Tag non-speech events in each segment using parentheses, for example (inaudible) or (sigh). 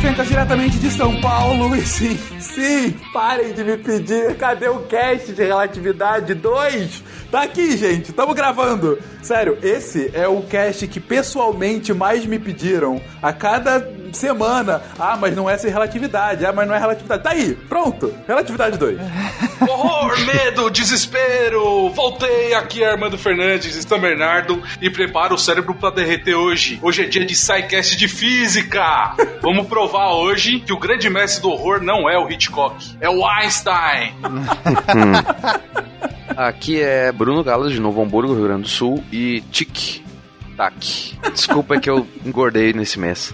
Fencas diretamente de São Paulo. E sim, sim, parem de me pedir. Cadê o cast de relatividade 2? Tá aqui, gente, tamo gravando. Sério, esse é o cast que pessoalmente mais me pediram. A cada semana. Ah, mas não é sem relatividade. Ah, mas não é relatividade. Tá aí, pronto. Relatividade 2. (laughs) Horror, medo, desespero. Voltei aqui, Armando Fernandes, Stan Bernardo e prepara o cérebro pra derreter hoje. Hoje é dia de SciCast de física. (laughs) Vamos provar hoje que o grande mestre do horror não é o Hitchcock, é o Einstein. (laughs) Aqui é Bruno Galo de Novo Hamburgo, Rio Grande do Sul e tic tac. Desculpa é que eu engordei nesse mês.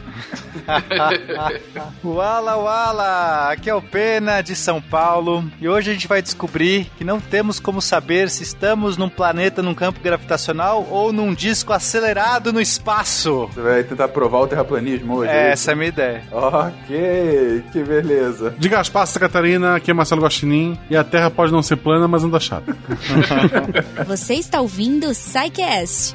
(laughs) Wala Wala! Aqui é o Pena de São Paulo e hoje a gente vai descobrir que não temos como saber se estamos num planeta num campo gravitacional ou num disco acelerado no espaço. Você vai tentar provar o terraplanismo hoje? É, essa é a minha ideia. Ok, que beleza. De Gaspar, Santa Catarina, aqui é Marcelo Guaxinim e a Terra pode não ser plana, mas anda chata. (laughs) (laughs) Você está ouvindo o Psycast,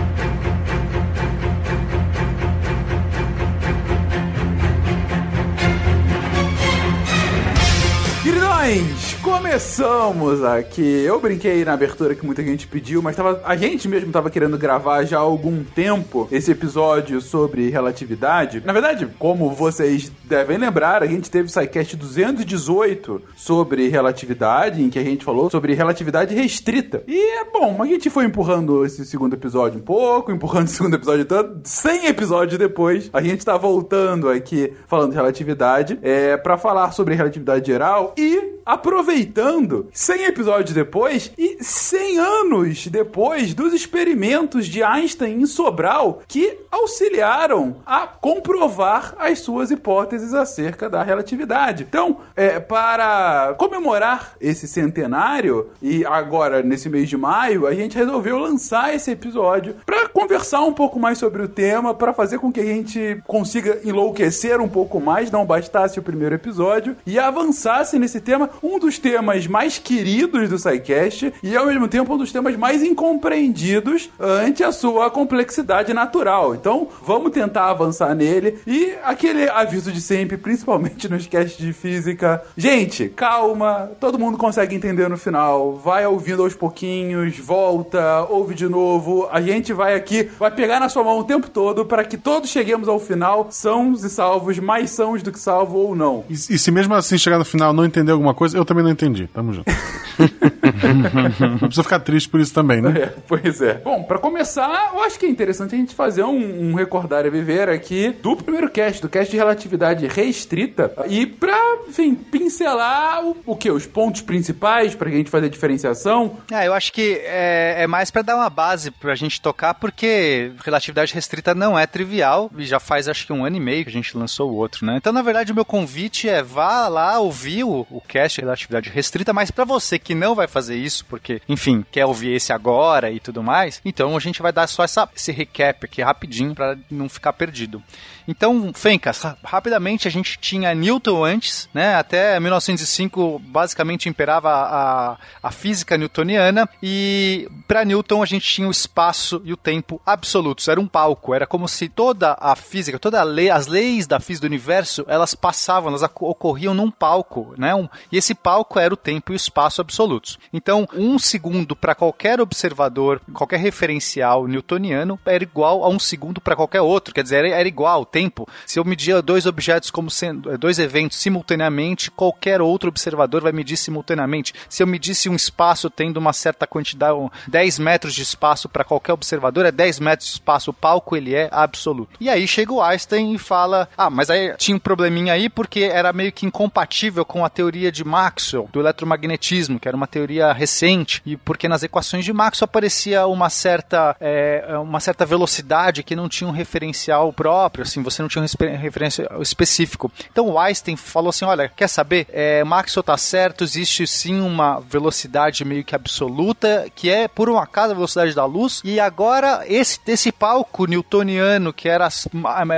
Começamos aqui. Eu brinquei na abertura que muita gente pediu, mas tava, a gente mesmo tava querendo gravar já há algum tempo esse episódio sobre relatividade. Na verdade, como vocês devem lembrar, a gente teve o SciCast 218 sobre relatividade, em que a gente falou sobre relatividade restrita. E é bom, a gente foi empurrando esse segundo episódio um pouco, empurrando o segundo episódio tanto. 100 episódios depois, a gente tá voltando aqui falando de relatividade, é, para falar sobre relatividade geral e aproveitando 100 episódios depois e 100 anos depois dos experimentos de Einstein em Sobral que auxiliaram a comprovar as suas hipóteses acerca da relatividade. Então, é, para comemorar esse centenário e agora nesse mês de maio, a gente resolveu lançar esse episódio para conversar um pouco mais sobre o tema, para fazer com que a gente consiga enlouquecer um pouco mais, não bastasse o primeiro episódio e avançasse nesse tema, um dos temas mais queridos do SciCast e ao mesmo tempo um dos temas mais incompreendidos ante a sua complexidade natural. Então, vamos tentar avançar nele e aquele aviso de sempre, principalmente nos casts de física. Gente, calma, todo mundo consegue entender no final. Vai ouvindo aos pouquinhos, volta, ouve de novo. A gente vai aqui, vai pegar na sua mão o tempo todo para que todos cheguemos ao final sãos e salvos, mais sãos do que salvo ou não. E, e se mesmo assim chegar no final não entender alguma coisa, eu também não entendi. Tamo junto. (laughs) não precisa ficar triste por isso também, né? É, pois é. Bom, pra começar, eu acho que é interessante a gente fazer um, um recordar e viver aqui do primeiro cast, do cast de relatividade restrita, e pra, enfim, pincelar o, o que? Os pontos principais pra gente fazer a diferenciação. É, eu acho que é, é mais pra dar uma base pra gente tocar, porque relatividade restrita não é trivial, e já faz acho que um ano e meio que a gente lançou o outro, né? Então, na verdade, o meu convite é vá lá ouvir o, o cast de relatividade restrita, mas pra você que não vai fazer isso, porque, enfim, quer ouvir esse agora e tudo mais, então a gente vai dar só essa, esse recap aqui rapidinho pra não ficar perdido. Então, Fencas, ra- rapidamente a gente tinha Newton antes, né? Até 1905 basicamente imperava a, a física newtoniana e para Newton a gente tinha o espaço e o tempo absolutos. Era um palco, era como se toda a física, toda a lei, as leis da física do universo, elas passavam, elas ocorriam num palco, né? Um- e esse palco era o tempo e o espaço absolutos. Então, um segundo para qualquer observador, qualquer referencial newtoniano era igual a um segundo para qualquer outro. Quer dizer, era, era igual tempo. Se eu media dois objetos como sendo dois eventos simultaneamente, qualquer outro observador vai medir simultaneamente. Se eu medisse um espaço tendo uma certa quantidade, um, 10 metros de espaço para qualquer observador, é 10 metros de espaço, o palco ele é absoluto. E aí chega o Einstein e fala: Ah, mas aí tinha um probleminha aí porque era meio que incompatível com a teoria de Maxwell, do eletromagnetismo, que era uma teoria recente, e porque nas equações de Maxwell aparecia uma certa, é, uma certa velocidade que não tinha um referencial próprio, assim, assim, você não tinha uma referência específico. Então o Einstein falou assim: olha, quer saber? É, Maxwell tá certo, existe sim uma velocidade meio que absoluta, que é por um acaso a velocidade da luz, e agora esse, esse palco newtoniano que era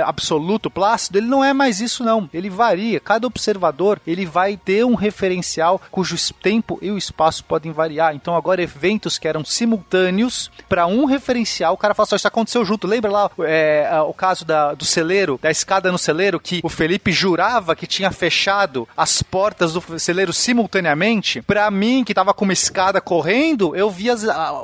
absoluto, plácido, ele não é mais isso não. Ele varia. Cada observador ele vai ter um referencial cujo tempo e o espaço podem variar. Então agora eventos que eram simultâneos para um referencial, o cara fala só isso aconteceu junto. Lembra lá é, o caso da, do celeiro, da escada no celeiro que o Felipe jurava que tinha fechado as portas do celeiro simultaneamente? Para mim que tava com uma escada correndo, eu via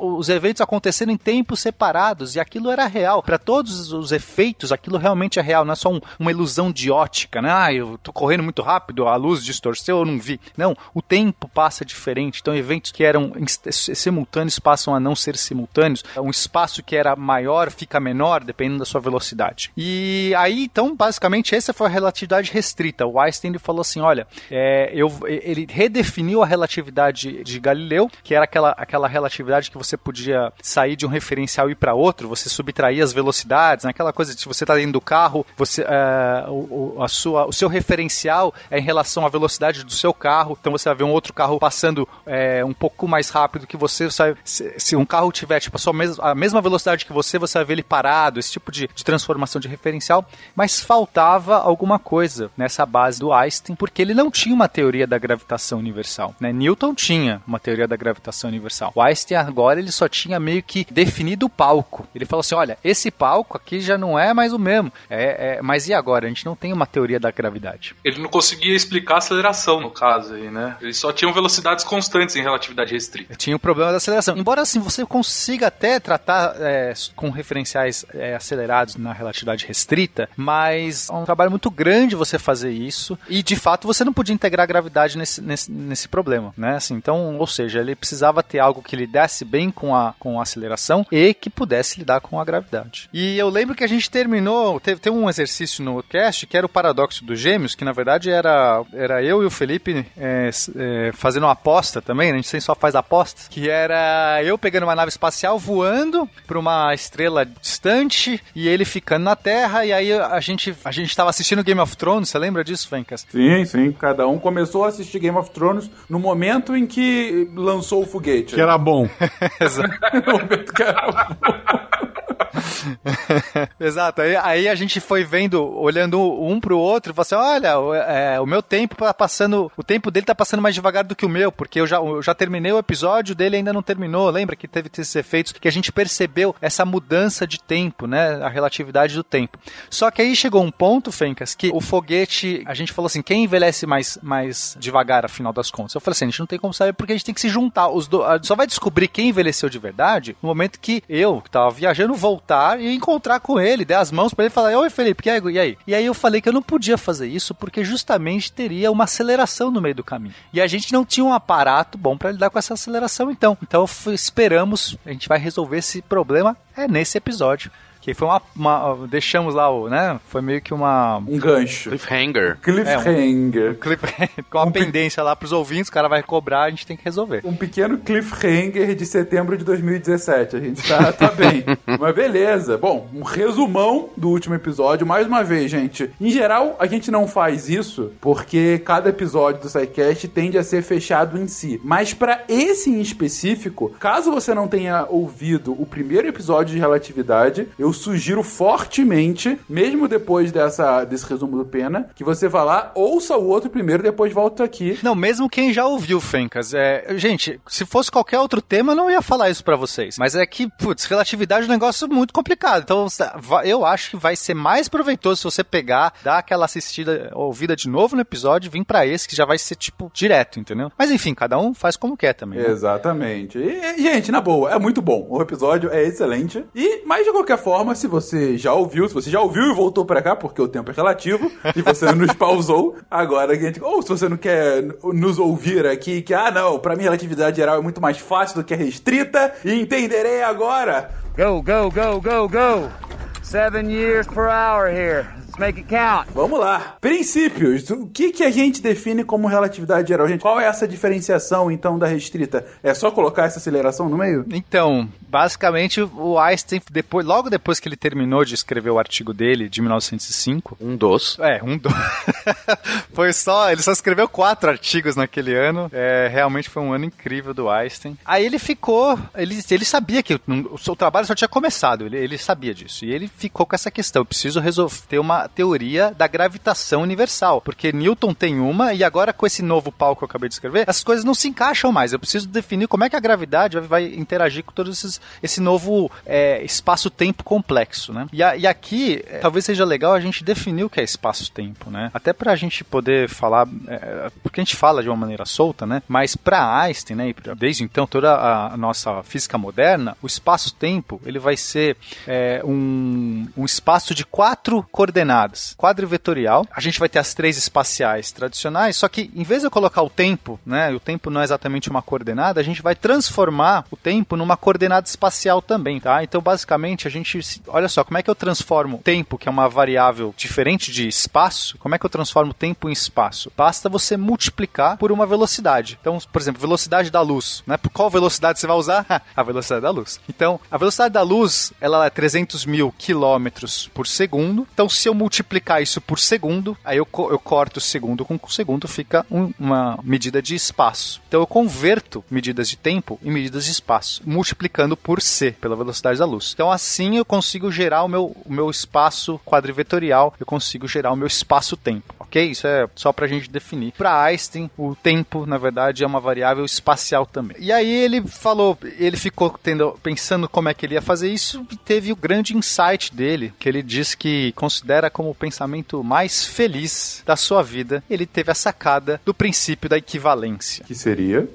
os eventos acontecendo em tempos separados e aquilo era real. Para todos os efeitos, aquilo realmente é real, não é só um, uma ilusão de ótica, né? Ah, eu tô correndo muito rápido, a luz distorceu, eu não vi. Não, o tempo passa diferente. Então, eventos que eram simultâneos passam a não ser simultâneos. Um espaço que era maior fica menor, dependendo da sua velocidade. E aí, então, basicamente, essa foi a relatividade restrita. O Einstein falou assim: olha, é, eu, ele redefiniu a relatividade de Galileu, que era aquela, aquela relatividade que você podia sair de um referencial e ir para outro, você subtrair as velocidades, né? aquela coisa de você está dentro do carro, você, uh, o, a sua, o seu referencial é em relação à velocidade do seu carro, então você vai ver um outro carro passando é, um pouco mais rápido que você, se, se, um carro tiver tipo, a, mes a mesma velocidade que você, você vai ver ele parado, esse tipo de, de transformação de referencial, mas faltava alguma coisa nessa base do Einstein, porque ele não tinha uma teoria da gravitação universal, né? Newton tinha uma teoria da gravitação universal. O Einstein agora ele só tinha meio que definido o palco. Ele falou assim, olha, esse palco aqui já não é mais o mesmo. É, é, mas e agora? A gente não tem uma teoria da gravidade. Ele não conseguia explicar a aceleração, no caso aí, né? Eles só tinham velocidades constantes em relatividade restrita. Tinha o problema da aceleração. Embora assim você consiga até tratar é, com referenciais é, acelerados na relatividade restrita, mas é um trabalho muito grande você fazer isso e de fato você não podia integrar a gravidade nesse, nesse, nesse problema, né? Assim, então, ou seja, ele precisava ter algo que lidasse bem com a, com a aceleração e que pudesse lidar com a gravidade. E eu lembro que a gente terminou, teve, teve um exercício no cast que era o paradoxo dos gêmeos, que na verdade era, era eu e o Felipe é, é, fazendo uma aposta também, né? a gente só faz apostas, que era eu pegando uma nave espacial voando para uma estrela distante e ele ficando na Terra, e aí a gente a gente estava assistindo Game of Thrones, você lembra disso, Fencas? Sim, sim, cada um começou a assistir Game of Thrones no momento em que lançou o foguete. Que era bom. (laughs) (laughs) Exato. (laughs) no momento que era bom. (laughs) Exato. Aí, aí, a gente foi vendo, olhando um pro outro, e falou assim: olha, o, é, o meu tempo tá passando. O tempo dele tá passando mais devagar do que o meu, porque eu já, eu já terminei o episódio, dele ainda não terminou. Lembra que teve esses efeitos que a gente percebeu essa mudança de tempo, né? A relatividade do tempo. Só que aí chegou um ponto, Fencas, que o foguete, a gente falou assim: quem envelhece mais, mais devagar, afinal das contas? Eu falei assim: a gente não tem como saber porque a gente tem que se juntar. Os do, só vai descobrir quem envelheceu de verdade no momento que eu, que tava viajando, voltar e encontrar com ele, der as mãos para ele falar: Oi, Felipe, e aí? E aí eu falei que eu não podia fazer isso porque justamente teria uma aceleração no meio do caminho. E a gente não tinha um aparato bom para lidar com essa aceleração, então. Então esperamos, a gente vai resolver esse problema é nesse episódio. Que foi uma, uma, Deixamos lá o, né? Foi meio que uma. Um gancho. Cliffhanger. Cliffhanger. É, um, cliffhanger. Com uma um pendência lá pros ouvintes, o cara vai cobrar, a gente tem que resolver. Um pequeno cliffhanger de setembro de 2017. A gente tá, tá bem. (laughs) Mas beleza. Bom, um resumão do último episódio. Mais uma vez, gente. Em geral, a gente não faz isso porque cada episódio do SciCast tende a ser fechado em si. Mas para esse em específico, caso você não tenha ouvido o primeiro episódio de relatividade, eu eu sugiro fortemente, mesmo depois dessa, desse resumo do Pena, que você vá lá, ouça o outro primeiro, depois volta aqui. Não, mesmo quem já ouviu, Fencas. É, gente, se fosse qualquer outro tema, eu não ia falar isso para vocês. Mas é que, putz, relatividade é um negócio muito complicado. Então, eu acho que vai ser mais proveitoso se você pegar, dar aquela assistida, ouvida de novo no episódio e vir para esse, que já vai ser, tipo, direto, entendeu? Mas enfim, cada um faz como quer também. Né? Exatamente. E, gente, na boa, é muito bom. O episódio é excelente. E, mas de qualquer forma, forma, se você já ouviu, se você já ouviu e voltou para cá, porque o tempo é relativo, (laughs) e você nos pausou, agora a gente. Ou se você não quer nos ouvir aqui, que, ah, não, para mim relatividade geral é muito mais fácil do que a restrita, e entenderei agora. Go, go, go, go, go! Seven years per hour here. Let's make it count. Vamos lá. Princípios. O que, que a gente define como relatividade geral? Gente, qual é essa diferenciação, então, da restrita? É só colocar essa aceleração no meio? Então, basicamente, o Einstein, depois, logo depois que ele terminou de escrever o artigo dele, de 1905... Um dos. É, um dos. (laughs) foi só... Ele só escreveu quatro artigos naquele ano. É, realmente foi um ano incrível do Einstein. Aí ele ficou... Ele, ele sabia que o seu trabalho só tinha começado. Ele, ele sabia disso. E ele ficou com essa questão. Eu preciso resolver, ter uma teoria da gravitação universal. Porque Newton tem uma e agora com esse novo pau que eu acabei de escrever, as coisas não se encaixam mais. Eu preciso definir como é que a gravidade vai interagir com todo esses, esse novo é, espaço-tempo complexo, né? E, a, e aqui, é, talvez seja legal a gente definir o que é espaço-tempo, né? Até pra gente poder falar, é, porque a gente fala de uma maneira solta, né? Mas para Einstein, né? Desde então, toda a, a nossa física moderna, o espaço-tempo, ele vai ser é, um, um espaço de quatro coordenadas, quadrivetorial. A gente vai ter as três espaciais tradicionais, só que em vez de eu colocar o tempo, né? O tempo não é exatamente uma coordenada, a gente vai transformar o tempo numa coordenada espacial também, tá? Então, basicamente, a gente, olha só, como é que eu transformo tempo, que é uma variável diferente de espaço, como é que eu transformo tempo em espaço? Basta você multiplicar por uma velocidade. Então, por exemplo, velocidade da luz, né? Por qual velocidade você vai usar? (laughs) a velocidade da luz. Então, a velocidade da luz, ela é 300 mil quilômetros por segundo. Então, se eu multiplicar isso por segundo, aí eu, eu corto segundo com segundo, fica um, uma medida de espaço. Então, eu converto medidas de tempo em medidas de espaço, multiplicando por c, pela velocidade da luz. Então, assim eu consigo gerar o meu, o meu espaço quadrivetorial, eu consigo gerar o meu espaço-tempo, ok? Isso é só pra gente definir. Para Einstein, o tempo, na verdade, é uma variável espacial também. E aí ele falou, ele ficou tendo, pensando como é que ele ia fazer isso e teve o grande insight dele, que ele diz que considera como o pensamento mais feliz da sua vida. Ele teve a sacada do princípio da equivalência. Que seria?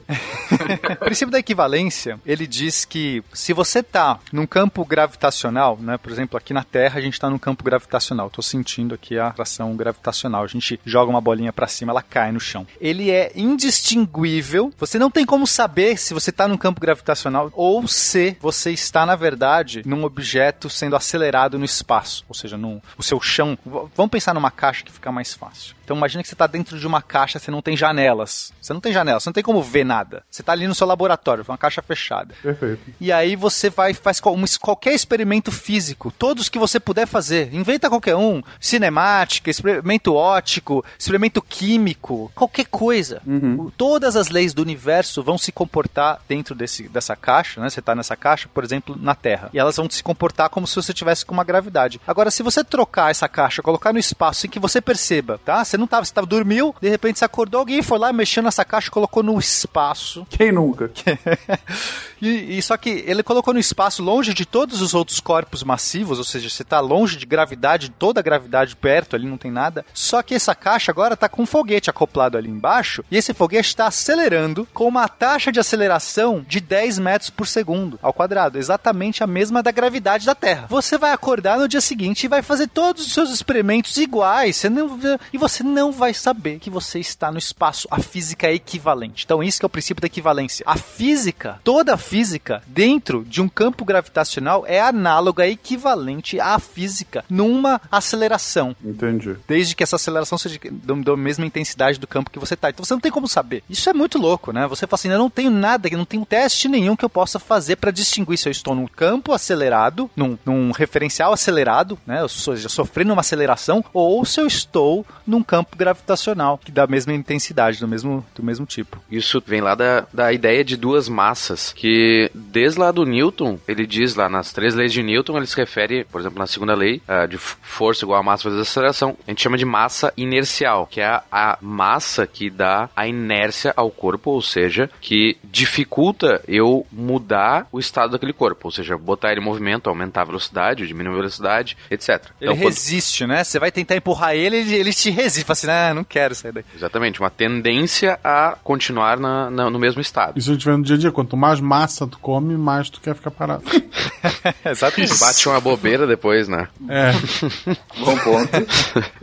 o (laughs) princípio da equivalência, ele diz que se você tá num campo gravitacional, né, por exemplo, aqui na Terra a gente tá num campo gravitacional, tô sentindo aqui a atração gravitacional, a gente joga uma bolinha para cima, ela cai no chão. Ele é indistinguível, você não tem como saber se você tá num campo gravitacional ou se você está, na verdade, num objeto sendo acelerado no espaço, ou seja, no, o seu chão. Vamos pensar numa caixa que fica mais fácil. Então imagina que você está dentro de uma caixa, você não tem janelas. Você não tem janelas, você não tem como ver nada. Você está ali no seu laboratório, uma caixa fechada. Perfeito. E aí você vai faz qualquer experimento físico, todos que você puder fazer. Inventa qualquer um, cinemática, experimento óptico, experimento químico, qualquer coisa. Uhum. Todas as leis do universo vão se comportar dentro desse, dessa caixa, né? Você está nessa caixa, por exemplo, na Terra. E elas vão se comportar como se você tivesse com uma gravidade. Agora, se você trocar essa caixa, colocar no espaço em que você perceba, tá? Você não tava, você tava, dormiu, de repente você acordou, alguém foi lá, mexeu nessa caixa, colocou no espaço. Quem nunca? (laughs) e, e, só que ele colocou no espaço longe de todos os outros corpos massivos, ou seja, você tá longe de gravidade, toda a gravidade perto, ali não tem nada. Só que essa caixa agora tá com um foguete acoplado ali embaixo, e esse foguete está acelerando com uma taxa de aceleração de 10 metros por segundo ao quadrado, exatamente a mesma da gravidade da Terra. Você vai acordar no dia seguinte e vai fazer todos os seus experimentos iguais, você não, e você não vai saber que você está no espaço. A física é equivalente. Então, isso que é o princípio da equivalência. A física, toda a física, dentro de um campo gravitacional, é análoga, é equivalente à física numa aceleração. Entendi. Desde que essa aceleração seja da mesma intensidade do campo que você está. Então, você não tem como saber. Isso é muito louco, né? Você fala assim: eu não tenho nada, eu não tenho teste nenhum que eu possa fazer para distinguir se eu estou num campo acelerado, num, num referencial acelerado, né? Ou seja, sofrendo uma aceleração, ou se eu estou num campo gravitacional, que dá a mesma intensidade, do mesmo, do mesmo tipo. Isso vem lá da, da ideia de duas massas, que desde lá do Newton, ele diz lá nas três leis de Newton, ele se refere, por exemplo, na segunda lei, uh, de força igual a massa vezes aceleração, a gente chama de massa inercial, que é a, a massa que dá a inércia ao corpo, ou seja, que dificulta eu mudar o estado daquele corpo, ou seja, botar ele em movimento, aumentar a velocidade, diminuir a velocidade, etc. Ele então, resiste, quando... né? Você vai tentar empurrar ele, ele, ele te resiste. Tipo assim, ah, não quero sair daqui. Exatamente, uma tendência a continuar na, na- no mesmo estado. Isso a gente vê no dia a dia. Quanto mais massa tu come, mais tu quer ficar parado. (laughs) Exatamente. Bate uma bobeira depois, né? É. (laughs) Bom ponto.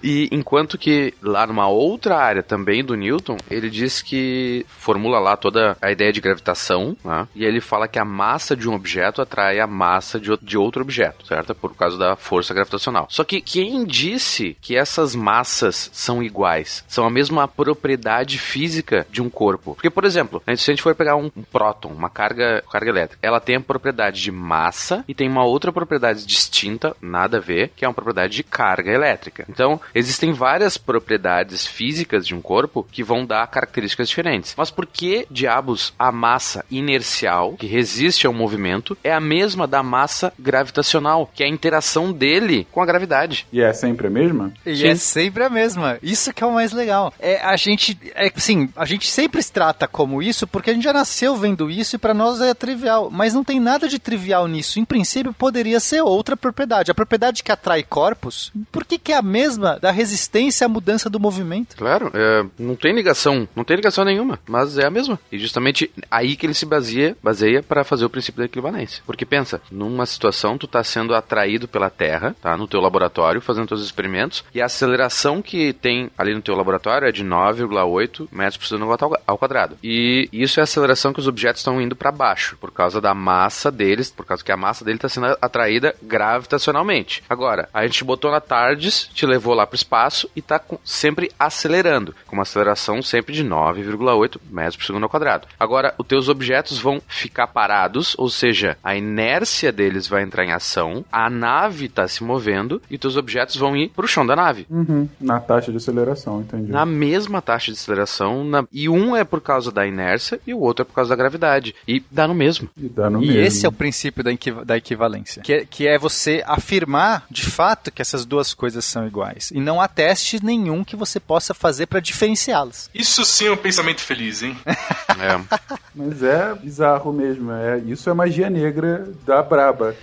E enquanto que lá numa outra área também do Newton, ele diz que formula lá toda a ideia de gravitação, né? e ele fala que a massa de um objeto atrai a massa de, de outro objeto, certo? Por causa da força gravitacional. Só que quem disse que essas massas são iguais? São a mesma propriedade física de um corpo. Porque, por exemplo, se a gente for pegar um, um próton, uma carga, carga elétrica, ela tem a propriedade de massa e tem uma outra propriedade distinta, nada a ver, que é uma propriedade de carga elétrica. Então, existem várias propriedades físicas de um corpo que vão dar características diferentes. Mas por que diabos a massa inercial, que resiste ao movimento, é a mesma da massa gravitacional, que é a interação dele com a gravidade? E é sempre a mesma? E Sim. é sempre a mesma. Isso que é o mais legal. É, a gente, é, sim, a gente sempre se trata como isso porque a gente já nasceu vendo isso e pra nós é trivial. Mas não tem nada de trivial nisso. Em princípio, poderia ser outra propriedade. A propriedade que atrai corpos, por que, que é a mesma da resistência à mudança do movimento? Claro, é, não tem ligação, não tem ligação nenhuma, mas é a mesma. E justamente aí que ele se baseia, baseia para fazer o princípio da equivalência. Porque pensa, numa situação tu tá sendo atraído pela Terra, tá, no teu laboratório, fazendo teus experimentos, e a aceleração que tem ali no teu laboratório é de 9,8 metros por segundo ao- quadrado. E isso é a aceleração que os objetos estão indo para baixo, por causa da massa deles, por causa que a massa dele está sendo atraída gravitacionalmente. Agora, a gente botou na TARDIS, te levou lá para o espaço e está sempre acelerando, com uma aceleração sempre de 9,8 metros por segundo ao quadrado. Agora, os teus objetos vão ficar parados, ou seja, a inércia deles vai entrar em ação, a nave está se movendo e teus objetos vão ir para o chão da nave. Uhum. Na taxa de aceleração, entendi. Na mesma taxa de aceleração, na- e um é por causa da inércia e o outro é por causa da gravidade. E dá no mesmo. E dá no e mesmo. esse é o princípio da, equiva- da equivalência. Que é, que é você afirmar de fato que essas duas coisas são iguais. E não há teste nenhum que você possa fazer para diferenciá-las. Isso sim é um pensamento feliz, hein? É. (laughs) Mas é bizarro mesmo. É, isso é magia negra da braba.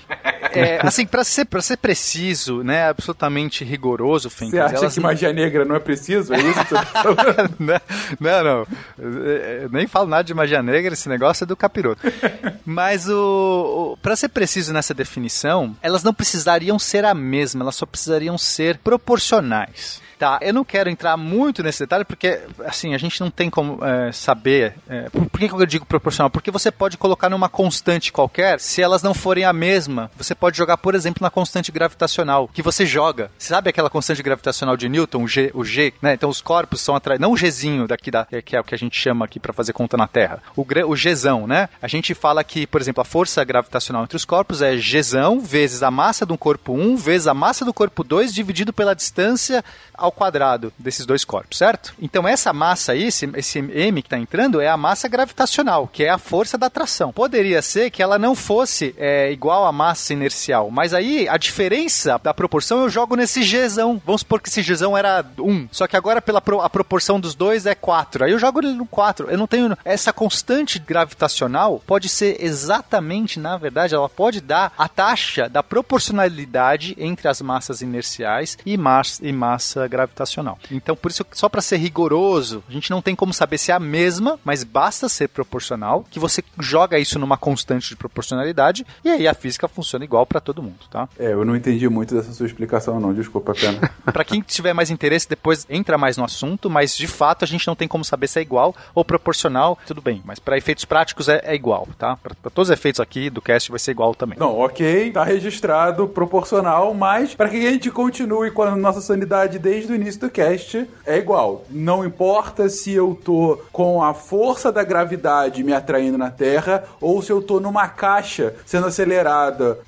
É, assim, para ser, pra ser preciso, né, absolutamente rigoroso, Fencas, Você acha elas que magia negra não é preciso? É isso que você tá falando? (laughs) Né? não, não. Eu- eu nem falo nada de magia negra, esse negócio é do capiroto. Mas o, o para ser preciso nessa definição, elas não precisariam ser a mesma, elas só precisariam ser proporcionais. Tá, eu não quero entrar muito nesse detalhe porque, assim, a gente não tem como é, saber. é, por, por que, eu digo proporcional? Porque você pode colocar numa constante qualquer, se elas não forem a mesma, você pode jogar, por exemplo, na constante gravitacional, que você joga. Sabe aquela constante gravitacional de Newton, o G, o G né? Então os corpos são atraídos, não o Gzinho daqui, da, que é o que a gente chama aqui para fazer conta na Terra, o, o Gzão, né? A gente fala que, por exemplo, a força gravitacional entre os corpos é Gzão vezes a massa do corpo 1 vezes a massa do corpo 2 dividido pela distância ao quadrado desses dois corpos, certo? Então essa massa aí, esse, esse M que está entrando, é a massa gravitacional, que é a força da atração. Poderia ser que ela não fosse é, igual à massa inercial, mas aí a diferença da proporção eu jogo nesse Gzão. Vamos supor que esse Gzão era 1, só que agora pela pro- a proporção dos dois é 4. Aí eu jogo ele no 4. Eu não tenho essa constante gravitacional pode ser exatamente, na verdade, ela pode dar a taxa da proporcionalidade entre as massas inerciais e massa, e massa gravitacional. Então, por isso, só para ser rigoroso, a gente não tem como saber se é a mesma, mas basta ser proporcional, que você joga isso numa constante de proporcionalidade e aí a física funciona igual para todo mundo, tá? É, eu não entendi muito dessa sua explicação, não. Desculpa, pena. (laughs) Para quem tiver mais interesse, depois entra mais no assunto, mas de fato a gente não tem como saber se é igual ou proporcional, tudo bem. Mas para efeitos práticos é, é igual, tá? Para todos os efeitos aqui do cast vai ser igual também. Não, ok, tá registrado, proporcional, mas para que a gente continue com a nossa sanidade desde o início do cast, é igual. Não importa se eu tô com a força da gravidade me atraindo na Terra ou se eu tô numa caixa sendo acelerada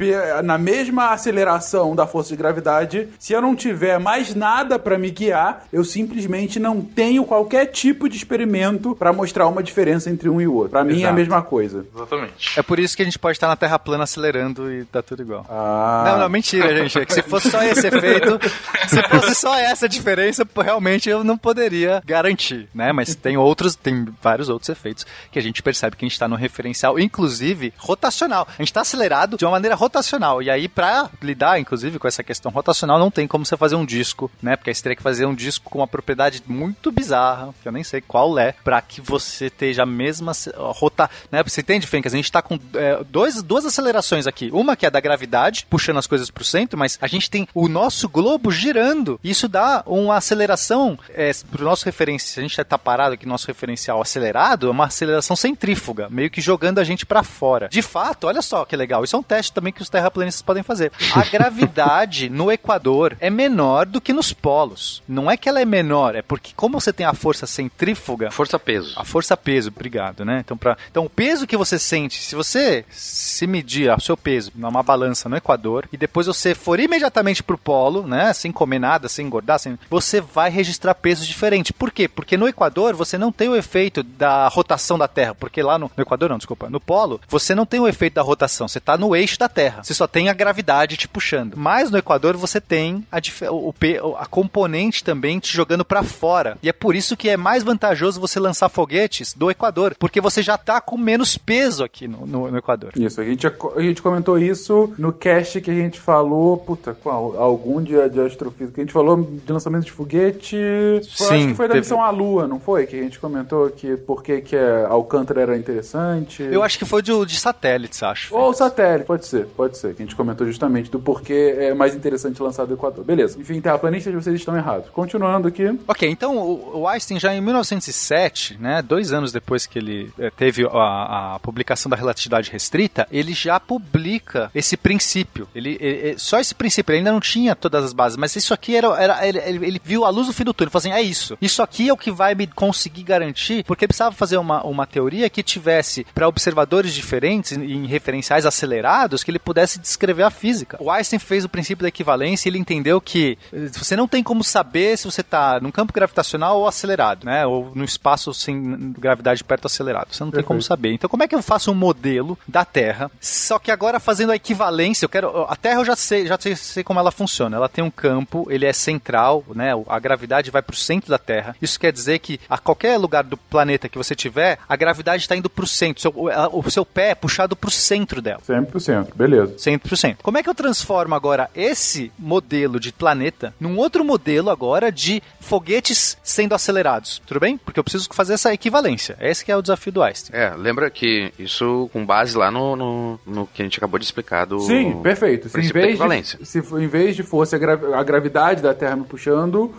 na mesma aceleração da força de gravidade, se eu não tiver mais nada para me guiar, eu simplesmente não tenho qualquer tipo de experimento para mostrar uma diferença entre um e o outro. Para mim é a mesma coisa. Exatamente. É por isso que a gente pode estar na Terra plana acelerando e tá tudo igual. Ah. Não, não, mentira, gente. É que se fosse só esse efeito, se fosse só essa diferença, realmente eu não poderia garantir, né? Mas (laughs) tem outros, tem vários outros efeitos que a gente percebe que a gente está no referencial, inclusive rotacional. A gente está acelerado de uma maneira rotacional. E aí, para lidar, inclusive, com essa questão rotacional, não tem como você fazer um disco, né? Porque aí você teria que fazer um disco com uma propriedade muito bizarra, que eu nem sei qual é, para que você esteja a mesma rota, né? Você entende, Fencas? A gente está com é, dois, duas acelerações aqui. Uma que é da gravidade, puxando as coisas para o centro, mas a gente tem o nosso globo girando. Isso dá uma aceleração é, para o nosso referencial. Se a gente está parado aqui, nosso referencial acelerado, é uma aceleração centrífuga, meio que jogando a gente para fora. De fato, olha só que legal. Isso é um teste também que os terraplanistas podem fazer. A (laughs) gravidade no Equador é menor do que nos polos. Não é que ela é menor, é porque como você tem a força centrífuga, Força-peso. a força-peso, obrigado, né? Então, pra, então, o peso que você sente, se você se medir o seu peso numa balança no Equador e depois você for imediatamente pro polo, né? Sem comer nada, sem engordar, sem, você vai registrar pesos diferentes. Por quê? Porque no Equador você não tem o efeito da rotação da Terra. Porque lá no, no Equador, não, desculpa, no polo, você não tem o efeito da rotação. Você tá no eixo da Terra. Você só tem a gravidade te puxando. Mas no Equador você tem a, o, a componente também te jogando pra fora. E é por isso que é mais vantajoso você lançar foguetes do Equador. Porque você já tá com menos peso aqui no, no- no Equador. Isso, a gente, a gente comentou isso no cast que a gente falou, puta, qual? Algum dia de astrofísica. A gente falou de lançamento de foguete. Sim, acho que foi da teve- missão à Lua, não foi? Que a gente comentou que por que que a Alcântara era interessante. Eu acho que foi de, de satélites, acho. Ou satélite, pode ser, pode ser. Que a gente comentou justamente do porquê é mais interessante lançar do Equador. Beleza. Enfim, terraplanistas, vocês estão errados. Continuando aqui. Ok, então o, o Einstein já em 1907, né, dois anos depois que ele eh, teve a, a publicação da relatividade restrita, ele já publica esse princípio. Ele, ele- só esse princípio, ele ainda não tinha todas as bases, mas isso aqui era, era ele, ele- ele viu a luz do fim do túnel, ele falou assim, é isso. Isso aqui é o que vai me conseguir garantir, porque ele precisava fazer uma, uma teoria que tivesse para observadores diferentes em referenciais acelerados que ele pudesse descrever a física. O Einstein fez o princípio da equivalência e ele entendeu que eh, você não tem como saber se você está num campo gravitacional ou acelerado, né? Ou no espaço sem gravidade perto acelerado. Você não tem como saber. Então, como é que eu faço um modelo da Terra? Só que agora fazendo a equivalência, eu quero a Terra eu já sei, já sei, sei como ela funciona. Ela tem um campo, ele é central, né? A gravidade vai para o centro da Terra. Isso quer dizer que a qualquer lugar do planeta que você tiver, a gravidade está indo para o centro. Seu- o- o seu pé é puxado para o centro dela. Sempre pro centro, beleza. 100%. Como é que eu transformo agora esse modelo de planeta num outro modelo agora de foguetes sendo acelerados? Tudo bem? Porque eu preciso fazer essa equivalência. Esse que é o desafio do Einstein. É, lembra que isso com base lá no, no, no que a gente acabou de explicar do. Sim, perfeito. Se em, vez equivalência. de, se em vez de fosse a, gra- a gravidade da Terra me puxando,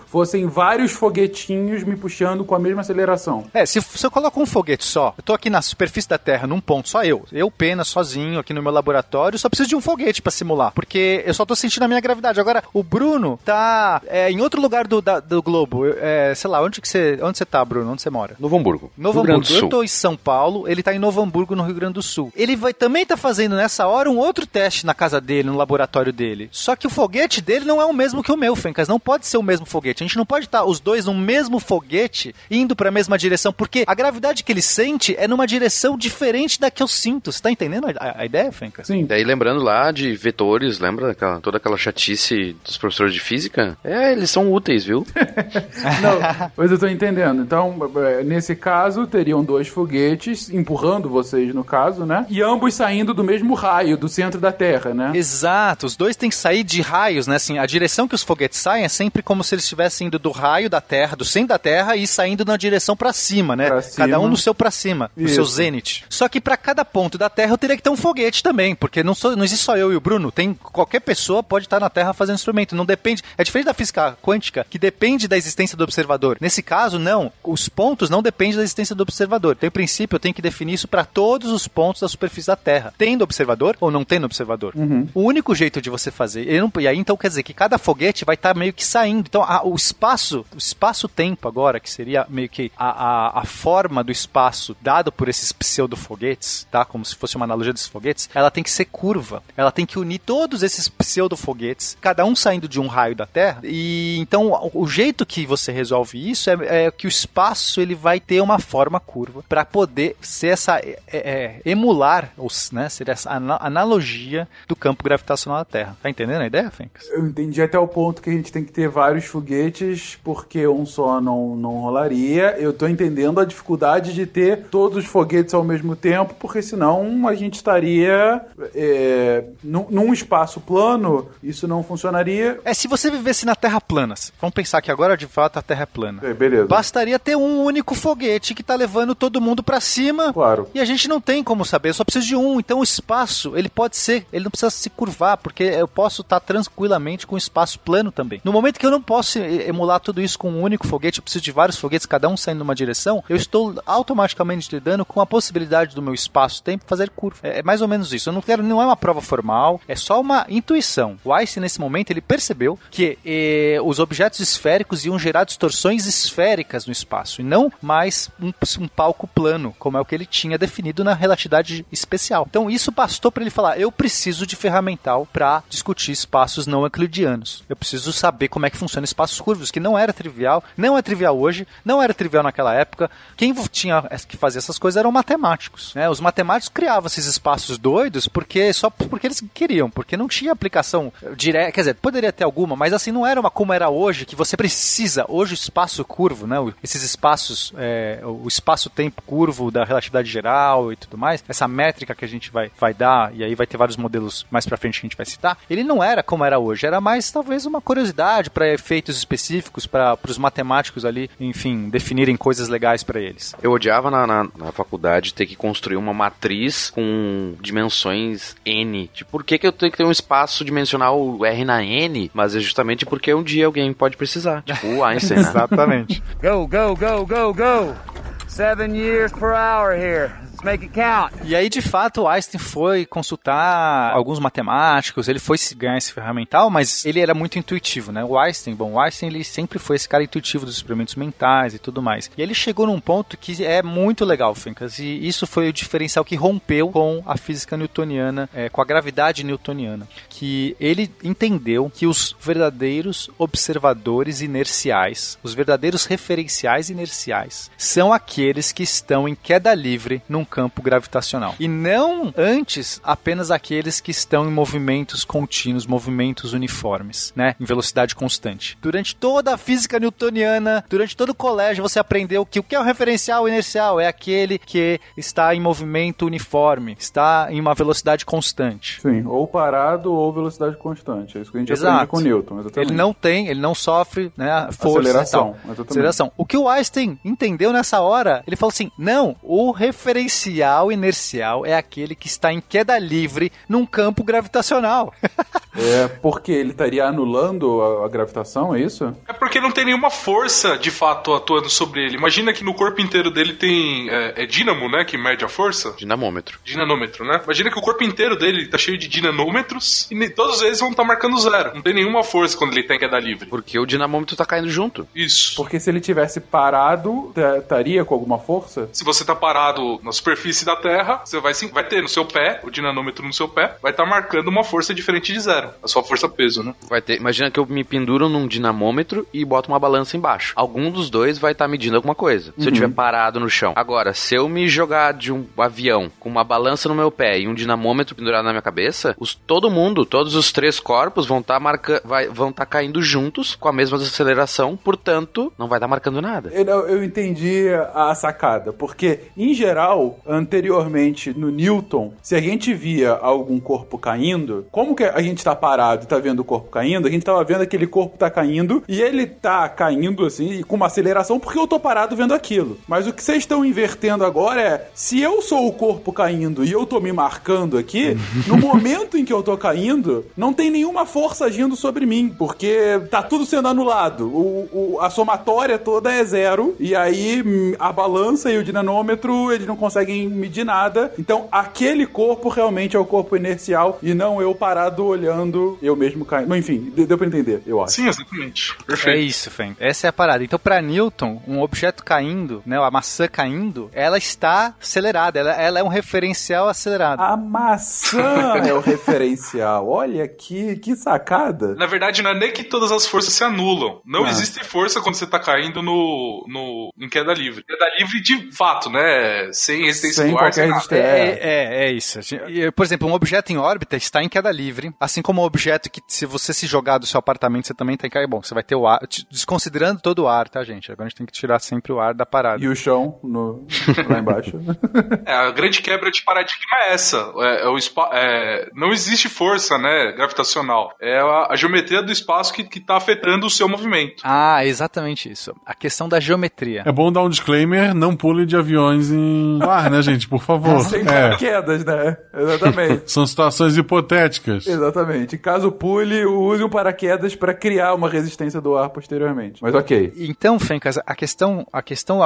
fossem vários foguetinhos me puxando com a mesma aceleração. É, se, se eu coloco um foguete só, eu tô aqui na superfície da Terra, num ponto, só eu, eu pena sozinho aqui no meu laboratório, só preciso de um foguete pra simular, porque eu só tô sentindo a minha gravidade. Agora, o Bruno tá é, em outro lugar do, da- do globo, Eu- é, sei lá, onde que você, onde você tá, Bruno? Onde você mora? Novo Hamburgo. Novo Rio Grande Hamburgo. do Eu Sul. tô em São Paulo, ele tá em Novo Hamburgo, no Rio Grande do Sul. Ele vai também tá fazendo nessa hora um outro teste na casa dele, no laboratório dele. Só que o foguete dele não é o mesmo que o meu, Fencas. Não pode ser o mesmo foguete. A gente não pode estar os dois no mesmo foguete indo pra mesma direção, porque a gravidade que ele sente é numa direção diferente da que eu sinto. Você tá entendendo a, a ideia, Fencas? Sim. Daí lembrando lá de vetores, lembra aquela- toda aquela chatice dos professores de física? É, eles são úteis, viu? (laughs) Não, mas eu tô entendendo. Então, nesse caso, teriam dois foguetes empurrando vocês, no caso, né? E ambos saindo do mesmo raio, do centro da Terra, né? Exato, os dois têm que sair de raios, né? Assim, a direção que os foguetes saem é sempre como se eles estivessem indo do raio da Terra, do centro da Terra e saindo na direção pra cima, né? Pra Cada um cima. no seu pra cima, no Isso. seu zênite. Só que pra cada ponto da Terra eu teria que ter um foguete também, porque não, sou, não existe só eu e o Bruno, tem qualquer pessoa pode estar na Terra fazendo instrumento, não depende, é diferente da física quântica, que depende da existência do observador. Nesse caso, não, os pontos não dependem da existência do observador. Então, em princípio, eu tenho que definir isso para todos os pontos da superfície da Terra, tendo observador ou não tendo observador. O único jeito de você fazer, não- e aí então quer dizer que cada foguete vai estar meio que saindo. Então, a- o espaço, o espaço-tempo agora, que seria meio que a, a, a forma do espaço dado por esses pseudo-foguetes, tá? Como se fosse uma analogia desses foguetes, ela tem que ser curva. Ela tem que unir todos esses pseudo-foguetes, cada um saindo de um raio da Terra. E então, o, jeito que você resolve isso é, é que o espaço ele vai ter uma forma curva para poder ser essa é, é, emular, os, né? Ser essa ana- analogia do campo gravitacional da Terra. Tá entendendo a ideia, Fencas? Eu entendi até o ponto que a gente tem que ter vários foguetes porque um só não, não rolaria. Eu tô entendendo a dificuldade de ter todos os foguetes ao mesmo tempo, porque senão a gente estaria é, num, num espaço plano, isso não funcionaria. É, se você vivesse na Terra plana, vamos pensar que agora de fato a Terra é plana. É, beleza. Bastaria ter um único foguete que tá levando todo mundo pra cima. Claro. E a gente não tem como saber, eu só preciso de um. Então o espaço, ele pode ser, ele não precisa se curvar, porque eu posso estar tranquilamente com o espaço plano também. No momento que eu não posso emular tudo isso com um único foguete, eu preciso de vários foguetes, cada um saindo numa direção, eu estou automaticamente lidando com a possibilidade do meu espaço-tempo fazer curva. É, é mais ou menos isso. Eu não quero, não é uma prova formal, é só uma intuição. O Einstein, nesse momento, ele percebeu que eh, os objetos esféricos iam gerar distorções esféricas no espaço, e não mais um, um palco plano, como é o que ele tinha definido na relatividade especial. Então, isso bastou para ele falar: eu preciso de ferramental para discutir espaços não euclidianos. Eu preciso saber como é que funciona espaços curvos, que não era trivial, não é trivial hoje, não era trivial naquela época. Quem tinha que fazer essas coisas eram matemáticos. Né? Os matemáticos criavam esses espaços doidos porque só porque eles queriam, porque não tinha aplicação direta. Quer dizer, poderia ter alguma, mas assim não era uma como era hoje, que você precisa. Hoje o espaço curvo, né? Esses espaços, é, o espaço-tempo curvo da relatividade geral e tudo mais, essa métrica que a gente vai, vai dar, e aí vai ter vários modelos mais pra frente que a gente vai citar, ele não era como era hoje, era mais talvez uma curiosidade para efeitos específicos, para os matemáticos ali, enfim, definirem coisas legais para eles. Eu odiava na, na, na faculdade ter que construir uma matriz com dimensões N. Tipo, por que, que eu tenho que ter um espaço dimensional R na N? Mas é justamente porque um dia alguém pode precisar. Tipo o (laughs) Einstein, né? Exatamente. Go, go, go, go, go. Seven years per hour here. E aí, de fato, Einstein foi consultar alguns matemáticos, ele foi ganhar esse ferramental, mas ele era muito intuitivo, né? O Einstein, bom, o Einstein ele sempre foi esse cara intuitivo dos experimentos mentais e tudo mais. E ele chegou num ponto que é muito legal, Fencas, e isso foi o diferencial que rompeu com a física newtoniana, é, com a gravidade newtoniana, que ele entendeu que os verdadeiros observadores inerciais, os verdadeiros referenciais inerciais, são aqueles que estão em queda livre num campo gravitacional. E não antes apenas aqueles que estão em movimentos contínuos, movimentos uniformes, né? Em velocidade constante. Durante toda a física newtoniana, durante todo o colégio, você aprendeu que o que é o referencial inercial é aquele que está em movimento uniforme, está em uma velocidade constante. Sim, ou parado ou velocidade constante. É isso que a gente Exato. aprende com Newton. Exatamente. Ele não tem, ele não sofre, né, força Aceleração, e. Aceleração. O que o Einstein entendeu nessa hora, ele falou assim: "Não, o referencial inercial é aquele que está em queda livre num campo gravitacional". (laughs) É porque ele estaria anulando a, a gravitação, é isso? É porque não tem nenhuma força de fato atuando sobre ele. Imagina que no corpo inteiro dele tem. É, é dínamo, né? Que mede a força. Dinamômetro. Dinanômetro, né? Imagina que o corpo inteiro dele tá cheio de dinanômetros e ne- todos eles vão estar marcando zero. Não tem nenhuma força quando ele tá em queda livre. Porque o dinamômetro tá caindo junto. Isso. Porque se ele tivesse parado, ta- estaria com alguma força? Se você tá parado na superfície da Terra, você vai, sim- vai ter no seu pé, o dinanômetro no seu pé, vai estar marcando uma força diferente de zero. A sua força peso, né? Vai ter, imagina que eu me penduro num dinamômetro e boto uma balança embaixo. Algum dos dois vai estar medindo alguma coisa. Se eu estiver parado no chão. Agora, se eu me jogar de um avião com uma balança no meu pé e um dinamômetro pendurado na minha cabeça, os, todo mundo, todos os três corpos vão estar marca, vai, vão estar caindo juntos com a mesma aceleração, portanto, não vai estar marcando nada. Eu, eu entendi a sacada, porque, em geral, anteriormente no Newton, se a gente via algum corpo caindo, como que a gente tá parado e tá vendo o corpo caindo? A gente tava vendo aquele corpo tá caindo e ele tá caindo assim, com uma aceleração, porque eu tô parado vendo aquilo. Mas o que vocês estão invertendo agora é: se eu sou o corpo caindo e eu tô me marcando aqui, (laughs) no momento em que eu tô caindo, não tem nenhuma força agindo sobre mim, porque tá tudo sendo anulado. O, o- a somatória toda é zero, e aí hum, a balança e o dinamômetro eles não conseguem medir nada. Então aquele corpo realmente é o corpo inercial e não eu parado olhando eu mesmo caindo. Mas, enfim, de- deu pra entender, eu acho. Sim, exatamente. É Perfeito. isso, Fen. Essa é a parada. Então, pra Newton, um objeto caindo, né, a maçã caindo, ela está acelerada, ela, ela é um referencial acelerado. A maçã é o (laughs) referencial. Olha que, que sacada. Na verdade, não é nem que todas as forças se anulam. Não Ah. existe força quando você tá caindo no, no, em queda livre. Queda livre de fato, né? Sem resistência Sem qualquer resistência. É, é, é isso. E, Por exemplo, um objeto em órbita está em queda livre, assim como um objeto que, se você se jogar do seu apartamento, você também tem que. Bom, você vai ter o ar. Desconsiderando todo o ar, tá, gente? Agora a gente tem que tirar sempre o ar da parada. E o chão no, (laughs) lá embaixo. (laughs) É, a grande quebra de paradigma é essa. É, é o é, não existe força, né, gravitacional. É a, a geometria do espaço que, que tá afetando o seu movimento. Ah, exatamente isso. A questão da geometria. É bom dar um disclaimer, não pule de aviões em (laughs) ar, né, gente? Por favor. Sem É. paraquedas, né? Exatamente. (laughs) São situações hipotéticas. Exatamente. Caso pule, use o paraquedas para criar uma resistência do ar posteriormente. Mas ok. Então, Fencas, a questão, a questão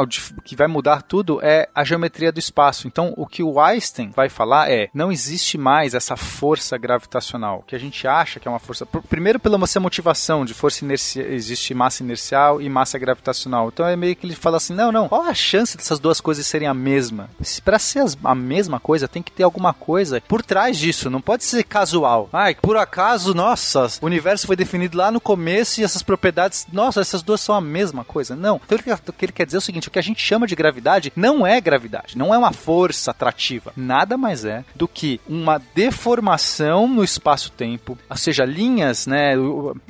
que vai mudar tudo é a geometria do espaço. Então, o que o Einstein vai falar é: não existe mais essa força gravitacional, que a gente acha que é uma força. pr- Primeiro, pela essa motivação de força inercial, existe massa inercial e massa gravitacional. Então, é meio que ele fala assim: não, não, qual a chance dessas duas coisas serem a mesma? Para ser as- a mesma coisa, tem que ter alguma coisa por trás disso, não pode ser casual. Ai, por acaso, nossa, o universo foi definido lá no começo e essas propriedades, nossa, essas duas são a mesma coisa. Não. Então, o que- ele quer dizer é o seguinte: o que a gente chama de gravidade não é gravidade, não é uma força atrativa. Nada mais é do que uma deformação no espaço-tempo, ou seja, linhas, né?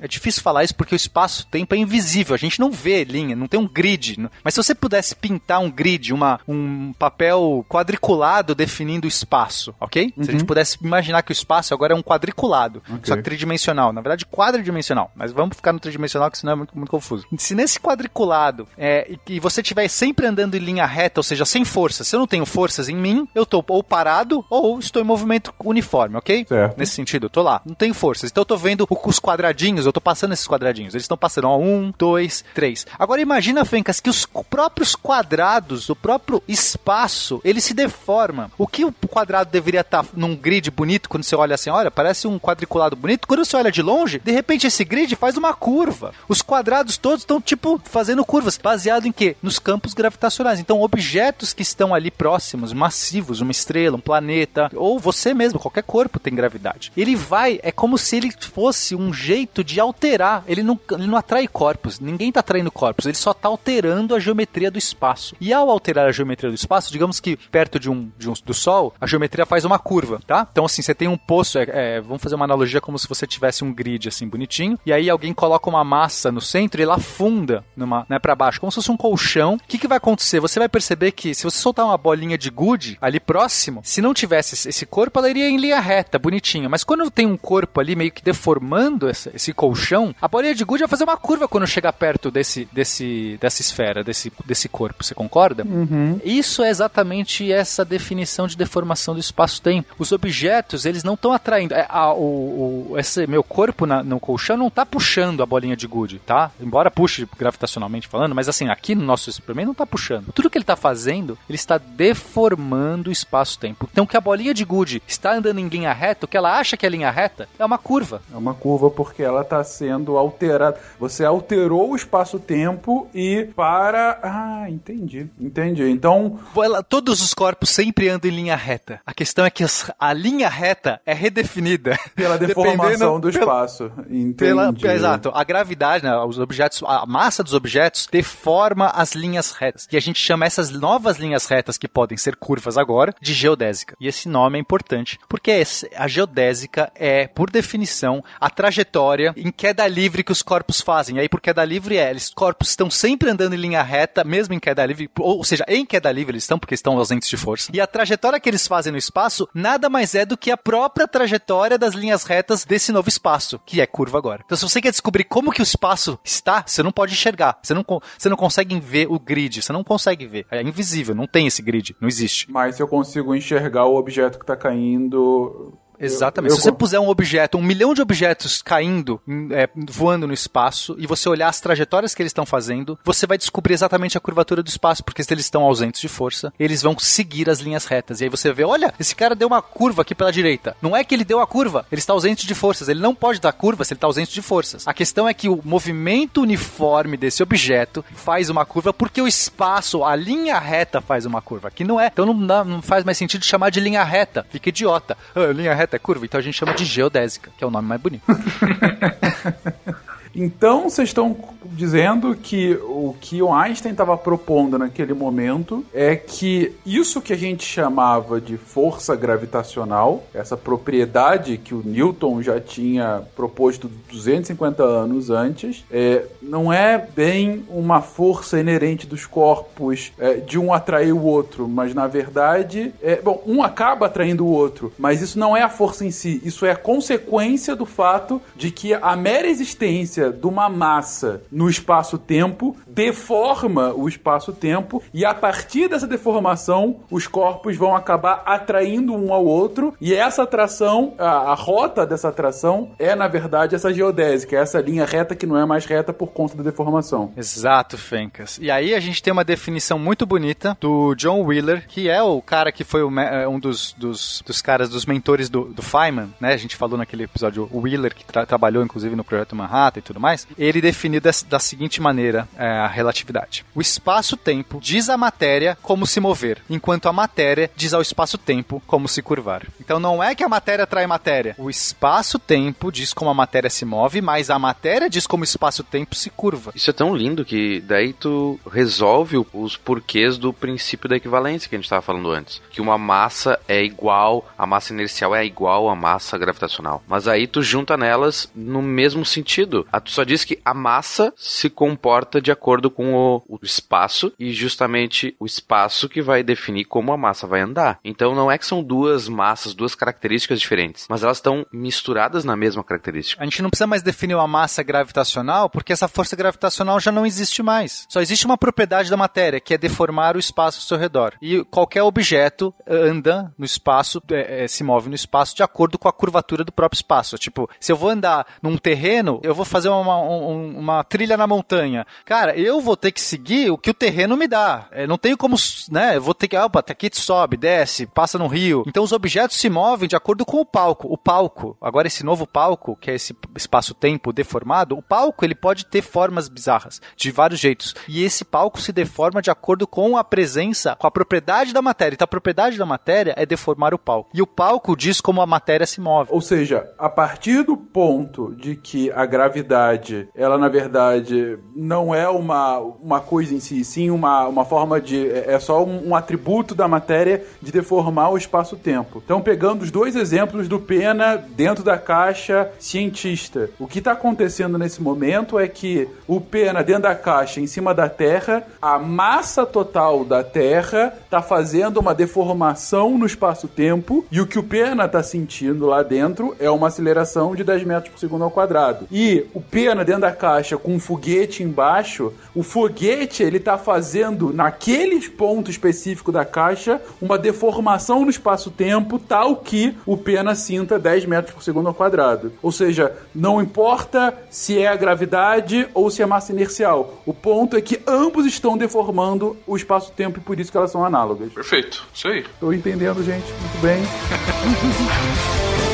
É difícil falar isso porque o espaço-tempo é invisível, a gente não vê linha, não tem um grid. Mas se você pudesse pintar um grid, uma, um papel quadriculado definindo o espaço, ok? Se a gente pudesse imaginar que o espaço agora é um quadriculado, só que tridimensional, na verdade quadridimensional, mas vamos ficar no tridimensional que senão é muito, muito confuso. Se nesse quadriculado é, e, você estiver sempre andando em linha reta, ou seja, sem força, se eu não tenho forças em mim, eu tô ou parado ou estou em movimento uniforme, ok? Certo. Nesse sentido, eu tô lá, não tenho forças. Então eu tô vendo os quadradinhos, eu tô passando esses quadradinhos. Eles estão passando, ó, um, dois, três. Agora imagina, Fencas, que os próprios quadrados, o próprio espaço, ele se deforma. O que o quadrado deveria estar num grid bonito quando você olha assim, olha, parece um quadriculado bonito. Quando você olha de longe, de repente esse grid faz uma curva. Os quadrados todos estão, tipo, fazendo curvas. Baseado em quê? Nos campos gravitacionais. Então, objetos que estão ali próximos, massivos, uma estrela, um planeta, ou você mesmo, qualquer corpo tem gravidade. Ele vai, é como se ele fosse um jeito de alterar. Ele não, ele não atrai corpos, ninguém está atraindo corpos, ele só está alterando a geometria do espaço. E ao alterar a geometria do espaço, digamos que perto de um, de um do Sol, a geometria faz uma curva, tá? Então, assim, você tem um poço, é, é, vamos fazer uma analogia como se você tivesse um grid assim bonitinho, e aí alguém coloca uma massa no centro e ela afunda numa, né, para baixo, como se fosse um colchão. O que, que vai acontecer? Você vai perceber que se você soltar uma bolinha de gude ali próximo, se não tivesse esse- corpo, ela iria em linha reta, bonitinho. Mas quando tem um corpo ali meio que deformando essa- esse colchão, a bolinha de gude vai fazer uma curva quando chegar perto desse, desse, dessa esfera, desse, desse corpo. Você concorda? Isso é exatamente essa definição de deformação do espaço-tempo. Os objetos, eles não estão atraindo. é, a- o, o- esse meu corpo na- no colchão não está puxando a bolinha de gude, tá? Embora puxe gravitacionalmente falando, mas assim, aqui no nosso experimento não está puxando. Tudo que ele está fazendo, ele está deformando o espaço-tempo. Então, que a bolinha de gude está andando em linha reta, o que ela acha que é linha reta, é uma curva. É uma curva porque ela está sendo alterada. Você alterou o espaço-tempo e para. Ah, entendi. Entendi. Então, Ela- todos os corpos sempre andam em linha reta. A questão é que as- a linha reta é redefinida pela (laughs) deformação do pela- espaço. Entendi. Pela, exato. A gravidade, né, os objetos, a massa dos objetos deforma as linhas retas. E a gente chama essas novas linhas retas que podem ser curvas agora de geodésica. E esse nome é importante porque a geodésica é, por definição, a trajetória em queda livre que os corpos fazem. E aí, por queda livre é, os corpos estão sempre andando em linha reta, mesmo em queda livre, ou seja, em queda livre eles estão porque estão ausentes de força. E a trajetória que eles fazem no espaço nada mais é do que a própria trajetória das linhas retas desse novo espaço, que é curva agora. Então, se você quer descobrir como que o espaço está, você não pode enxergar. Você não, você não consegue ver o grid, você não consegue ver. É invisível, não tem esse grid, não existe. Mas eu consigo enxergar o objeto que está caindo. Exatamente. Eu- Se você eu- puser um objeto, um milhão de objetos caindo, em- é, voando no espaço, e você olhar as trajetórias que eles estão fazendo, você vai descobrir exatamente a curvatura do espaço, porque se eles estão ausentes de força, eles vão seguir as linhas retas. E aí você vê, olha, esse cara deu uma curva aqui pela direita. Não é que ele deu a curva, ele está ausente de forças. Ele não pode dar curva se ele está ausente de forças. A questão é que o movimento uniforme desse objeto faz uma curva porque o espaço, a linha reta faz uma curva. Que não é. Então não, dá- não faz mais sentido chamar de linha reta. Fica idiota. Ah, linha reta é curva, então a gente chama de geodésica, que é o nome mais bonito. (laughs) Então vocês estão dizendo que o que o Einstein estava propondo naquele momento é que isso que a gente chamava de força gravitacional, essa propriedade que o Newton já tinha proposto 250 anos antes, é, não é bem uma força inerente dos corpos é, de um atrair o outro, mas na verdade, é, bom, um acaba atraindo o outro, mas isso não é a força em si, isso é a consequência do fato de que a mera existência de uma massa no espaço-tempo deforma o espaço-tempo e a partir dessa deformação os corpos vão acabar atraindo um ao outro e essa atração, a, a rota dessa atração é na verdade essa geodésica, é essa linha reta que não é mais reta por conta da deformação. Exato, Fencas. E aí a gente tem uma definição muito bonita do John Wheeler, que é o cara que foi é, um dos, dos, dos, caras, dos mentores do, do Feynman, né? A gente falou naquele episódio, o Wheeler, que tra trabalhou inclusive no Projeto Manhattan e tudo mais. Ele definiu da seguinte maneira é, a relatividade. O espaço-tempo diz à matéria como se mover, enquanto a matéria diz ao espaço-tempo como se curvar. Então não é que a matéria atrai matéria. O espaço-tempo diz como a matéria se move, mas a matéria diz como o espaço-tempo se curva. Isso é tão lindo que daí tu resolve os porquês do princípio da equivalência que a gente estava falando antes. Que uma massa é igual, a massa inercial é igual à massa gravitacional. Mas aí tu junta nelas no mesmo sentido. Tu só diz que a massa se comporta de acordo com o, o espaço e justamente o espaço que vai definir como a massa vai andar. Então não é que são duas massas, duas características diferentes, mas elas estão misturadas na mesma característica. A gente não precisa mais definir uma massa gravitacional porque essa força gravitacional já não existe mais. Só existe uma propriedade da matéria que é deformar o espaço ao seu redor. E qualquer objeto anda no espaço, é, é, se move no espaço de acordo com a curvatura do próprio espaço. Tipo, se eu vou andar num terreno, eu vou fazer uma, uma, uma trilha na montanha. Cara, eu vou ter que seguir o que o terreno me dá. Eu não tenho como, né? Eu vou ter que, opa, aqui sobe, desce, passa no rio. Então os objetos se movem de acordo com o palco. O palco, agora esse novo palco, que é esse espaço-tempo deformado, o palco ele pode ter formas bizarras, de vários jeitos. E esse palco se deforma de acordo com a presença, com a propriedade da matéria. Então a propriedade da matéria é deformar o palco. E o palco diz como a matéria se move. Ou seja, a partir do ponto de que a gravidade, ela na verdade não é uma, uma coisa em si, sim uma, uma forma de. É, é só um, um atributo da matéria de deformar o espaço-tempo. Então, pegando os dois exemplos do Pena dentro da caixa cientista, o que está acontecendo nesse momento é que o Pena dentro da caixa, em cima da Terra, a massa total da Terra está fazendo uma deformação no espaço-tempo e o que o Pena está sentindo lá dentro é uma aceleração de 10 metros por segundo ao quadrado. E o Pena dentro da caixa com um foguete embaixo, o foguete ele está fazendo naqueles pontos específicos da caixa uma deformação no espaço-tempo tal que o Pena sinta 10 metros por segundo ao quadrado. Ou seja, não importa se é a gravidade ou se é massa inercial. O ponto é que ambos estão deformando o espaço-tempo e por isso que elas são análogas. Perfeito, isso aí. Tô entendendo, gente. Muito bem. (laughs)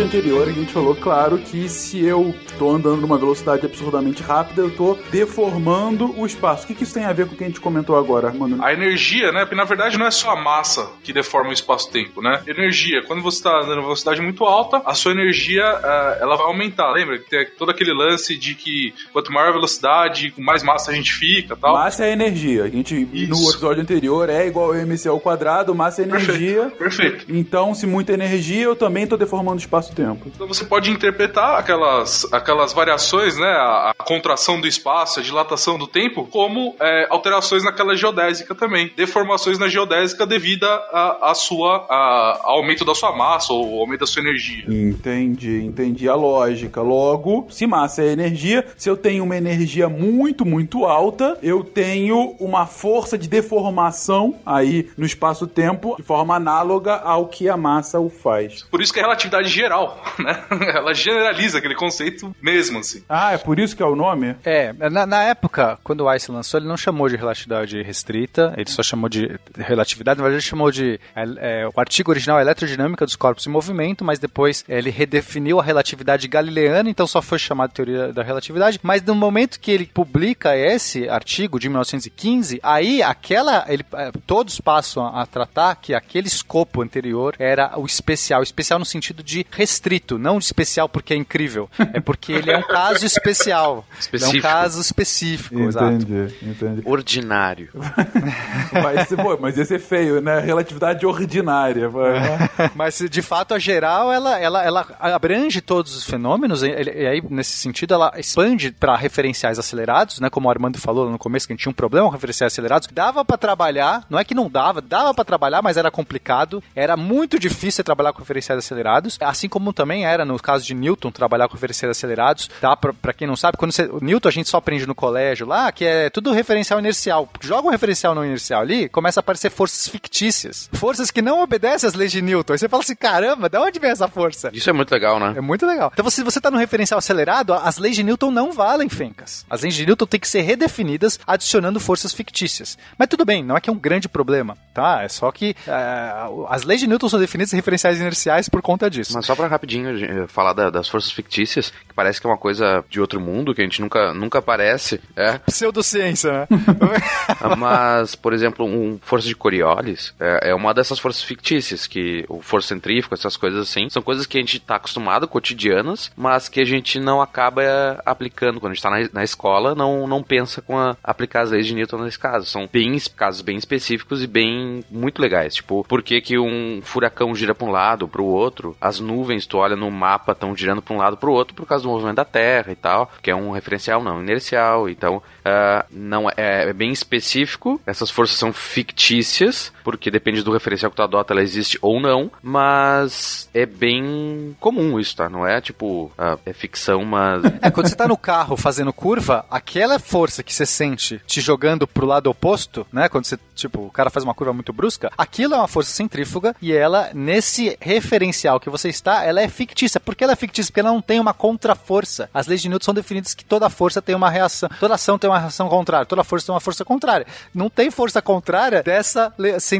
episódio anterior a gente falou, claro, que se eu tô andando numa velocidade absurdamente rápida, eu tô deformando o espaço. O que, que isso tem a ver com o que a gente comentou agora, Armando? A energia, né? Porque na verdade não é só a massa que deforma o espaço-tempo, né? Energia, quando você tá andando numa velocidade muito alta, a sua energia uh, ela vai aumentar. Lembra que tem todo aquele lance de que quanto maior a velocidade, com mais massa a gente fica tal. Massa é energia. A gente, isso. no episódio anterior, é igual ao MC ao quadrado, massa é energia. Perfeito. Perfeito. Então, se muita energia, eu também tô deformando o espaço-tempo. Então você pode interpretar aquelas, aquelas variações, né? A, a contração do espaço, a dilatação do tempo, como é, alterações naquela geodésica também. Deformações na geodésica devido a, a sua, a, ao aumento da sua massa ou ao aumento da sua energia. Entendi, entendi a lógica. Logo, se massa é energia, se eu tenho uma energia muito, muito alta, eu tenho uma força de deformação aí no espaço-tempo de forma análoga ao que a massa o faz. Por isso que é relatividade geral, (laughs) né? Ela generaliza aquele conceito mesmo, assim. Ah, é por isso que é o nome? É, na, na época, quando o Einstein lançou, ele não chamou de relatividade restrita, ele só chamou de relatividade, na verdade ele chamou de. é, o artigo original é eletrodinâmica dos corpos em movimento, mas depois ele redefiniu a relatividade galileana, então só foi chamado de teoria da relatividade. Mas no momento que ele publica esse artigo de 1915, aí aquela. Ele, é, todos passam a, a tratar que aquele escopo anterior era o especial. Especial no sentido de restrito, não especial porque é incrível. É porque ele é um caso especial. É um Específico. caso específico, exato. Entendi, entendi. Ordinário. (laughs) Mas, pô, mas ia ser feio, né? Relatividade ordinária. né? (laughs) Mas de fato a geral ela, ela, ela abrange todos os fenômenos e, e aí nesse sentido ela expande para referenciais acelerados, né? Como o Armando falou no começo que a gente tinha um problema com referenciais acelerados, dava para trabalhar, não é que não dava, dava para trabalhar, mas era complicado, era muito difícil trabalhar com referenciais acelerados, assim como também era no caso de Newton trabalhar com referenciais acelerados, tá? Pra, pra quem não sabe, quando você, o Newton a gente só aprende no colégio lá, que é tudo referencial inercial. Joga um referencial não inercial ali, começa a aparecer forças fictícias, forças que não obedecem às leis de Newton. Aí você fala assim, caramba, de onde vem essa força? Isso é muito legal, né? É muito legal. Então, se você tá no referencial acelerado, as leis de Newton não valem, Fencas. As leis de Newton têm que ser redefinidas adicionando forças fictícias. Mas tudo bem, não é que é um grande problema, tá? É só que é, as leis de Newton são definidas em referenciais inerciais por conta disso. Mas só pra rapidinho eh, falar da- das forças fictícias, que parece que é uma coisa de outro mundo, que a gente nunca, nunca aparece, é. Pseudociência, né? (laughs) Mas, por exemplo, um força de Coriolis é, é uma dessas forças fictícias, que o força centrífuga, essas coisas assim, são coisas que a gente tá acostumado, cotidianas, mas que a gente não acaba é, aplicando. Quando a gente tá na, na escola, não, não pensa com a, aplicar as leis de Newton nesse caso. São bem, casos bem específicos e bem, muito legais. Tipo, por que que um furacão gira pra um lado ou pro outro? As nuvens, tu olha no mapa, estão girando pra um lado pro outro por causa do movimento da Terra e tal, que é um referencial não inercial. Então, ah, não é, é bem específico. Essas forças são fictícias, porque depende do referencial que tu adota, ela existe ou não, mas é bem comum isso, tá? Não é tipo, ah, é ficção, mas. (laughs) É, quando você tá no carro fazendo curva, aquela força que você sente te jogando pro lado oposto, né? Quando você, tipo, o cara faz uma curva muito brusca, aquilo é uma força centrífuga e ela, nesse referencial que você está, ela é fictícia. Por que ela é fictícia? Porque ela não tem uma contraforça. As leis de Newton são definidas que toda força tem uma reação, toda ação tem uma reação contrária, toda força tem uma força contrária. Não tem força contrária dessa le- centrífuga.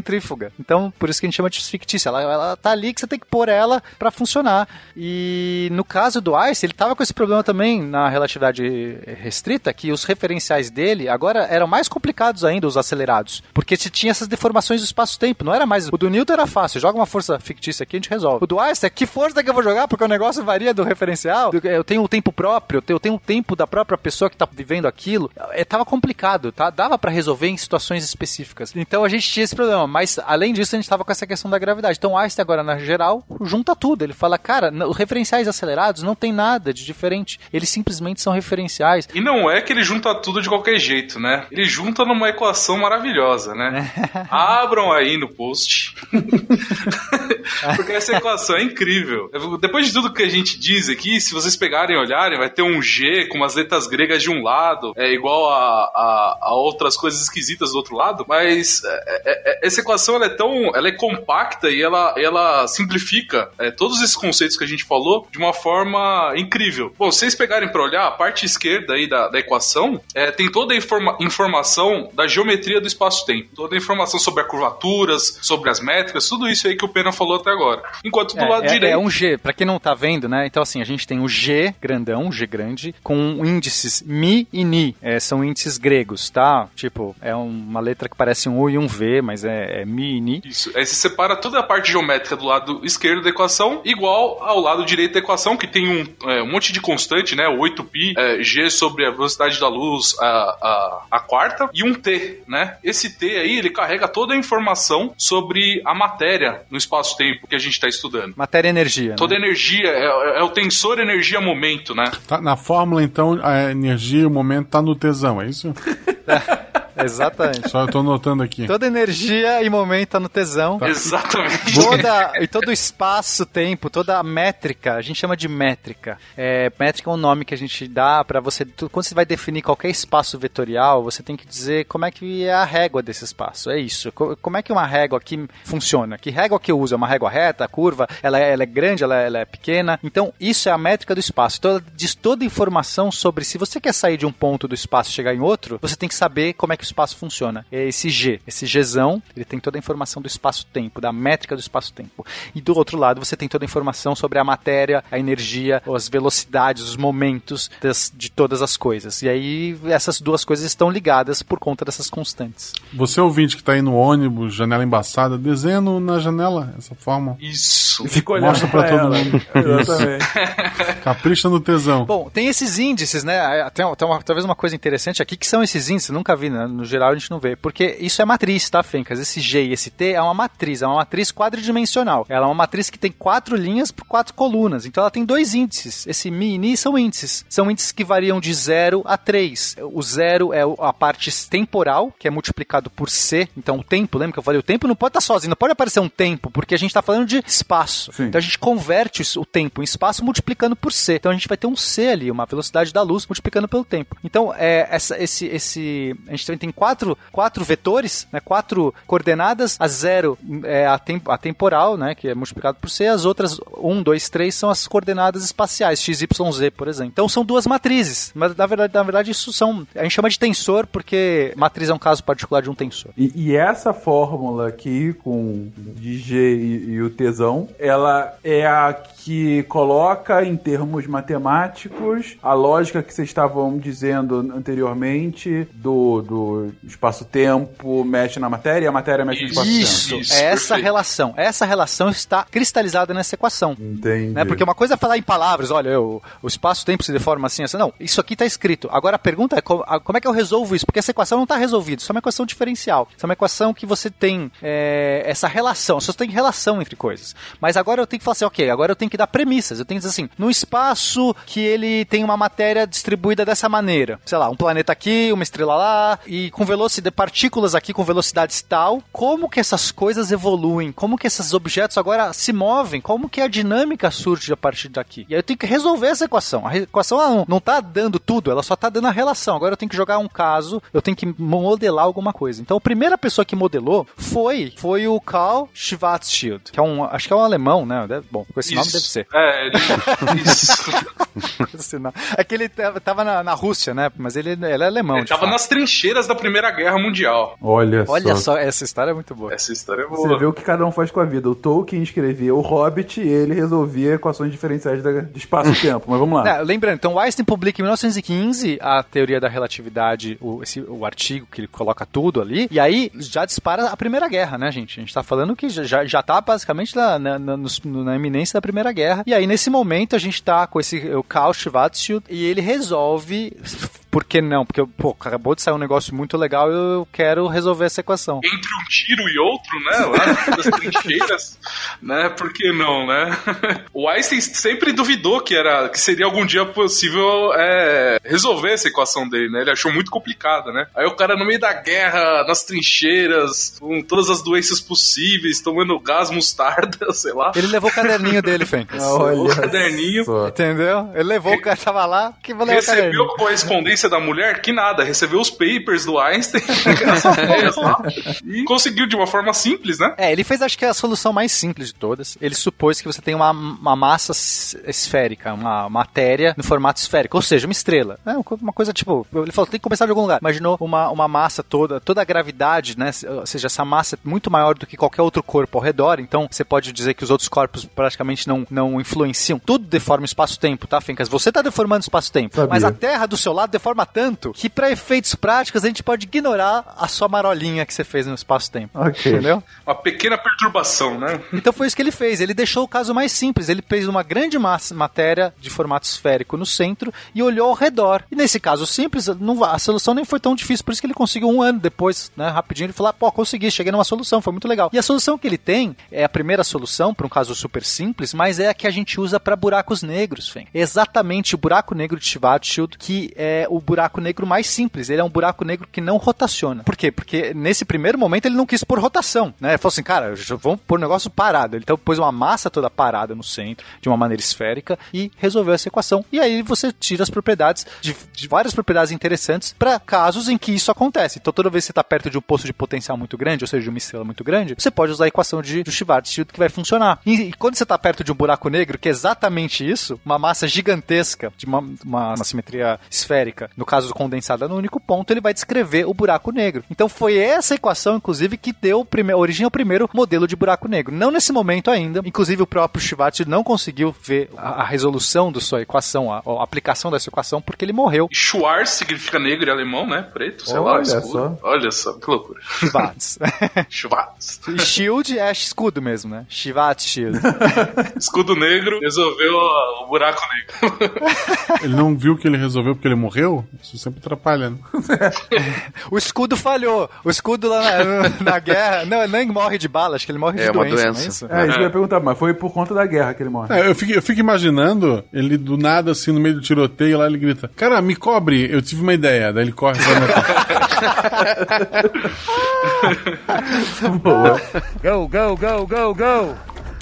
Então, por isso que a gente chama de fictícia. Ela, ela tá ali que você tem que pôr ela pra funcionar. E no caso do Einstein, ele tava com esse problema também na relatividade restrita, que os referenciais dele agora eram mais complicados ainda, os acelerados. Porque você tinha essas deformações do espaço-tempo. Não era mais. O do Newton era fácil, joga uma força fictícia aqui, a gente resolve. O do Einstein, que força que eu vou jogar? Porque o negócio varia do referencial. Eu tenho um tempo próprio, eu tenho- tenho um tempo da própria pessoa que tá vivendo aquilo. É, tava complicado, tá? Dava pra resolver em situações específicas. Então a gente tinha esse problema. Mas além disso, a gente tava com essa questão da gravidade. Então Einstein agora, na geral, junta tudo. Ele fala, cara, os referenciais acelerados não tem nada de diferente. Eles simplesmente são referenciais. E não é que ele junta tudo de qualquer jeito, né? Ele junta numa equação maravilhosa, né? (laughs) Abram aí no post. (laughs) Porque essa equação é incrível. Depois de tudo que a gente diz aqui, se vocês pegarem e olharem, vai ter um G com umas letras gregas de um lado, é igual a, a, a outras coisas esquisitas do outro lado, mas é, é, é, essa equação ela é tão. ela é compacta e ela, ela simplifica é, todos esses conceitos que a gente falou de uma forma incrível. Bom, se vocês pegarem para olhar, a parte esquerda aí da, da equação é, tem toda a informa- informação da geometria do espaço-tempo, toda a informação sobre as curvaturas, sobre as métricas, tudo isso aí que o Pena falou até agora. Enquanto do É, lado é- direito. é um G, pra quem não tá vendo, né? Então, assim, a gente tem o G grandão, G grande, com índices Mi e Ni. É, são índices gregos, tá? Tipo, é uma letra que parece um U e um V, mas é, é Mi e Ni. Isso. Aí você separa toda a parte geométrica do lado esquerdo da equação, igual ao lado direito da equação, que tem um, é, um monte de constante, né? O 8π, é, G sobre a velocidade da luz, a, a, a quarta, e um T, né? Esse T aí, ele carrega toda a informação sobre a matéria no espaço-tempo que a gente está estudando. Matéria e energia. Toda né? a energia, é, é o tensor energia-momento, né? Tá, na fórmula, então, a energia e o momento tá no tesão, é isso? (laughs) Exatamente. Só eu tô anotando aqui. Toda energia e momento tá no tesão. Exatamente. Toda, e todo o espaço, tempo, toda a métrica, a gente chama de métrica. É, métrica é um nome que a gente dá pra você. tu- Quando você vai definir qualquer espaço vetorial, você tem que dizer como é que é a régua desse espaço. É isso. Co- Como é que uma régua aqui funciona? Que régua que eu uso? É uma régua reta, curva? Ela é, ela é grande, ela é, ela é pequena? Então, isso é a métrica do espaço. Então, ela diz toda a informação sobre se você quer sair de um ponto do espaço e chegar em outro, você tem que saber como é que o espaço funciona. É esse G. Esse Gzão, ele tem toda a informação do espaço-tempo, da métrica do espaço-tempo. E do outro lado, você tem toda a informação sobre a matéria, a energia, as velocidades, os momentos das- de todas as coisas. E aí, essas duas coisas estão ligadas por conta dessas constantes. Você ouvinte que tá aí no ônibus, janela embaçada, desenha no- na janela essa forma. Isso. Fica olhando Mostra pra todo ela. mundo. (laughs) Exatamente. Capricha no tesão. Bom, tem esses índices, né? Tem, tem uma- talvez uma coisa interessante aqui, que são esses índices, nunca vi, né? No geral a gente não vê. Porque isso é matriz, tá, Fencas? Esse G e esse T é uma matriz, é uma matriz quadridimensional. Ela é uma matriz que tem quatro linhas por quatro colunas. Então ela tem dois índices. Esse Mi e Ni são índices. São índices que variam de 0 a 3. O zero é a parte temporal, que é multiplicado por C. Então o tempo, lembra que eu falei? O tempo não pode estar sozinho, não pode aparecer um tempo, porque a gente está falando de espaço. Sim. Então a gente converte o tempo em espaço multiplicando por c. Então a gente vai ter um c ali, uma velocidade da luz multiplicando pelo tempo. Então é, essa, esse, esse, a gente também tem quatro, quatro vetores, né, quatro coordenadas. A zero é a, tem, a temporal, né, que é multiplicado por c. As outras um, dois, três são as coordenadas espaciais, x, y, z, por exemplo. Então são duas matrizes, mas na verdade, na verdade isso são a gente chama de tensor porque matriz é um caso particular de um tensor. E, e essa fórmula aqui, com de G e, e o tesão, ela é a que coloca em termos matemáticos a lógica que vocês estavam dizendo anteriormente do, do espaço-tempo mexe na matéria e a matéria mexe no espaço-tempo. Isso, Isso, é essa perfeito. relação. Essa relação está cristalizada nessa equação. Entendi. Né? Porque uma coisa é falar em palavras, olha, o, o espaço-tempo se deforma assim, assim. Não, isso aqui está escrito. Agora a pergunta é co- a- como é que eu resolvo isso? Porque essa equação não está resolvida. Isso é uma equação diferencial. Isso é uma equação que você tem é, essa relação. Você tem relação entre coisas. Mas agora eu tenho que falar assim, ok, agora eu tenho que dar premissas. Eu tenho que dizer assim, no espaço que ele tem uma matéria distribuída dessa maneira. Sei lá, um planeta aqui, uma estrela lá, e com velocidade, partículas aqui com velocidades tal. Como que essas coisas evoluem? Como que esses objetos agora se movem? Como que a dinâmica surge a partir daqui? E aí eu tenho que resolver essa equação. A equação não, não tá dando tudo, ela só tá dando a relação. Agora eu tenho que jogar um caso, eu tenho que modelar alguma coisa. Então a primeira pessoa que modelou foi foi o Karl Schwarzschild, que é um, acho que é um alemão, né? Bom, com esse nome Isso. Deve ser. É, ele... (laughs) Isso. É que ele tava na, na Rússia, né? Mas ele, ele é alemão. Ele tava fato. nas trincheiras da Primeira Guerra Mundial. Olha, Olha só. só, essa história é muito boa. Essa história é Você boa. vê o que cada um faz com a vida. O Tolkien escrevia o Hobbit e ele resolvia equações diferenciais de espaço-tempo. Mas vamos lá. É, lembrando, então o Einstein publica em 1915 a teoria da relatividade, o, esse, o artigo que ele coloca tudo ali, e aí já dispara a Primeira Guerra, né, gente? A gente tá falando que já- já, tá basicamente na, na, na, nos- na iminência da Primeira Guerra, e aí nesse momento a gente tá com esse o Karl Schwarzschild e ele resolve. Por que não? Porque, pô, acabou de sair um negócio muito legal e eu quero resolver essa equação. Entre um tiro e outro, né? Lá nas trincheiras, (laughs) né? Por que não, né? (laughs) O Einstein sempre duvidou que era que seria algum dia possível é, resolver essa equação dele, né? Ele achou muito complicada, né? Aí o cara no meio da guerra, nas trincheiras, com todas as doenças possíveis, tomando gás mostarda, (laughs) sei lá. Ele levou o caderninho dele, Fencas. o caderninho. só. Entendeu? Ele levou o cara, tava lá, que o Recebeu caderninho. Da mulher? Que nada, recebeu os papers do Einstein, (laughs) ideias lá, e conseguiu de uma forma simples, né? É, ele fez acho que a solução mais simples de todas. Ele supôs que você tem uma, uma massa esférica, uma matéria no formato esférico, ou seja, uma estrela. É uma coisa tipo, ele falou, tem que começar de algum lugar. Imaginou uma, uma massa toda, toda a gravidade, né? Ou seja, essa massa é muito maior do que qualquer outro corpo ao redor, então você pode dizer que os outros corpos praticamente não, não influenciam. Tudo deforma o espaço-tempo, tá, Fencas? Você tá deformando o espaço-tempo, mas a Terra do seu lado deforma tanto que para efeitos práticos a gente pode ignorar a sua marolinha que você fez no espaço-tempo. Ok. Entendeu? Uma pequena perturbação, né? Então foi isso que ele fez. Ele deixou o caso mais simples. Ele fez uma grande massa, matéria de formato esférico no centro e olhou ao redor. E nesse caso simples, não, a solução nem foi tão difícil. Por isso que ele conseguiu um ano depois, né? Rapidinho, ele falou: pô, consegui, cheguei numa solução, foi muito legal. E a solução que ele tem é a primeira solução para um caso super simples, mas é a que a gente usa para buracos negros, Fen. Exatamente o buraco negro de Schwarzschild, que é o, buraco negro mais simples. Ele é um buraco negro que não rotaciona. Por quê? Porque nesse primeiro momento ele não quis pôr rotação, né? Ele falou assim, cara, vamos pôr o negócio parado. Ele então pôs uma massa toda parada no centro, de uma maneira esférica, e resolveu essa equação. E aí você tira as propriedades, de, de várias propriedades interessantes, para casos em que isso acontece. Então toda vez que você está perto de um posto de potencial muito grande, ou seja, de uma estrela muito grande, você pode usar a equação de, de Schwarzschild que vai funcionar. E, e quando você está perto de um buraco negro, que é exatamente isso, uma massa gigantesca, de uma, uma, uma simetria esférica, no caso condensada no único ponto, ele vai descrever o buraco negro. Então foi essa equação, inclusive, que deu prime origem ao primeiro modelo de buraco negro. Não nesse momento ainda, inclusive o próprio Schwarzschild não conseguiu ver a, a resolução da sua equação, a, a, aplicação dessa equação, porque ele morreu. Schwarz significa negro em alemão, né? Preto, sei Olha lá, escuro. Só. Olha só, que loucura. Schwarz. (laughs) Schwarz. E Shield é escudo mesmo, né? Schwarzschild. (laughs) escudo negro resolveu o buraco negro. ele não viu que ele resolveu porque ele morreu? Isso sempre atrapalha, né? (laughs) o escudo falhou. O escudo lá na, (laughs) na guerra. Não, ele nem morre de bala, acho que ele morre é de doença. doença. É, isso? é, isso que eu ia perguntar, mas foi por conta da guerra que ele morre. É, eu, fico, eu fico imaginando ele do nada, assim, no meio do tiroteio, lá ele grita: Cara, me cobre, eu tive uma ideia. Daí ele corre (laughs) Boa. Go, go, go, go, go.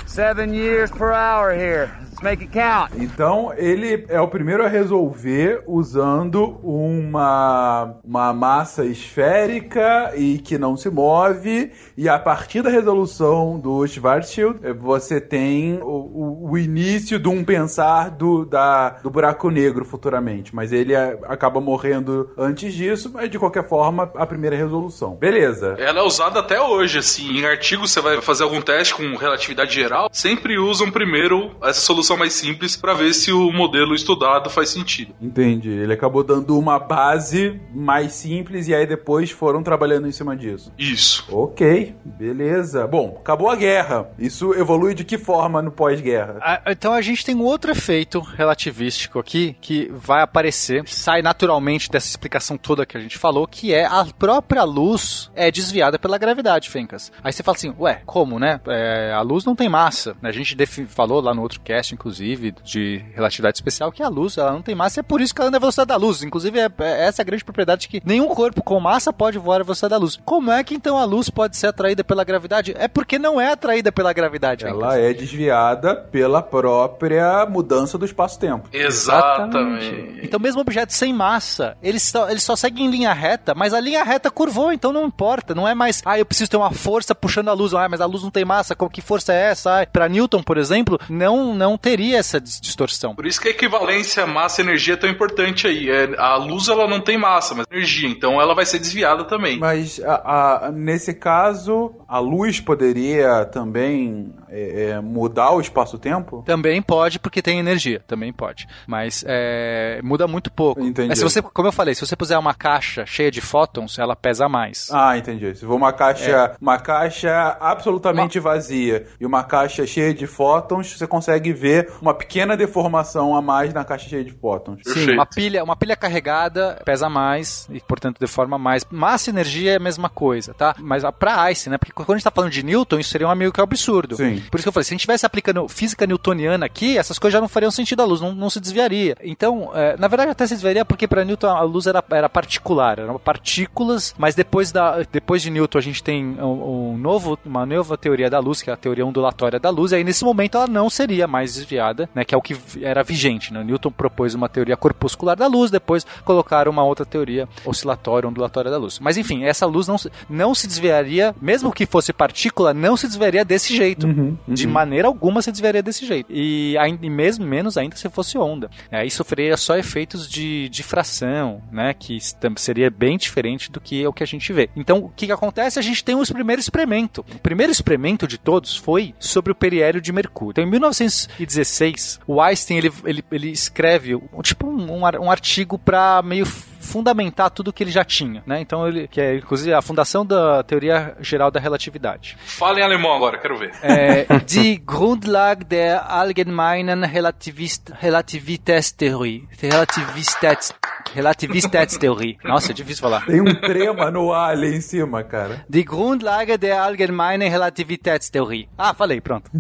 Seven years per hour here. Let's make it count. Então, ele é o primeiro a resolver usando uma, uma massa esférica e que não se move. E a partir da resolução do Schwarzschild, você tem o, o, o início de um pensar do, da, do buraco negro futuramente. Mas ele é, acaba morrendo antes disso, mas de qualquer forma, a primeira resolução. Beleza. Ela é usada até hoje, assim. Em artigos, você vai fazer algum teste com relatividade geral, sempre usam primeiro essa solução mais simples para ver se o modelo estudado faz sentido. Entendi. Ele acabou dando uma base mais simples e aí depois foram trabalhando em cima disso. Isso. Ok, beleza. Bom, acabou a guerra. Isso evolui de que forma no pós-guerra? Então a gente tem um outro efeito relativístico aqui que vai aparecer, sai naturalmente dessa explicação toda que a gente falou, que é a própria luz é desviada pela gravidade, Fencas. Aí você fala assim, ué, como, né? É, a luz não tem massa. A gente falou lá no outro cast, inclusive, de relatividade especial, que a luz ela não tem massa e é por isso que ela anda à velocidade da luz. Inclusive, é, é essa a grande propriedade de que nenhum corpo com massa pode voar à velocidade da luz. Como é que então a luz pode ser atraída pela gravidade? É porque não é atraída pela gravidade. Ela é desviada pela própria mudança do espaço-tempo. Exatamente. Então, mesmo objeto sem massa, ele só, ele só segue em linha reta, mas a linha reta curvou, então não importa. Não é mais, ah, eu preciso ter uma força puxando a luz. Ah, mas a luz não tem massa. Como que força é essa? Ah, para Newton, por exemplo, não, não teria essa distorção. Por isso que a equivalência massa-energia é tão importante aí. É, a luz ela não tem massa, mas energia, então ela vai ser desviada também. Mas a, a, nesse caso, a luz poderia também é, é, mudar o espaço-tempo? Também pode, porque tem energia. Também pode. Mas é, muda muito pouco. Entendi. se você, como eu falei, se você puser uma caixa cheia de fótons, ela pesa mais. Ah, entendi. Se for uma caixa, uma caixa absolutamente uma... vazia e uma caixa cheia de fótons, você consegue ver uma pequena deformação a mais na caixa cheia de fótons. Sim, uma pilha, uma pilha carregada pesa mais e, portanto, deforma mais. Massa e energia é a mesma coisa, tá? Mas para Einstein, né? Porque quando a gente tá falando de Newton, isso seria um amigo que é um absurdo. Sim. Por isso que eu falei, se a gente estivesse aplicando física newtoniana aqui, essas coisas já não fariam sentido à luz, não, não se desviaria. Então, é, na verdade, até se desviaria porque para Newton a luz era, era particular, eram partículas, mas depois, da, depois de Newton a gente tem um, um novo, uma nova teoria da luz, que é a teoria ondulatória da luz, e aí nesse momento ela não seria mais desviada, né, que é o que era vigente. Né? Newton propôs uma teoria corpuscular da luz, depois colocaram uma outra teoria oscilatória, ondulatória da luz. Mas enfim, essa luz não, não se desviaria, mesmo que fosse partícula, não se desviaria desse jeito. Uhum, uhum. De maneira alguma se desviaria desse jeito. E, e mesmo menos ainda se fosse onda. Aí sofreria só efeitos de difração, né? Que seria bem diferente do que é o que a gente vê. Então, o que, que acontece? A gente tem os primeiros experimento. O primeiro experimento de todos foi sobre o periélio de Mercúrio. Então, em 1916, o Einstein ele, ele, ele escreve tipo um, um artigo para meio fundamentar tudo que ele já tinha, né? Então ele que é inclusive a fundação da teoria geral da relatividade. Fala em alemão agora, quero ver. É, Die Grundlage der allgemeinen Relativist Relativitätstheorie. Relativitäts Relativitätstheorie. Nossa, é difícil falar. Tem um trema no A ali em cima, cara. Die Grundlage der allgemeinen Relativitätstheorie. Ah, falei, pronto. (laughs)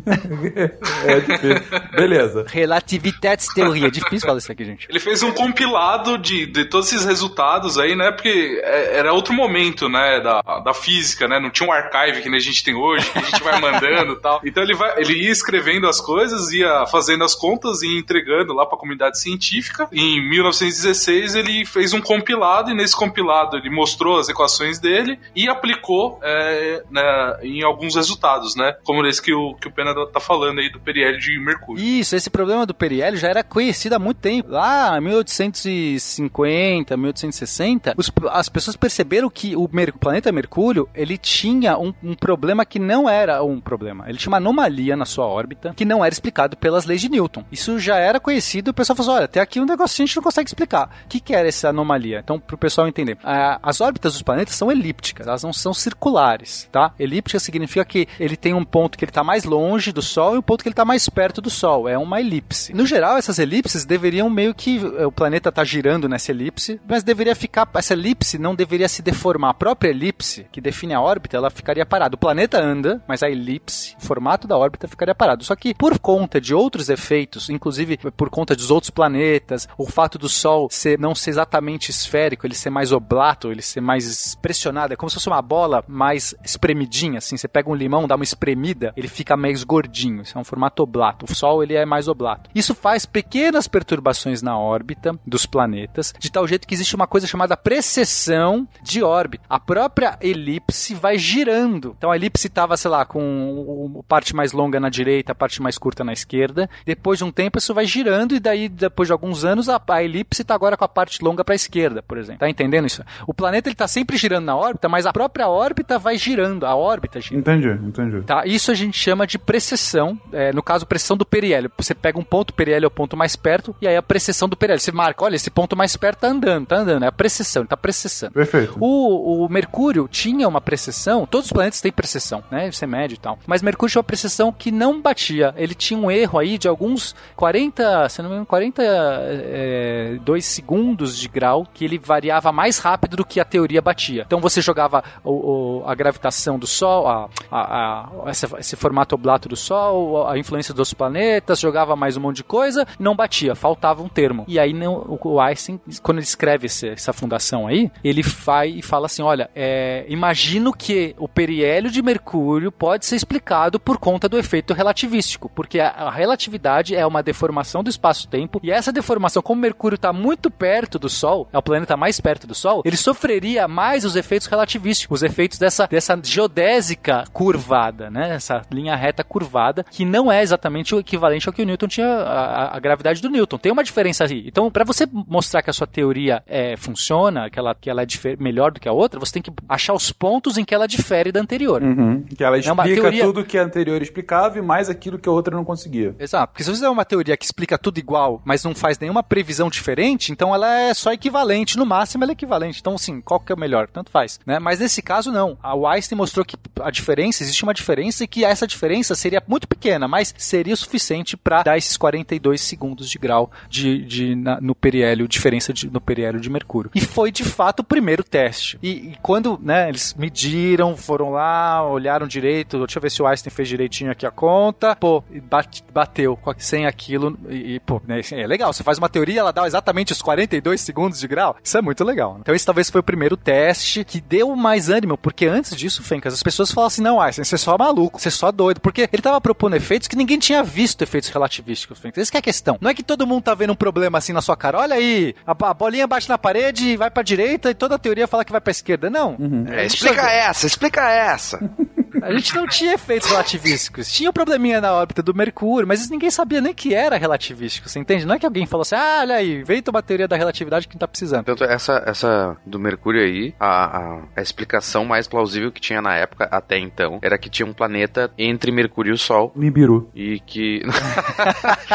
É difícil. Beleza. Relativitätstheorie. É difícil falar isso aqui, gente. Ele fez um compilado de, de todos esses resultados aí, né? Porque é- era outro momento, né? Da, da física, né? Não tinha um archive que nem a gente tem hoje, que a gente vai mandando e tal. (laughs) Então ele, vai, ele ia escrevendo as coisas, ia fazendo as contas e entregando lá pra comunidade científica. Em 1916 ele fez um compilado e nesse compilado ele mostrou as equações dele e aplicou é, né, em alguns resultados, né? Como esse que o, que o Pena tá falando aí do periélio de Mercúrio. Isso, esse problema do periélio já era conhecido há muito tempo. Lá em 1850, 1860, os- as pessoas perceberam que o, Mer- planeta Mercúrio ele tinha um, um problema que não era um problema. Ele tinha uma anomalia na sua órbita que não era explicado pelas leis de Newton. Isso já era conhecido. O pessoal falou: assim, olha, tem aqui um negócio que a gente não consegue explicar. O que, que era essa anomalia? Então, para o pessoal entender, as órbitas dos planetas são elípticas, elas não são circulares, tá? Elíptica significa que ele tem um ponto que ele está mais longe do Sol e um ponto que ele está mais perto do Sol. É uma elipse. No geral, essas elipses deveriam meio que eh, o planeta tá girando nessa elipse, mas deveria ficar essa elipse não deveria se deformar. A própria elipse que define a órbita, ela ficaria parada. O planeta anda, mas a elipse, o formato da órbita ficaria parado. Só que por conta de outros efeitos, inclusive por conta dos outros planetas, o fato do Sol ser não ser exatamente esférico, ele ser mais oblato, ele ser mais pressionado, é como se fosse uma bola mais espremidinha, assim. Você pega um limão, dá uma espremida, ele fica mais gordinho. Isso é um formato oblato. O Sol ele é mais oblato. Isso faz pequenas perturbações na órbita dos planetas, de tal jeito que existe uma coisa chamada precessão de órbita. A própria elipse vai girando. Então a elipse estava, sei lá, com a parte mais longa na direita, a parte mais curta na esquerda. Depois de um tempo isso vai girando e daí depois de alguns anos a, a elipse está agora com a parte longa para a esquerda, por exemplo. Tá entendendo isso? O planeta ele tá sempre girando na órbita, mas a própria órbita vai girando, a órbita gira. Entendi, entendi. Tá? Isso a gente chama de precessão, é, no caso, precessão do periélio. Você pega um ponto, o periélio é o ponto mais perto, e aí a precessão do periélio. Você marca, olha, esse ponto mais perto tá andando, tá andando, é a precessão, ele tá precessando. Perfeito. O, o Mercúrio tinha uma precessão, todos os planetas têm precessão, né? Você mede e tal. Mas Mercúrio tinha uma precessão que não batia. Ele tinha um erro aí de alguns 40, se não me engano, 42 segundos de grau, que ele variava mais rápido do que a teoria batia. Então você jogava o, o- a gravitação do Sol, a, a- a- essa- esse formato oblato do Sol, a influência dos planetas, jogava mais um monte de coisa, não batia, faltava um termo. E aí não, o, Einstein, quando ele escreve esse- essa fundação aí, ele vai e fala assim: olha, é, imagino que o periélio de Mercúrio pode ser explicado por conta do efeito relativístico, porque a, a relatividade é uma deformação do espaço-tempo, e essa deformação, como Mercúrio está muito perto do Sol, é o planeta mais perto do Sol, ele sofreria mais os efeitos relativísticos, os efeitos dessa, dessa geodésica curvada, né? Essa linha reta curvada, que não é exatamente o equivalente ao que o Newton tinha, a, a gravidade do Newton. Tem uma diferença aí. Então, para você mostrar que a sua teoria é, funciona, que ela, que ela é melhor do que a outra, você tem que achar os pontos em que ela difere da anterior. Uhum. Que ela É explica teoria- tudo que a anterior explicava e mais aquilo que a outra não conseguia. Exato. Porque se você fizer uma teoria que explica tudo igual, mas não faz nenhuma previsão diferente, então ela é só equivalente. No máximo, ela é equivalente. Então, assim, qual que é o melhor? Tanto faz. Né? Mas nesse caso, não. A Einstein mostrou que a diferença, existe uma diferença e que essa diferença seria muito pequena, mas seria o suficiente para dar esses 42 segundos de grau de, de, na- no periélio, diferença de- no periélio de Mercúrio. E foi, de fato, o primeiro teste. E, e quando né, eles mediram, foram lá, olharam direito, deixa eu ver se o Einstein fez direitinho aqui a conta, pô, bate- bateu sem aquilo, e, e, pô, né, é legal, você faz uma teoria, ela dá exatamente os 42 segundos de grau, isso é muito legal. Então esse talvez foi o primeiro teste que deu mais ânimo, porque antes disso, Fencas, as pessoas falam assim, não, Einstein, você é só maluco, você é só doido, porque ele tava propondo efeitos que ninguém tinha visto efeitos relativísticos, Fencas, essa que é a questão. Não é que todo mundo tá vendo um problema assim na sua cara, olha aí, a, a bolinha bate na parede, vai pra direita e toda a teoria fala que vai pra esquerda, não. É, explica essa, explica essa. (laughs) A gente não tinha efeitos relativísticos. Tinha um probleminha na órbita do Mercúrio, mas ninguém sabia nem que era relativístico, você entende? Não é que alguém falou assim, ah, olha aí, inventa uma teoria da relatividade que não tá precisando. Tanto essa, essa do Mercúrio aí, a, a, a explicação mais plausível que tinha na época, até então, era que tinha um planeta entre Mercúrio e o Sol. Nibiru. E que.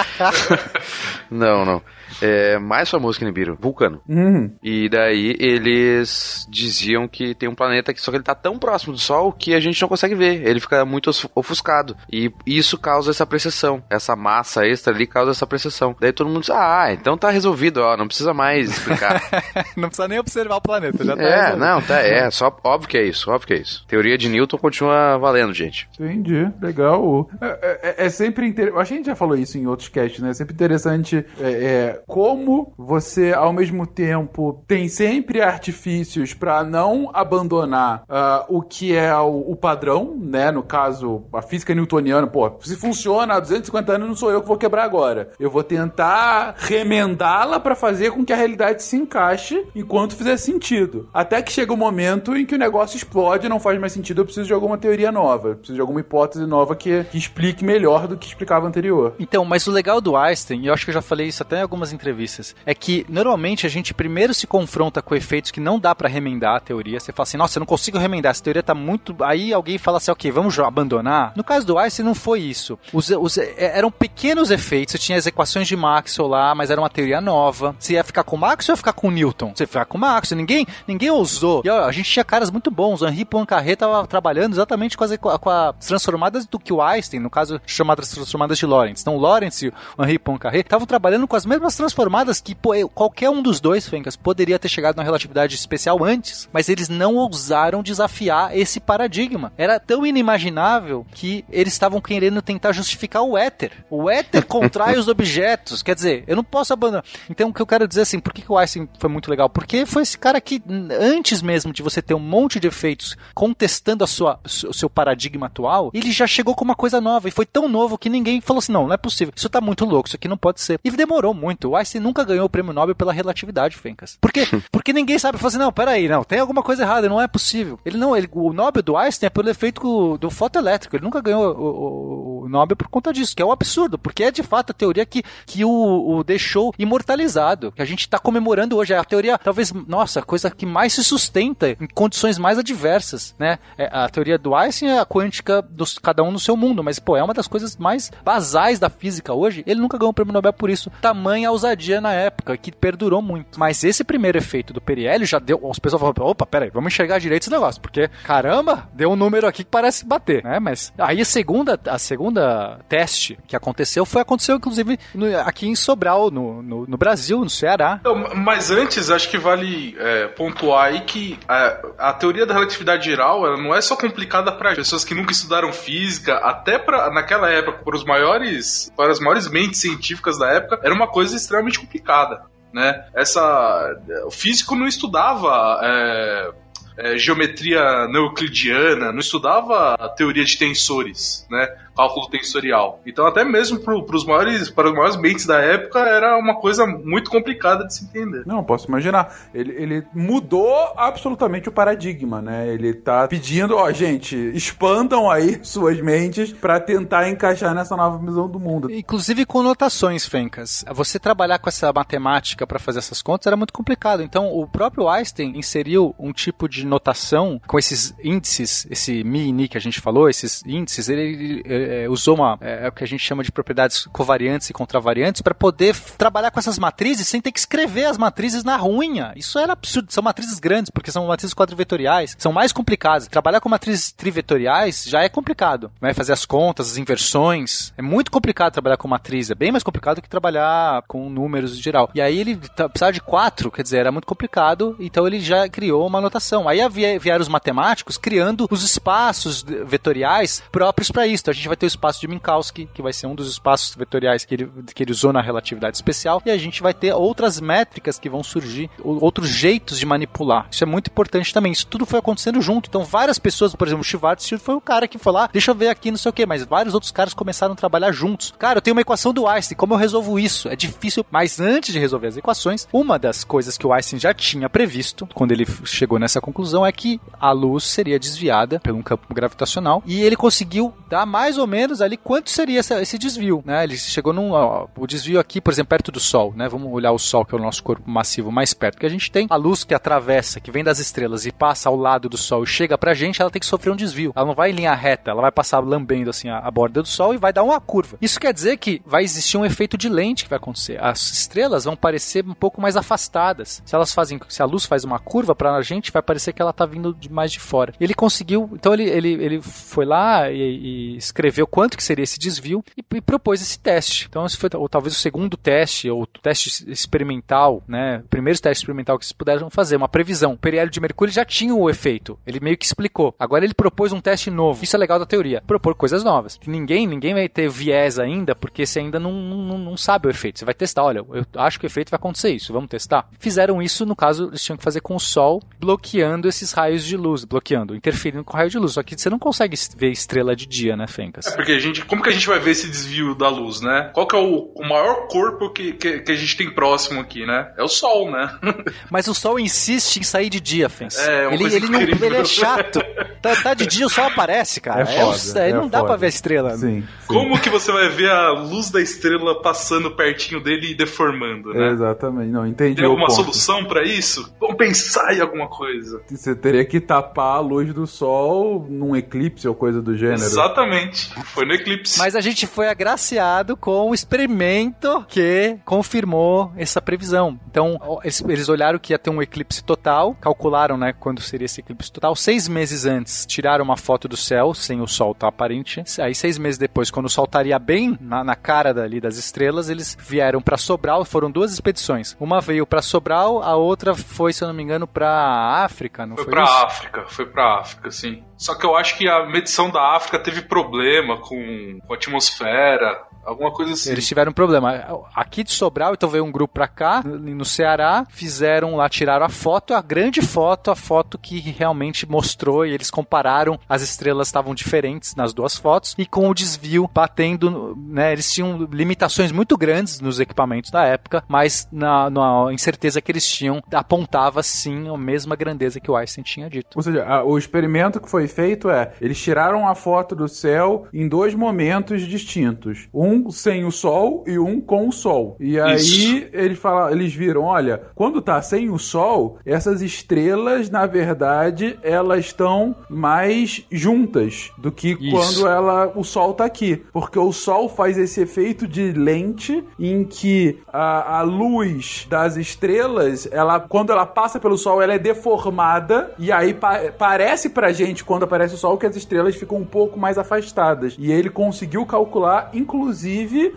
(laughs) não, não. É mais famoso que Nibiru, Vulcano. Uhum. E daí eles diziam que tem um planeta que só que ele tá tão próximo do Sol que a gente não consegue ver. Ele fica muito ofuscado. E isso causa essa precessão. Essa massa extra ali causa essa precessão. Daí todo mundo diz: Ah, então tá resolvido, ó. Não precisa mais explicar. (laughs) Não precisa nem observar o planeta, já tá é, resolvido. não, tá. É, só óbvio que é isso, óbvio que é isso. Teoria de Newton continua valendo, gente. Entendi, legal. É, é- é sempre interessante. Acho que a gente já falou isso em outros casts, né? É sempre interessante é, é, como você, ao mesmo tempo, tem sempre artifícios pra não abandonar ah, o que é o, o padrão, né? No caso, a física newtoniana, pô, se funciona há 250 anos, não sou eu que vou quebrar agora. Eu vou tentar remendá-la pra fazer com que a realidade se encaixe enquanto fizer sentido. Até que chega o momento em que o negócio explode, não faz mais sentido, eu preciso de alguma teoria nova. Eu preciso de alguma hipótese nova que, que explique melhor do que explicava anterior. Então, mas o legal do Einstein, eu acho que eu já falei isso até em algumas entrevistas, é que normalmente a gente primeiro se confronta com efeitos que não dá pra remendar a teoria. Você fala assim, nossa, eu não consigo remendar, essa teoria tá muito. Aí alguém fala assim, ok, vamos abandonar. No caso do Einstein não foi isso. Os, os- é, eram pequenos efeitos, você tinha as equações de Maxwell lá, mas era uma teoria nova. Você ia ficar com Maxwell ou ia ficar com Newton? Você ia ficar com Maxwell, ninguém, ninguém ousou. E ó, a gente tinha caras muito bons, o Henri Poincaré tava trabalhando exatamente com as, com as transformadas do que o Einstein, no caso chamadas transformadas de Lorentz. Então Lorentz e o Henri Poincaré estavam trabalhando com as mesmas transformadas que pô, qualquer um dos dois, Fencas, poderia ter chegado na relatividade especial antes, mas eles não ousaram desafiar esse paradigma. Era tão inimaginável que eles estavam querendo tentar justificar o éter. O éter contrai os (laughs) objetos, quer dizer, eu não posso abandonar. Então o que eu quero dizer assim, por que, que o Einstein foi muito legal? Porque foi esse cara que, antes mesmo de você ter um monte de efeitos contestando a sua, o seu paradigma atual, ele já chegou com uma coisa nova e foi tão novo que ninguém falou assim: não, não é possível, isso tá muito louco, isso aqui não pode ser. E demorou muito. O Einstein nunca ganhou o prêmio Nobel pela relatividade, Fencas. Por quê? (laughs) Porque ninguém sabe. Falou assim: não, peraí, não, tem alguma coisa errada, não é possível. Ele não, ele, o Nobel do Einstein é pelo efeito do fotoelétrico. Ele nunca ganhou o, o- o Nobel por conta disso, que é um absurdo, porque é de fato a teoria que, que o, o deixou imortalizado, que a gente está comemorando hoje. É a teoria, talvez, nossa, a coisa que mais se sustenta em condições mais adversas, né? É, a teoria do Einstein é a quântica dos cada um no seu mundo, mas, pô, é uma das coisas mais basais da física hoje. Ele nunca ganhou o prêmio Nobel por isso. Tamanha ousadia na época, que perdurou muito. Mas esse primeiro efeito do periélio já deu. Os pessoal falaram: opa, peraí, vamos enxergar direito esse negócio, porque caramba, deu um número aqui que parece bater, né? Mas aí a segunda, a segunda teste que aconteceu foi aconteceu, inclusive, no- aqui em Sobral, no, no, no Brasil, no Ceará. Então, mas antes, acho que vale é, pontuar aí que a, a teoria da relatividade geral ela não é só complicada para pessoas que nunca estudaram física, até para naquela época, para os maiores, para as maiores mentes científicas da época, era uma coisa extremamente complicada, né? Essa, o físico não estudava é, é, geometria não euclidiana, não estudava teoria de tensores, né? Cálculo tensorial. Então, até mesmo para os maiores, para os maiores mentes da época, era uma coisa muito complicada de se entender. Não, posso imaginar. Ele, ele mudou absolutamente o paradigma, né? Ele tá pedindo, ó, gente, expandam aí (laughs) suas mentes pra tentar encaixar nessa nova visão do mundo. Inclusive com notações, Fencas. Você trabalhar com essa matemática para fazer essas contas era muito complicado. Então, o próprio Einstein inseriu um tipo de notação com esses índices, esse mi e ni que a gente falou, esses índices, ele, ele, é, usou uma, é, é o que a gente chama de propriedades covariantes e contravariantes para poder trabalhar com essas matrizes sem ter que escrever as matrizes na runha. Isso era absurdo. São matrizes grandes, porque são matrizes quadrivetoriais, são mais complicadas. Trabalhar com matrizes trivetoriais já é complicado. Vai fazer as contas, as inversões. É muito complicado trabalhar com matriz, é bem mais complicado que trabalhar com números em geral. E aí ele precisava de quatro, quer dizer, era muito complicado, então ele já criou uma notação. Aí vieram os matemáticos criando os espaços vetoriais próprios para isso. Então, a gente vai ter o espaço de Minkowski, que vai ser um dos espaços vetoriais que ele, que ele usou na relatividade especial, e a gente vai ter outras métricas que vão surgir, ou- outros jeitos de manipular. Isso é muito importante também. Isso tudo foi acontecendo junto. Então, várias pessoas, por exemplo, o Schwarzschild foi o cara que foi lá, deixa eu ver aqui, não sei o que, mas vários outros caras começaram a trabalhar juntos. Cara, eu tenho uma equação do Einstein, como eu resolvo isso? É difícil, mas antes de resolver as equações, uma das coisas que o Einstein já tinha previsto, quando ele chegou nessa conclusão, é que a luz seria desviada pelo um campo gravitacional e ele conseguiu dar mais ou menos ali quanto seria esse desvio, né? Ele chegou num ó, o desvio aqui, por exemplo, perto do Sol, né? Vamos olhar o Sol, que é o nosso corpo massivo mais perto que a gente tem. A luz que atravessa, que vem das estrelas e passa ao lado do Sol e chega pra gente, ela tem que sofrer um desvio. Ela não vai em linha reta, ela vai passar lambendo assim a, a borda do Sol e vai dar uma curva. Isso quer dizer que vai existir um efeito de lente que vai acontecer. As estrelas vão parecer um pouco mais afastadas. Se elas fazem, se a luz faz uma curva para a gente, vai parecer que ela tá vindo de mais de fora. Ele conseguiu, então ele, ele, ele foi lá e, e escreveu quanto que seria esse desvio e, e propôs esse teste. Então esse foi ou talvez o segundo teste ou teste experimental, né? O primeiro teste experimental que eles puderam fazer, uma previsão. O periélio de Mercúrio já tinha o efeito. Ele meio que explicou. Agora ele propôs um teste novo. Isso é legal da teoria. Propor coisas novas. Ninguém, ninguém vai ter viés ainda, porque você ainda não, não, não sabe o efeito. Você vai testar, olha, eu acho que o efeito vai acontecer isso, vamos testar. Fizeram isso, no caso, eles tinham que fazer com o Sol, bloqueando esses raios de luz, bloqueando, interferindo com o raio de luz. Só que você não consegue ver estrela de dia, né, Fencas? É porque a gente, como que a gente vai ver esse desvio da luz, né? Qual que é o, o maior corpo que, que, que a gente tem próximo aqui, né? É o Sol, né? (laughs) Mas o Sol insiste em sair de dia, Fencas. É, uma ele, coisa ele, não, ele é chato. Tá, tá de dia, o Sol aparece, cara. É foda, o- aí é não dá foda. pra ver a estrela. né? Sim. sim. Como que você vai ver a luz da estrela passando pertinho dele e deformando, né? Exatamente. Não, entendi. Tem alguma ponto. solução pra isso? Vamos pensar em alguma coisa. Você teria que tapar a luz do sol num eclipse ou coisa do gênero. Exatamente. (laughs) Foi no eclipse. Mas a gente foi agraciado com o experimento que confirmou essa previsão. Então, eles, eles olharam que ia ter um eclipse total, calcularam, né, quando seria esse eclipse total. Seis meses antes, tiraram uma foto do céu, sem o sol tá aparente. Aí, seis meses depois, quando o sol estaria bem na, na cara dali das estrelas, eles vieram pra Sobral. Foram duas expedições. Uma veio pra Sobral, a outra foi, se eu não me engano, pra África, não Foi foi, isso? África, foi pra África, sim. Só que eu acho que a medição da África teve problema com, com a atmosfera, alguma coisa assim. Eles tiveram um problema. Aqui de Sobral, então veio um grupo pra cá, no Ceará, fizeram lá, tiraram a foto, a grande foto, a foto que realmente mostrou e eles compararam, as estrelas estavam diferentes nas duas fotos e com o desvio batendo, né, eles tinham limitações muito grandes nos equipamentos da época, mas na, na incerteza que eles tinham, apontava sim a mesma grandeza que o Einstein tinha dito. Ou seja, a- o experimento que foi feito é: eles tiraram a foto do céu em dois momentos distintos. Um sem o sol e um com o sol. E aí Isso. eles, falam, eles viram: olha, quando tá sem o sol, essas estrelas, na verdade, elas estão mais juntas do que Isso. quando ela, o sol tá aqui. Porque o sol faz esse efeito de lente em que a, a luz das estrelas, ela, quando ela passa pelo sol, ela é deformada e aí pa- parece pra gente, quando aparece o sol, que as estrelas ficam um pouco mais afastadas. E ele conseguiu calcular, inclusive,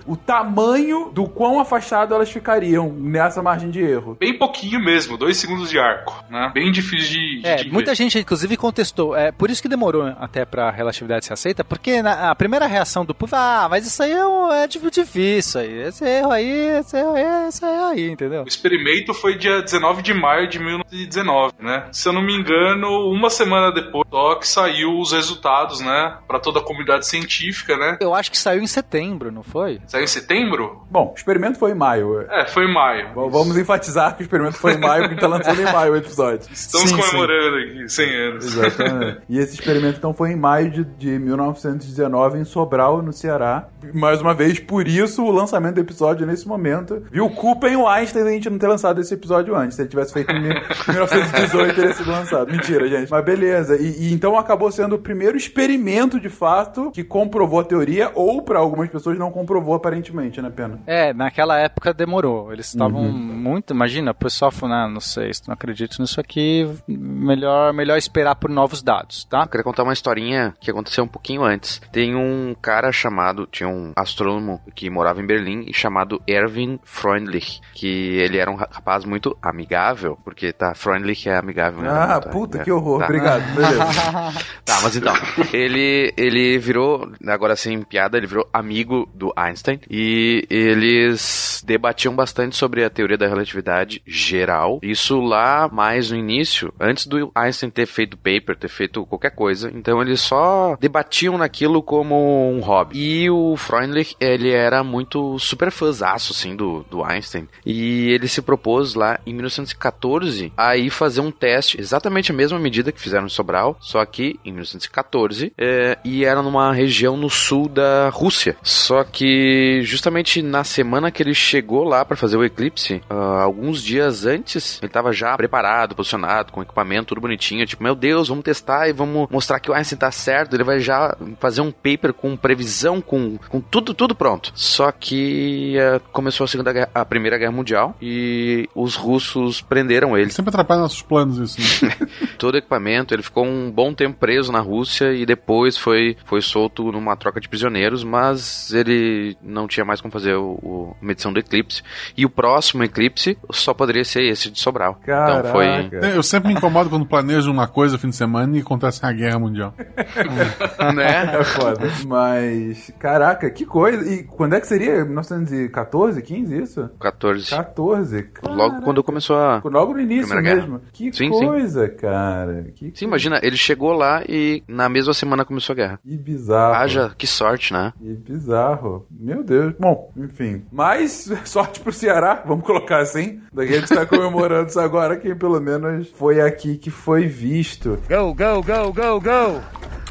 o tamanho do quão afastado elas ficariam nessa margem de erro. Bem pouquinho mesmo, dois segundos de arco, né? Bem difícil de, de É, de muita ver. gente, inclusive, contestou. É por isso que demorou até pra relatividade ser aceita, porque na- a primeira reação do povo, ah, mas isso aí é, um- é difícil aí. Esse erro aí, esse erro aí, esse erro aí, entendeu? O experimento foi dia 19 de maio de 1919, né? Se eu não me engano, uma semana depois só que saiu os resultados, né? Pra toda a comunidade científica, né? Eu acho que saiu em setembro, não foi? Saiu em setembro? Bom, o experimento foi em maio. É, foi em maio. V- Vamos enfatizar que o experimento foi em maio, porque tá lançando em maio o episódio. Estamos Sim, sim. comemorando aqui 100 anos. Exatamente. E esse experimento então foi em maio de, de 1919 em Sobral, no Ceará. Mais uma vez, por isso o lançamento do episódio nesse momento. Viu? Culpa em o Einstein a gente não ter lançado esse episódio antes. Se ele tivesse feito em mil- (laughs) 1918, teria sido lançado. Mentira, gente. Mas beleza. E, e então acabou sendo o primeiro experimento de fato que comprovou a teoria, ou para algumas pessoas não comprovou aparentemente, né, Pena? É, naquela época demorou. Eles estavam Uhum. muito. Imagina, o pessoal falou, ah, não sei, se tu não acredito nisso aqui, melhor, melhor esperar por novos dados, tá? Eu queria contar uma historinha que aconteceu um pouquinho antes. Tem um cara chamado, tinha um astrônomo que morava em Berlim e chamado Erwin Freundlich, que ele era um rapaz muito amigável, porque tá, Freundlich é amigável. né? Ah, Tá, puta, é. que horror. Tá. Obrigado. Beleza. (laughs) Tá, mas então, ele, ele virou, agora sem piada, ele virou amigo do Einstein e eles debatiam bastante sobre a teoria da relatividade geral. Isso lá mais no início, antes do Einstein ter feito paper, ter feito qualquer coisa. Então eles só debatiam naquilo como um hobby. E o Freundlich, ele era muito super fãzaço, assim, do, do Einstein. E ele se propôs lá em 1914 a ir fazer um teste, exatamente a mesma medida que fizeram em Sobral, só que em 1914, é, e era numa região no sul da Rússia. Só que justamente na semana que ele chegou lá para fazer o eclipse, uh, alguns dias antes, ele estava já preparado, posicionado, com equipamento tudo bonitinho, tipo, meu Deus, vamos testar e vamos mostrar que o Einstein tá certo, ele vai já fazer um paper com previsão, com, com tudo, tudo pronto. Só que uh, começou a segunda guerra, a primeira guerra mundial e os russos prenderam ele. Sempre atrapalha nossos planos isso, né? (laughs) Todo o equipamento, ele ficou um bom tempo preso na Rússia e depois foi, foi solto numa troca de prisioneiros, mas ele não tinha mais como fazer o, o medição do eclipse. E o próximo eclipse só poderia ser esse de Sobral. Caraca. Então foi. Eu sempre me incomodo quando planejo uma coisa no fim de semana e acontece a guerra mundial. (laughs) né? É foda. Mas, caraca, que coisa. E quando é que seria? 1914, 15, isso? 14. 14. Logo quando começou a. Logo no início Primeira guerra. mesmo. Que Sim, sim. coisa, cara. Que, Sim, imagina, ele chegou lá e na mesma semana começou a guerra. que bizarro. Haja, que sorte, né? Que bizarro. Meu Deus. Bom, enfim. Mas, (laughs) sorte pro Ceará, vamos colocar assim. Daqui a gente tá comemorando isso agora, quem pelo menos foi aqui que foi visto. Go, go, go, go, go.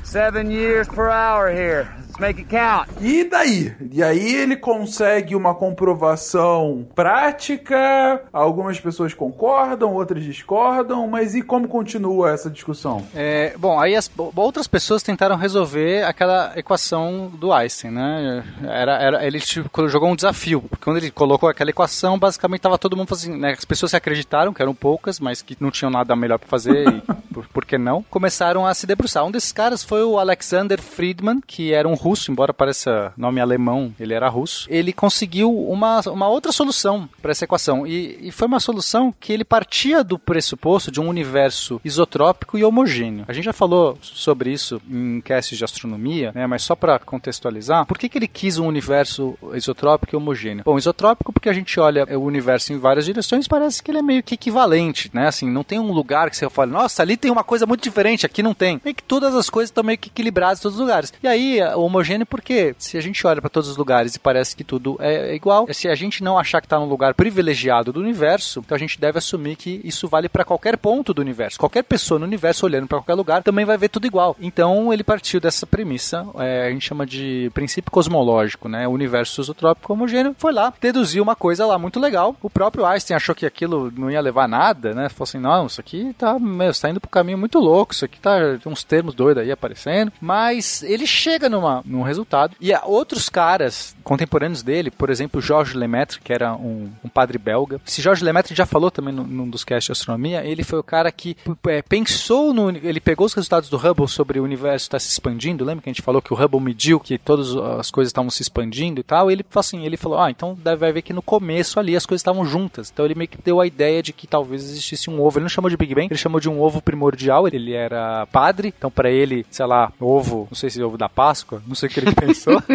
Seven years per hour here. Let's make it count. E daí? E aí ele consegue uma comprovação prática, algumas pessoas concordam, outras discordam, mas e como continua essa discussão? É, bom, aí as outras pessoas tentaram resolver aquela equação do Einstein, né? Era, era, ele tipo, jogou um desafio, porque quando ele colocou aquela equação, basicamente tava todo mundo assim, né? As pessoas se acreditaram, que eram poucas, mas que não tinham nada melhor para fazer, e (laughs) por, por que não? Começaram a se debruçar. Um desses caras foi o Alexander Friedman, que era um russo, embora pareça nome alemão, ele era russo. Ele conseguiu uma, uma outra solução para essa equação, e, e foi uma solução que ele partia do pressuposto de um universo isotrópico e homogêneo. A gente já falou sobre isso em castes de astronomia, né, mas só para contextualizar, por que, que ele quis um universo isotrópico e homogêneo? Bom, isotrópico porque a gente olha o universo em várias direções, parece que ele é meio que equivalente, né? Assim, não tem um lugar que você fala, nossa, ali tem uma coisa muito diferente, aqui não tem. Meio que todas as coisas estão meio que equilibradas em todos os lugares. E aí, o homogêneo porque se a gente olha para todos os lugares e parece que tudo é igual, se a gente não achar que está num lugar privilegiado do universo, então a gente deve assumir que isso vale para qualquer ponto do universo. Qualquer pessoa no universo olhando para qualquer lugar também vai ver tudo igual. Então ele partiu dessa premissa, é, a gente chama de princípio cosmológico, né? O universo isotrópico homogêneo foi lá, deduziu uma coisa lá muito legal. O próprio Einstein achou que aquilo não ia levar a nada, né? Falou assim: não, isso aqui tá, meu, você tá indo pro caminho muito louco, isso aqui tá uns termos doidos aí aparecendo. Mas ele chega numa, num resultado. E outros caras contemporâneos dele, por exemplo, Georges Lemaitre, que era um, um padre belga. Esse Georges Lemaitre já falou também num, num dos casts de astronomia. Ele foi o cara que é, pensou no. Ele pegou os resultados do Hubble sobre o universo estar se expandindo. Lembra que a gente falou que o Hubble mediu que todas as coisas estavam se expandindo e tal? E ele assim: ele falou, ah, então vai ver que no começo ali as coisas estavam juntas. Então ele meio que deu a ideia de que talvez existisse um ovo. Ele não chamou de Big Bang, ele chamou de um ovo primordial. Ele era padre, então para ele, sei lá, ovo, não sei se é ovo da Páscoa, não sei o que ele pensou. (laughs)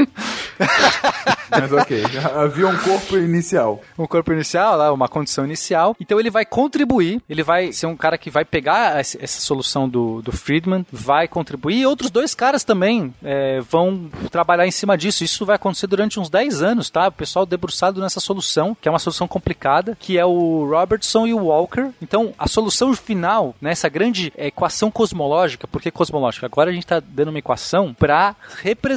Mas ok, havia um corpo inicial. um corpo inicial, lá, uma condição inicial. Então ele vai contribuir, ele vai ser um cara que vai pegar essa, solução do, do Friedman, vai contribuir, e outros dois caras também é, vão trabalhar em cima disso. Isso vai acontecer durante uns 10 anos, tá? O pessoal debruçado nessa solução, que é uma solução complicada, que é o Robertson e o Walker. Então, a solução final, nessa grande equação cosmológica, por que cosmológica? Agora a gente está dando uma equação para representar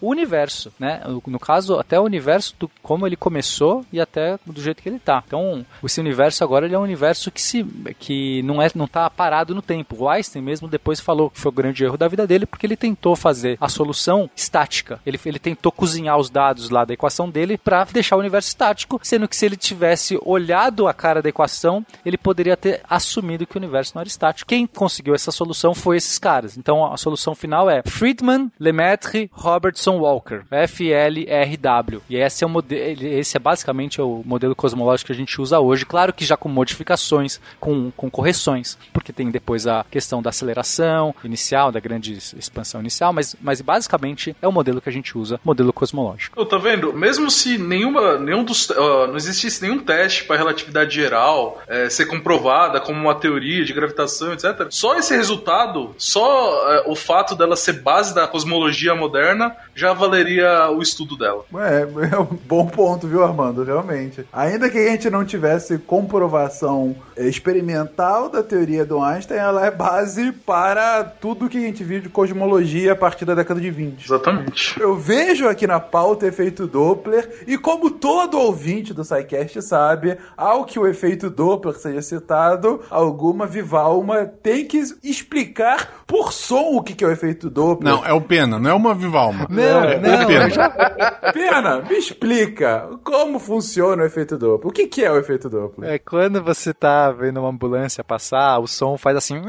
o universo, né? No caso, até o universo do como ele começou e até do jeito que ele tá. Então, esse universo agora ele é um universo que se que não é não tá parado no tempo. O Einstein mesmo depois falou que foi o grande erro da vida dele porque ele tentou fazer a solução estática. Ele, ele tentou cozinhar os dados lá da equação dele para deixar o universo estático, sendo que se ele tivesse olhado a cara da equação, ele poderia ter assumido que o universo não era estático. Quem conseguiu essa solução foi esses caras. Então, a solução final é Friedman, Lemaitre, Robertson, Walker. FLRW. E esse é, o modelo, esse é basicamente o modelo cosmológico que a gente usa hoje. Claro que já com modificações, com, com correções, porque tem depois a questão da aceleração inicial, da grande expansão inicial, mas, mas basicamente é o modelo que a gente usa, modelo cosmológico. Ô, tá vendo? Mesmo se nenhuma, nenhum dos, ó, não existisse nenhum teste para relatividade geral é, ser comprovada como uma teoria de gravitação, etc. Só esse resultado, só é, o fato dela ser base da cosmologia moderna, já valeria o estudo dela. É, é um bom ponto, viu, Armando? Realmente. Ainda que a gente não tivesse comprovação experimental da teoria do Einstein, ela é base para tudo que a gente viu de cosmologia a partir da década de 20. Exatamente. Eu vejo aqui na pauta efeito Doppler, e como todo ouvinte do SciCast sabe, ao que o efeito Doppler seja citado, alguma vivalma tem que explicar por som o que é o efeito Doppler. Não, é o Pena, não é uma Vivalma. Não, é, não, Pena. Pena, me explica como funciona o efeito Doppler. O que, que é o efeito Doppler? É quando você tá vendo uma ambulância passar, o som faz assim.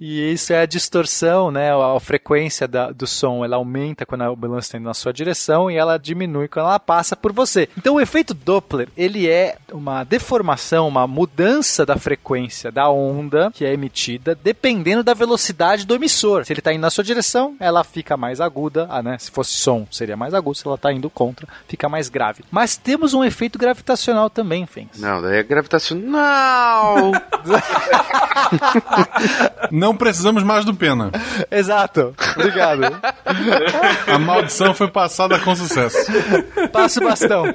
E isso é a distorção, né? A, frequência da, do som ela aumenta quando a ambulância está indo na sua direção e ela diminui quando ela passa por você. Então o efeito Doppler ele é uma deformação, uma mudança da frequência da onda que é emitida dependendo da velocidade do emissor. Se ele está indo na sua direção, ela fica mais aguda, ah, né? Se fosse som, seria mais agudo. Se ela está indo contra, fica mais grave. Mas temos um efeito gravitacional também, Fens. Não, daí é gravitacional. (laughs) (laughs) Não precisamos mais do Pena. (laughs) Exato. Obrigado. A maldição foi passada com sucesso. Passa o bastão. (laughs)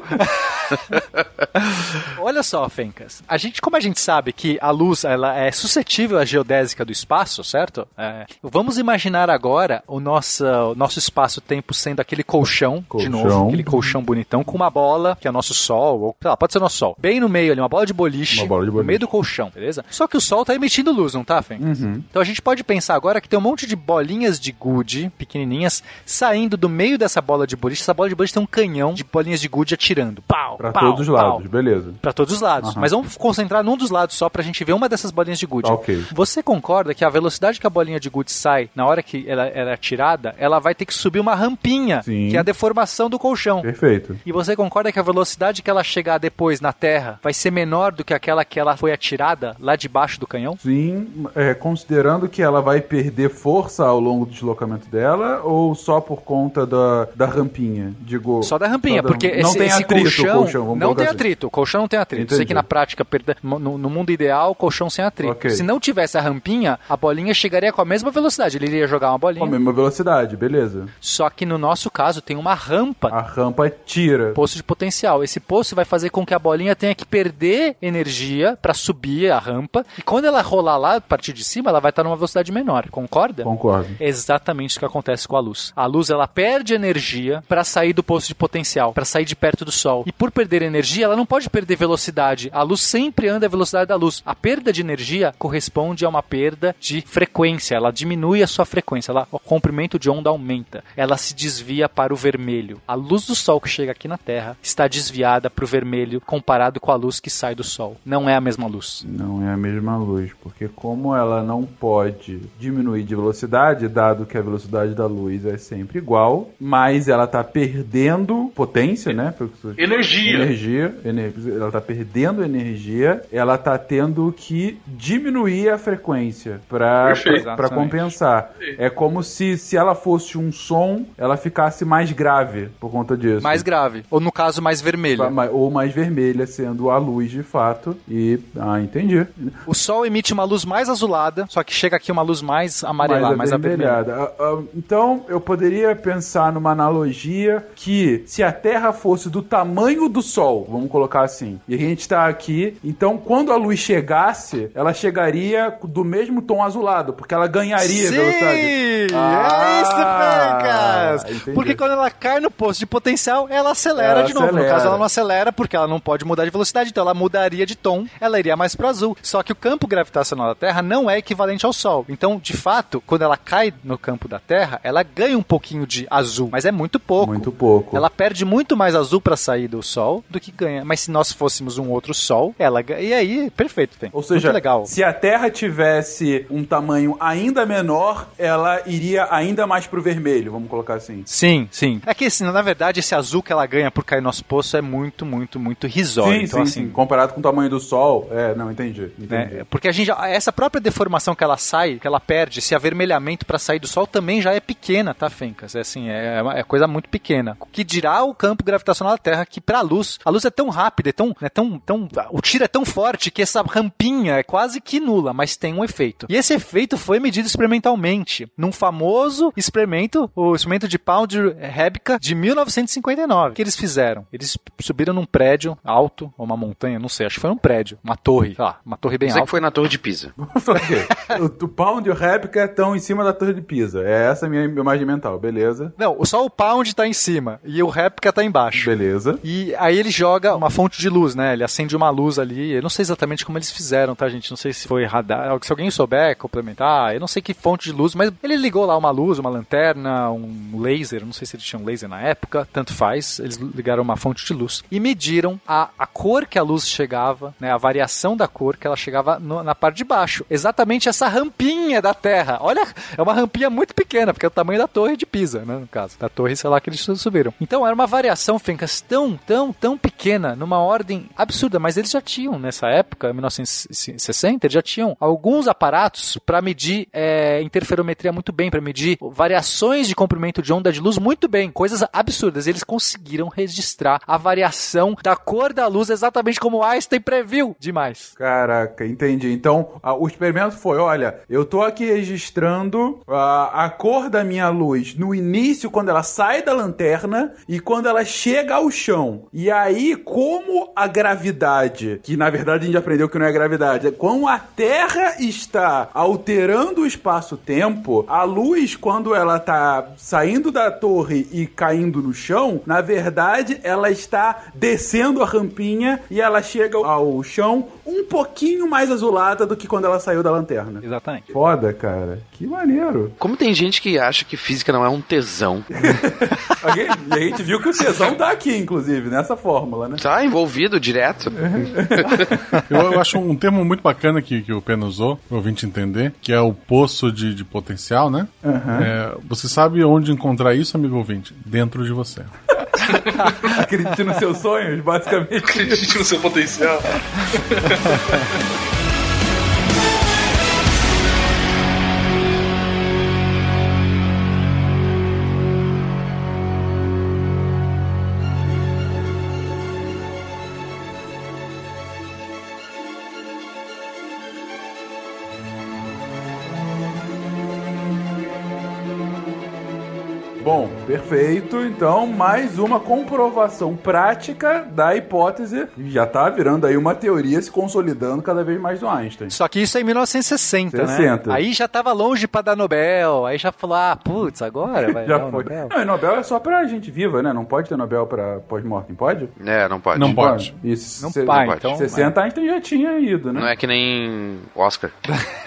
Olha só, Fencas. A gente, como a gente sabe que a luz ela é suscetível à geodésica do espaço, certo? É. Vamos imaginar agora o nosso, o nosso espaço-tempo sendo aquele colchão, Colchão. de novo, aquele colchão bonitão com uma bola, que é o nosso sol, ou sei lá, pode ser nosso sol. Bem no meio ali, uma bola de boliche, Uma bola de no boliche. meio do colchão, beleza? Só que o sol tá emitindo luz, não tá, Fencas? Então a gente pode pensar agora que tem um monte de bolinhas de gude, pequenininhas, saindo do meio dessa bola de boliche. Essa bola de boliche tem um canhão de bolinhas de gude atirando. Pau, Pra pau, todos os pau. lados, beleza. Pra todos os lados. Aham. Mas vamos concentrar num dos lados só pra gente ver uma dessas bolinhas de gude. Ok. Você concorda que a velocidade que a bolinha de gude sai na hora que ela, ela é atirada, ela vai ter que subir uma rampinha, Sim. que é a deformação do colchão. Perfeito. E você concorda que a velocidade que ela chegar depois na Terra vai ser menor do que aquela que ela foi atirada lá debaixo do canhão? Sim, é, considerando que ela vai perder força ao longo do deslocamento dela ou só por conta da, da rampinha? Digo, Só da rampinha, só da- porque não esse, tem esse atrito colchão, colchão, não tem assim. atrito. O colchão não tem atrito. Eu Sei Entendi. que na prática, no, no mundo ideal, colchão sem atrito. Ok. Se não tivesse a rampinha, a bolinha chegaria com a mesma velocidade. Ele iria jogar uma Com a bolinha. mesma velocidade, beleza. Só que no nosso caso tem uma rampa A rampa tira. poço de potencial. Esse poço vai fazer com que a bolinha tenha que perder energia para subir a rampa. E quando ela rolar lá a partir de cima, ela vai estar numa velocidade menor. Concorda? Concordo. É exatamente o que acontece com a luz. A luz ela perde energia para sair do poço de potencial, para sair de perto do sol. E por perder energia, ela não pode perder velocidade. A luz sempre anda a velocidade da luz. A perda de energia corresponde a uma perda de frequência. Ela diminui a sua frequência, ela, o comprimento de onda aumenta. Ela se desvia para o vermelho. A luz do sol que chega aqui na Terra está desviada para o vermelho comparado com a luz que sai do sol. Não é a mesma luz. Não é a mesma luz, porque como ela não pode diminuir de velocidade, dado que a velocidade da luz é sempre igual, mas ela tá perdendo potência, né? Energia. Energia, ener- ela tá perdendo energia, ela tá tendo que diminuir a frequência para compensar. É como se se ela fosse um som, ela ficasse mais grave por conta disso. Mais grave. Ou no caso, mais vermelho. Ma- ou mais vermelha, sendo a luz de fato. E. Ah, entendi. O sol emite uma luz mais azulada, só que chega aqui uma luz mais amarelada, mais avermelhada. avermelhada. Ah, ah, Então, eu poderia pensar numa analogia que se a Terra fosse do tamanho do Sol, vamos colocar assim, e a gente está aqui, então quando a luz chegasse, ela chegaria do mesmo tom azulado, porque ela ganharia Sim! velocidade. é Ah, isso, Fencas! entendi. Porque quando ela cai no posto de potencial, ela acelera Ela de novo. No caso, ela não acelera porque ela não pode mudar de velocidade, então ela mudaria de tom, ela iria mais pro azul. Só que o campo gravitacional da Terra não é equivalente ao Sol. Então, de fato, quando ela cai no campo da Terra, ela ganha um pouquinho de azul, mas é muito pouco. Muito pouco. Ela perde muito mais azul pra sair do Sol do que ganha. Mas se nós fôssemos um outro Sol, ela ganha. E aí, perfeito, tem. Ou seja, muito legal. se a Terra tivesse um tamanho ainda menor, ela iria ainda mais pro vermelho, vamos colocar assim. Sim, sim. É que, assim, na verdade, esse azul que ela ganha por cair no nosso poço é muito, muito, muito risório. sim, então, sim, assim, sim. Comparado com o tamanho do Sol. É, não, entendi. entendi. né? Porque a gente já- essa própria deformação que ela sai, que ela perde, esse avermelhamento pra sair do sol também já é pequena, tá, Fencas? É assim, é, uma- é coisa muito pequena. O que dirá o campo gravitacional da Terra que pra luz, a luz é tão rápida, é tão, é tão, tão, o tiro é tão forte que essa rampinha é quase que nula, mas tem um efeito. E esse efeito foi medido experimentalmente num famoso experimento, o experimento de Pound Rebica de 1959. O que eles fizeram? Eles subiram num prédio alto, ou uma montanha, não sei, acho que foi um prédio, uma torre, sei lá, uma torre bem alta. que foi na Torre de Pisa. (laughs) (laughs) O, o Pound e o Réplica estão em cima da Torre de Pisa. É essa a minha imagem mental, beleza? Não, só o Pound tá em cima e o réplica tá embaixo. Beleza. E aí ele joga uma fonte de luz, né? Ele acende uma luz ali. Eu não sei exatamente como eles fizeram, tá, gente? Não sei se foi radar. Se alguém souber complementar, eu não sei que fonte de luz, mas ele ligou lá uma luz, uma lanterna, um laser. Não sei se eles tinham laser na época, tanto faz. Eles ligaram uma fonte de luz e mediram a, a cor que a luz chegava, né? A variação da cor que ela chegava no- na parte de baixo. Exatamente essa rampinha da Terra. Olha, é uma rampinha muito pequena, porque é o tamanho da torre de Pisa, né? No caso, da torre, sei lá, que eles subiram. Então era uma variação, Fencas, tão, tão, tão pequena, numa ordem absurda. Mas eles já tinham, nessa época, em 1960, eles já tinham alguns aparatos para medir é, interferometria muito bem, para medir variações de comprimento de onda de luz muito bem. Coisas absurdas. Eles conseguiram registrar a variação da cor da luz exatamente como Einstein previu. Demais. Caraca, entendi. Então, a- o experimento foi: olha, eu tô aqui registrando a, a cor da minha luz no início, quando ela sai da lanterna e quando ela chega ao chão. E aí, como a gravidade, que na verdade a gente aprendeu que não é gravidade, é como a Terra está alterando o espaço-tempo, a luz, quando ela tá saindo da torre e caindo no chão, na verdade ela está descendo a rampinha e ela chega ao chão um pouquinho mais azulada do que quando ela saiu da lanterna. Exatamente. Foda, cara. Que maneiro. Como tem gente que acha que física não é um tesão. (laughs) E a gente viu que o tesão tá aqui, inclusive, nessa fórmula, né? Tá envolvido direto. Eu, eu acho um termo muito bacana que, que o Pena usou, pro ouvinte entender, que é o poço de, de potencial, né? É, você sabe onde encontrar isso, amigo ouvinte? Dentro de você. (laughs) Acredite nos seus sonhos, basicamente. Acredite no seu potencial. (laughs) perfeito. Então, mais uma comprovação prática da hipótese. Já tá virando aí uma teoria se consolidando cada vez mais do Einstein. Só que isso é em 1960, 60. né? Aí já tava longe pra dar Nobel. Aí já falou, ah, putz, agora vai (laughs) dar Já o foi. Nobel. Não, e Nobel é só pra gente viva, né? Não pode ter Nobel pra pós-mortem, pode? É, não pode. Não pode. Isso. Não se- pai, pode. então... 60 Einstein já tinha ido, né? Não é que nem Oscar.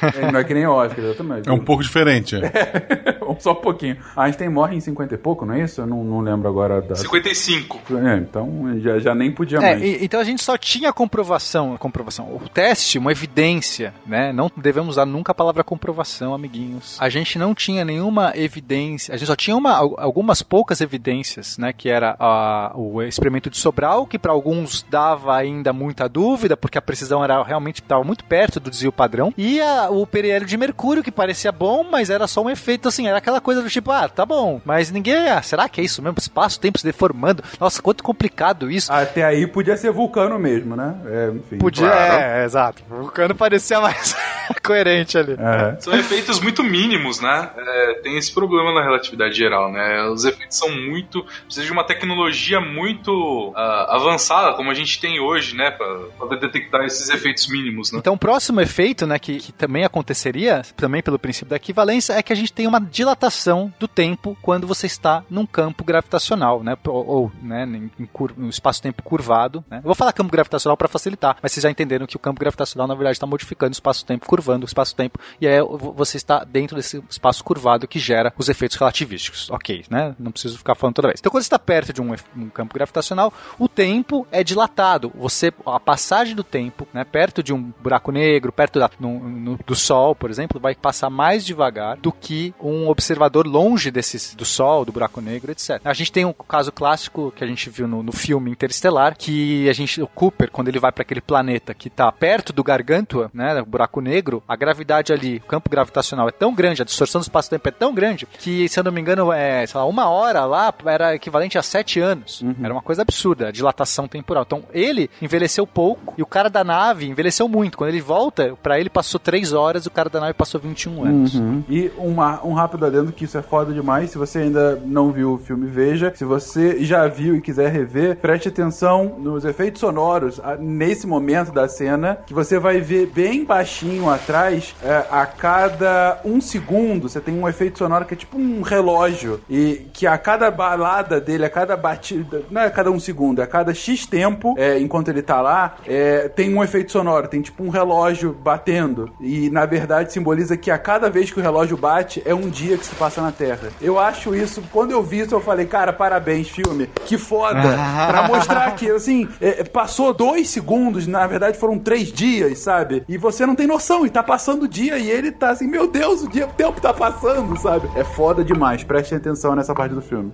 É, não é que nem Oscar, exatamente. É um pouco diferente. é. (laughs) Só um pouquinho. Einstein morre em 50 e pouco, não é isso? Eu não, não lembro agora da. 55. É, então já, já nem podia É, mais. e- então a gente só tinha comprovação, comprovação, o teste, uma evidência, né? Não devemos usar nunca a palavra comprovação, amiguinhos. A gente não tinha nenhuma evidência, a gente só tinha uma, al- algumas poucas evidências, né? Que era a- o experimento de Sobral, que para alguns dava ainda muita dúvida, porque a precisão era realmente estava muito perto do desvio padrão, e a- o periélio de mercúrio, que parecia bom, mas era só um efeito assim, era aquela coisa do tipo, ah, tá bom, mas ninguém, ah, será que é isso mesmo? Espaço-tempo se deformando, nossa, quanto complicado isso. Até aí podia ser vulcano mesmo, né? É, enfim. Podia, Claro. é, exato. O vulcano parecia mais (laughs) coerente ali. É. São efeitos muito mínimos, né? É, tem esse problema na relatividade geral, né? Os efeitos são muito. Precisa de uma tecnologia muito ah, avançada, como a gente tem hoje, né? Pra poder detectar esses efeitos mínimos, né? Então, o próximo efeito, né, que, que também aconteceria, também pelo princípio da equivalência, é que a gente tem uma dilatação do tempo quando você está num campo gravitacional, né, ou, ou, né, em, cur- no espaço-tempo curvado. Né. Vou falar campo gravitacional para facilitar, mas vocês já entenderam que o campo gravitacional, na verdade, está modificando o espaço-tempo curvando. curvando o espaço-tempo, e aí você está dentro desse espaço curvado que gera os efeitos relativísticos. Ok, né? Não preciso ficar falando toda vez. Então, quando você está perto de um, um campo gravitacional, o tempo é dilatado. Você, a passagem do tempo, né, perto de um buraco negro, perto da, no, no, do Sol, por exemplo, vai passar mais devagar do que um observador longe desse, do Sol, do buraco negro, etc. A gente tem um caso clássico que a gente viu no, no filme Interestelar, que a gente, o Cooper, quando ele vai para aquele planeta que está perto do Gargantua, né, o buraco negro, a gravidade ali, o campo gravitacional é tão grande, a distorção do espaço-tempo é tão grande que, se eu não me engano, é, sei lá, uma hora lá era equivalente a sete anos. Uhum. Era uma coisa absurda, a dilatação temporal. Então, ele envelheceu pouco e o cara da nave envelheceu muito. Quando ele volta, para ele passou três horas e o cara da nave passou 21 anos. Uhum. E uma, um rápido adendo que isso é foda demais. Se você ainda não viu o filme, veja. Se você já viu e quiser rever, preste atenção nos efeitos sonoros nesse momento da cena, que você vai ver bem baixinho atrás, é, a cada um segundo, você tem um efeito sonoro que é tipo um relógio. E que a cada balada dele, a cada batida, não é a cada um segundo, é a cada X tempo, é, enquanto ele tá lá, é, tem um efeito sonoro, tem tipo um relógio batendo. E na verdade simboliza que a cada vez que o relógio bate, é um dia que se passa na Terra. Eu acho isso, quando eu vi isso, eu falei, cara, parabéns, filme, que foda. (laughs) pra mostrar que, assim, é, passou dois segundos, na verdade foram três dias, sabe? E você não tem noção, e tá passando o dia, e ele tá assim, meu Deus, o, dia, o tempo tá passando, sabe? É foda demais, prestem atenção nessa parte do filme.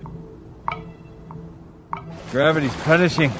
Gravity's punishing.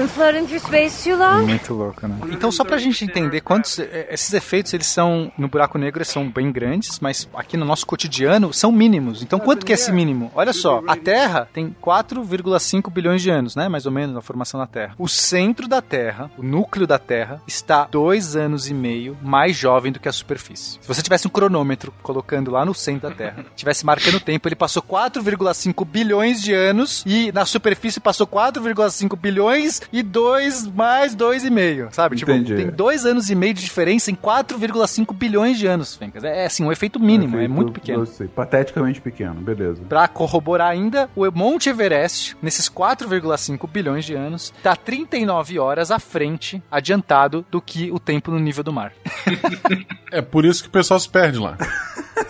Been floating through space too long? Muito louco, né? Então, só pra gente entender quantos. Eh, esses efeitos, eles são. No buraco negro, eles são bem grandes, mas aqui no nosso cotidiano são mínimos. Então, quanto que é esse mínimo? Olha só, a Terra tem 4,5 bilhões de anos, né? Mais ou menos, na formação da Terra. O centro da Terra, o núcleo da Terra, está dois anos e meio mais jovem do que a superfície. Se você tivesse um cronômetro colocando lá no centro da Terra, (laughs) tivesse marcando o tempo, ele passou 4,5 bilhões de anos e na superfície passou 4,5 bilhões e 2 mais 2,5, sabe? Tipo, Entendi. tem dois anos e meio de diferença em 4,5 bilhões de anos, Fencas. É assim, um efeito mínimo, é Efeito, muito pequeno. Eu sei, pateticamente pequeno, beleza. Pra corroborar ainda, o Monte Everest, nesses 4,5 bilhões de anos, tá 39 horas à frente, adiantado, do que o tempo no nível do mar. (laughs) É por isso que o pessoal se perde lá. (laughs)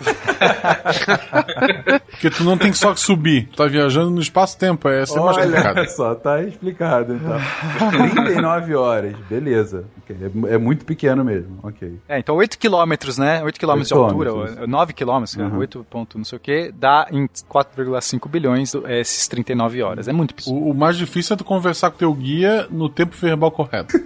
Porque tu não tem só que subir, tu tá viajando no espaço-tempo, é ser mais complicado. Olha só, tá explicado então. 39 horas, beleza. Ok, É, é muito pequeno mesmo, ok. É, então 8 quilômetros, né? 8 quilômetros de 8 altura, quilômetros, ou 9 quilômetros, né? Uhum. 8 ponto não sei o que, dá em 4,5 bilhões é, esses 39 horas. É muito pequeno. O, o mais difícil é tu conversar com teu guia no tempo verbal correto. (laughs)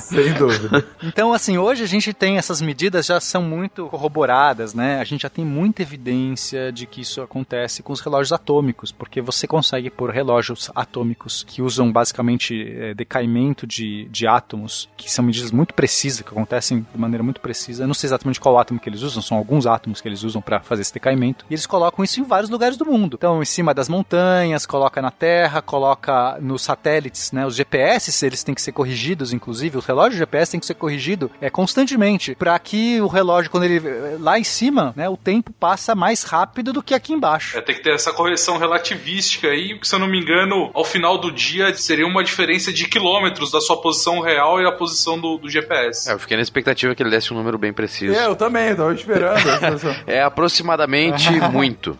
Sem dúvida. Então, assim, hoje a gente tem essas medidas já são muito corroboradas, né? A gente já tem muita evidência de que isso acontece com os relógios atômicos, porque você consegue pôr relógios atômicos que usam basicamente é, decaimento de, de átomos, que são medidas muito precisas, que acontecem de maneira muito precisa. Eu não sei exatamente qual átomo que eles usam, são alguns átomos que eles usam para fazer esse decaimento. E eles colocam isso em vários lugares do mundo. Então, em cima das montanhas, coloca na Terra, coloca nos satélites, né? Os GPS, eles têm que ser corrigidos, inclusive, os relógios GPS têm que ser corrigidos é, constantemente, para que o relógio, quando ele lá em cima, né, o tempo passa mais rápido do que aqui embaixo. É, tem que ter essa correção relativística aí, que se eu não me engano, ao final do dia seria uma diferença de quilômetros da sua posição real e a posição do, do GPS. É, eu fiquei na expectativa que ele desse um número bem preciso. É, eu também, eu tava esperando. (laughs) É aproximadamente (laughs) muito.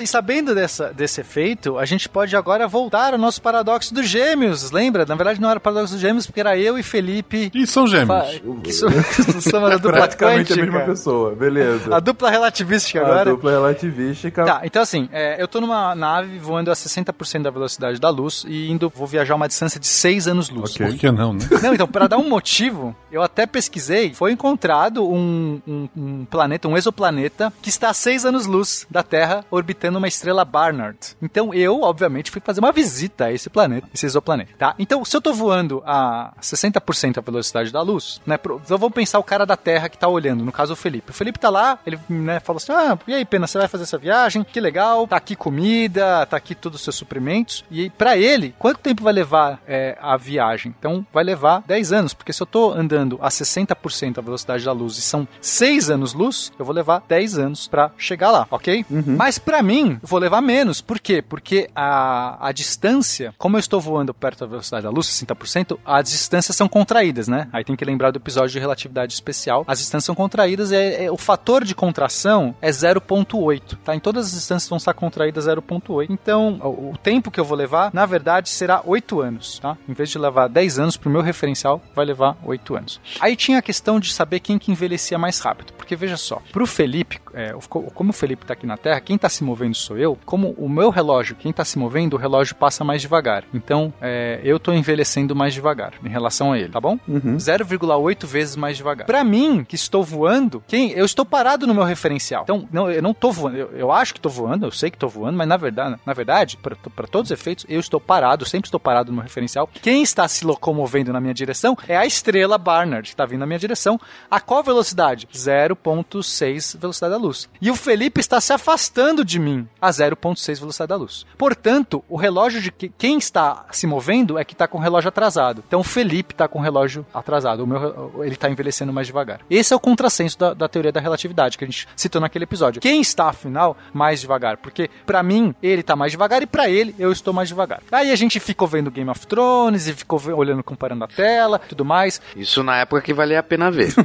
E sabendo dessa, desse efeito, a gente pode agora voltar ao nosso paradoxo dos gêmeos. Lembra? Na verdade, não era o paradoxo dos gêmeos, porque era eu e Felipe. E são gêmeos. Que são, (laughs) que são a dupla Praticamente a quântica. mesma pessoa, beleza. A dupla relativística A agora. dupla relativística. Tá, então assim, é, eu tô numa nave voando a 60% da velocidade da luz e indo, vou viajar uma distância de 6 anos-luz. Por que não, né? (laughs) Não, então, para dar um motivo, eu até pesquisei, foi encontrado um, um- um planeta, um exoplaneta, que está a 6 anos-luz da Terra, orbitando uma estrela Barnard. Então, eu, obviamente, fui fazer uma visita a esse planeta, esse exoplaneta, tá? Então, se eu tô voando a 60% da velocidade da luz, né? Então vamos pensar o cara da Terra que tá olhando, no caso o Felipe. O Felipe tá lá, ele né, falou assim: Ah, e aí, Pena, você vai fazer essa viagem? Que legal, tá aqui comida, tá aqui todos os seus suprimentos. E para ele, quanto tempo vai levar é, a viagem? Então vai levar 10 anos, porque se eu tô andando a 60% da velocidade da luz e são 6 anos luz, eu vou levar 10 anos para chegar lá, ok? Uhum. Mas para mim, eu vou levar menos. Por quê? Porque a, a distância, como eu estou voando perto da velocidade da luz, 60%, as distâncias são contraídas, né? Aí tem que lembrar do episódio de relatividade especial. As distâncias são contraídas, é, é o fator de contração é 0.8, tá? Em todas as distâncias vão estar contraídas 0.8. Então, o, o, tempo que eu vou levar, na verdade, será 8 anos, tá? Em vez de levar 10 anos pro meu referencial, vai levar 8 anos. Aí tinha a questão de saber quem que envelhecia mais rápido, porque veja só, pro Felipe, é, como o Felipe tá aqui na Terra, quem tá se movendo sou eu, como o meu relógio, quem tá se movendo, o relógio passa mais devagar. Então, é, eu tô envelhecendo mais devagar em relação a ele, tá bom? Uhum. 0,8 vezes mais devagar. Para mim, que estou voando, quem eu estou parado no meu referencial. Então, não, eu não tô voando. Eu, eu acho que tô voando, eu sei que tô voando, mas na verdade, na verdade, para todos os efeitos, eu estou parado, sempre estou parado no meu referencial. Quem está se locomovendo na minha direção é a estrela Barnard, que está vindo na minha direção. A qual velocidade? 0,6 velocidade da luz. E o Felipe está se afastando de mim a 0,6 velocidade da luz. Portanto, o relógio de que, quem está se movendo é que está com o relógio atrasado. Então, o Felipe está com o relógio atrasado. O meu, ele está envelhecendo mais devagar. Esse é o contrassenso da, da teoria da relatividade que a gente citou naquele episódio. Quem está, afinal, mais devagar? Porque, para mim, ele está mais devagar e para ele, eu estou mais devagar. Aí a gente ficou vendo Game of Thrones e ficou olhando, comparando a tela, tudo mais. Isso na época que valia a pena ver. (laughs)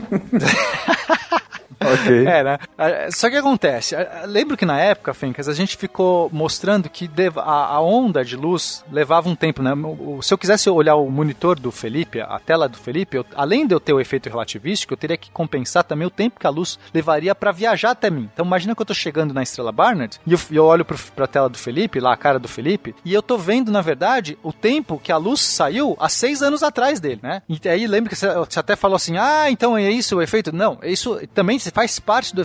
ok. (laughs) É, né? Só que acontece, lembro que na época, Fencas, a gente ficou mostrando que a onda de luz levava um tempo, né? Se eu quisesse olhar o monitor do Felipe, a tela do Felipe, eu, além de eu ter o efeito relativístico, eu teria que compensar também o tempo que a luz levaria para viajar até mim. Então imagina que eu tô chegando na Estrela Barnard e eu, eu olho pro, pra tela do Felipe, lá a cara do Felipe, e eu tô vendo, na verdade, o tempo que a luz saiu há seis anos atrás dele, né? E aí lembra que você, você até falou assim, ah, então é isso o efeito? Não, isso também faz parte do.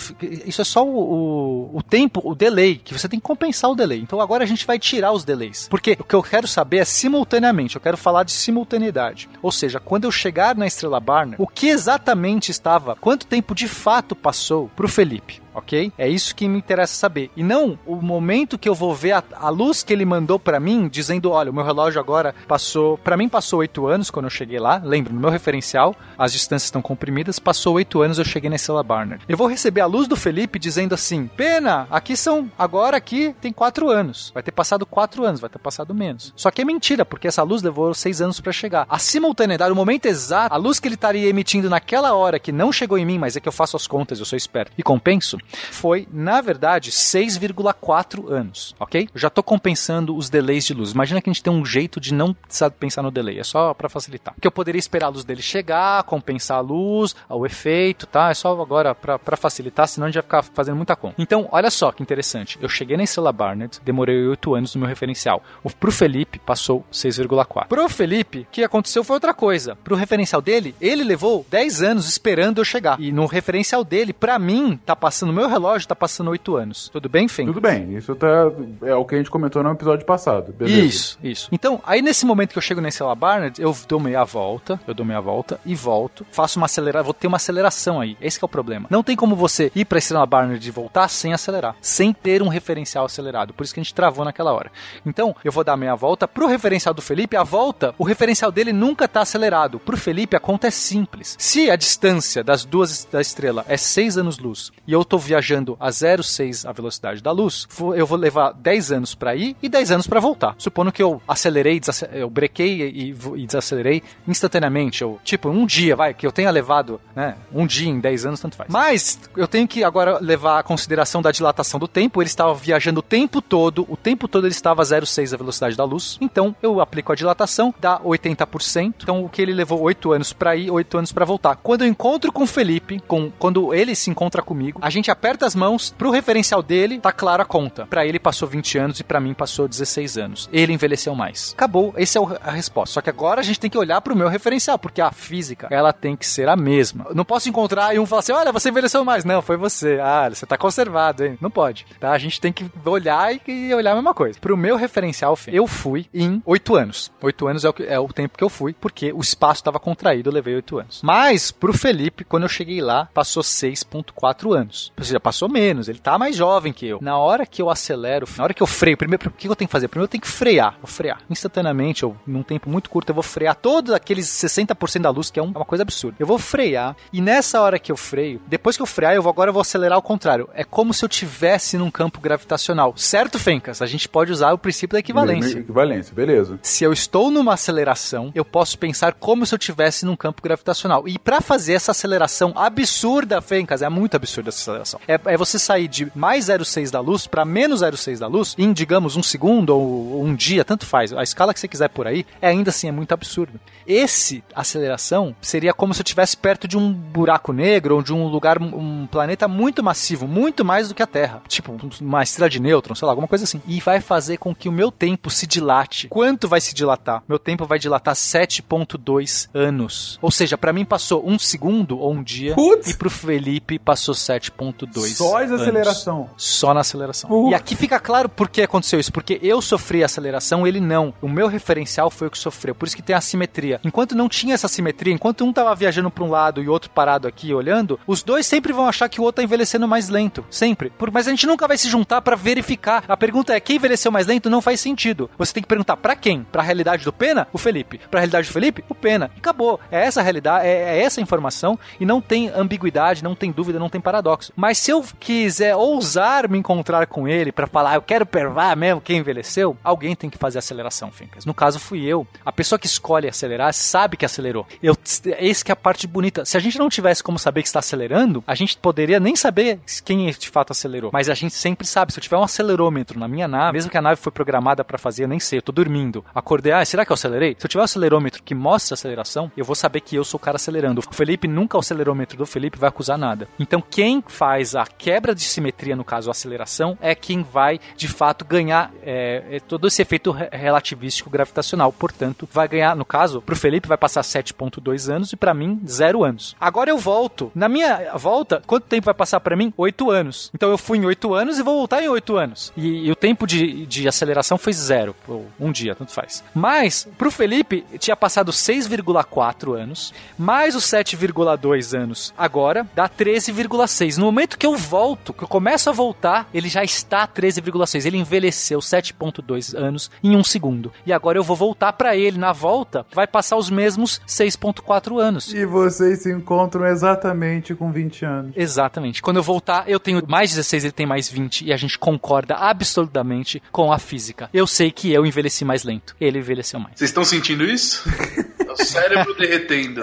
Isso é só o, o, o, tempo, o delay, que você tem que compensar o delay. Então agora a gente vai tirar os delays. Porque o que eu quero saber é simultaneamente, eu quero falar de simultaneidade. Ou seja, quando eu chegar na Estrela Barner, o que exatamente estava, quanto tempo de fato passou pro Felipe? Ok? É isso que me interessa saber. E não o momento que eu vou ver a, a luz que ele mandou para mim, dizendo: olha, o meu relógio agora passou. para mim passou oito anos quando eu cheguei lá. Lembra, no meu referencial, as distâncias estão comprimidas. Passou oito anos, eu cheguei na Estrela Barnard. Eu vou receber a luz do Felipe dizendo assim: pena, aqui são. Agora aqui tem quatro anos. Vai ter passado quatro anos, vai ter passado menos. Só que é mentira, porque essa luz levou seis anos para chegar. A simultaneidade, o momento exato, a luz que ele estaria emitindo naquela hora que não chegou em mim, mas é que eu faço as contas, eu sou esperto e compenso, foi, na verdade, 6,4 anos, ok? Eu já estou compensando os delays de luz. Imagina que a gente tem um jeito de não precisar pensar no delay, é só para facilitar. Que eu poderia esperar a luz dele chegar, compensar a luz, o efeito, tá? É só agora para facilitar, senão a gente vai ficar fazendo muita conta. Então, olha só que interessante. Eu cheguei na Estrela Barnett, demorei 8 anos no meu referencial. O, pro Felipe, passou 6,4. Pro Felipe, o que aconteceu foi outra coisa. Pro referencial dele, ele levou 10 anos esperando eu chegar. E no referencial dele, para mim, tá passando meu relógio tá passando oito anos. Tudo bem, Fem? Tudo bem. Isso tá, é o que a gente comentou no episódio passado. Beleza. Isso, isso. Então, aí nesse momento que eu chego nesse Barnard, eu dou meia volta, eu dou meia volta e volto, faço uma aceleração, vou ter uma aceleração aí. Esse é o problema. Não tem como você ir pra Estrela Barnard e voltar sem acelerar, sem ter um referencial acelerado. Por isso que a gente travou naquela hora. Então, eu vou dar meia volta pro referencial do Felipe, a volta, o referencial dele nunca tá acelerado. Pro Felipe, a conta é simples. Se a distância das duas da estrela é 6 anos-luz e eu tô viajando a 0,6 a velocidade da luz, eu vou levar 10 anos para ir e 10 anos para voltar. Supondo que eu acelerei, eu brequei e, e, desacelerei instantaneamente, ou tipo, um dia, vai, que eu tenha levado, né, um dia em 10 anos, tanto faz. Mas eu tenho que agora levar a consideração da dilatação do tempo, ele estava viajando o tempo todo, o tempo todo ele estava a 0,6 a velocidade da luz, então eu aplico a dilatação, dá 80%, então o que ele levou 8 anos para ir, 8 anos para voltar. Quando eu encontro com o Felipe, com, quando ele se encontra comigo, a gente aperta as mãos, pro referencial dele, tá clara a conta. Pra ele passou 20 anos e pra mim passou 16 anos. Ele envelheceu mais. Acabou, essa é a resposta. Só que agora a gente tem que olhar pro meu referencial, porque a física, ela tem que ser a mesma. Eu não posso encontrar e um falar assim: olha, você envelheceu mais. Não, foi você. Ah, você tá conservado, hein? Não pode. Tá? A gente tem que olhar e, e olhar a mesma coisa. Pro meu referencial, eu fui em 8 anos. 8 anos é o, que, é o tempo que eu fui, porque o espaço estava contraído, eu levei 8 anos. Mas, pro Felipe, quando eu cheguei lá, passou 6,4 anos. Seja, passou menos. Ele tá mais jovem que eu. Na hora que eu acelero, na hora que eu freio, primeiro, o que eu tenho que fazer? Primeiro eu tenho que frear. Vou frear. Instantaneamente, ou num tempo muito curto, eu vou frear todos aqueles 60% da luz, que é uma coisa absurda. Eu vou frear, e nessa hora que eu freio, depois que eu frear, eu vou agora eu vou acelerar ao contrário. É como se eu tivesse num campo gravitacional. Certo, Fencas? A gente pode usar o princípio da equivalência. Equivalência, beleza. Se eu estou numa aceleração, eu posso pensar como se eu tivesse num campo gravitacional. E para fazer essa aceleração absurda, Fencas, é muito absurda essa aceleração. É, é você sair de mais 0,6 da luz para menos 0,6 da luz em, digamos, um segundo ou um dia, tanto faz. A escala que você quiser por aí, é ainda assim é muito absurdo. Esse aceleração seria como se eu estivesse perto de um buraco negro ou de um lugar, um planeta muito massivo, muito mais do que a Terra. Tipo, uma estrela de nêutrons, sei lá, alguma coisa assim. E vai fazer com que o meu tempo se dilate. Quanto vai se dilatar? Meu tempo vai dilatar 7,2 anos. Ou seja, para mim passou um segundo ou um dia. Putz. E pro Felipe passou 7,2. Só a aceleração. Só na aceleração. Uh. E aqui fica claro por que aconteceu isso. Porque eu sofri a aceleração, ele não. O meu referencial foi o que sofreu. Por isso que tem a simetria. Enquanto não tinha essa simetria, enquanto um tava viajando para um lado e o outro parado aqui olhando, os dois sempre vão achar que o outro tá envelhecendo mais lento. Sempre. Por, mas a gente nunca vai se juntar para verificar. A pergunta é: quem envelheceu mais lento não faz sentido. Você tem que perguntar para quem? Para a realidade do Pena? O Felipe. Para a realidade do Felipe? O Pena. E acabou. É essa a realidade, é, é essa a informação e não tem ambiguidade, não tem dúvida, não tem paradoxo. Mas se eu quiser ousar me encontrar com ele para falar, eu quero pervar mesmo quem envelheceu, alguém tem que fazer aceleração, Fincas. No caso fui eu. A pessoa que escolhe acelerar sabe que acelerou. Eu, esse que é a parte bonita. Se a gente não tivesse como saber que está acelerando, a gente poderia nem saber quem de fato acelerou. Mas a gente sempre sabe. Se eu tiver um acelerômetro na minha nave, mesmo que a nave foi programada para fazer, eu nem sei, eu tô dormindo. Acordei, ah, será que eu acelerei? Se eu tiver um acelerômetro que mostra a aceleração, eu vou saber que eu sou o cara acelerando. O Felipe nunca o acelerômetro do Felipe vai acusar nada. Então quem faz a quebra de simetria, no caso a aceleração, é quem vai de fato ganhar é, é todo esse efeito relativístico gravitacional. Portanto, vai ganhar, no caso, pro Felipe vai passar 7.2 anos e para mim 0 anos. Agora eu volto. Na minha volta, quanto tempo vai passar para mim? 8 anos. Então eu fui em 8 anos e vou voltar em 8 anos. E, e o tempo de, de aceleração foi zero, ou um dia, tanto faz. Mas pro Felipe tinha passado 6,4 anos, mais os 7,2 anos agora dá 13,6. No momento que eu volto, que eu começo a voltar, ele já está 13,6. Ele envelheceu 7,2 anos em um segundo. E agora eu vou voltar para ele na volta, vai passar os mesmos 6,4 anos. E vocês se encontram exatamente com 20 anos. Exatamente. Quando eu voltar, eu tenho mais 16, ele tem mais 20 e a gente concorda absolutamente com a física. Eu sei que eu envelheci mais lento, ele envelheceu mais. Vocês estão sentindo isso? (laughs) É o cérebro derretendo.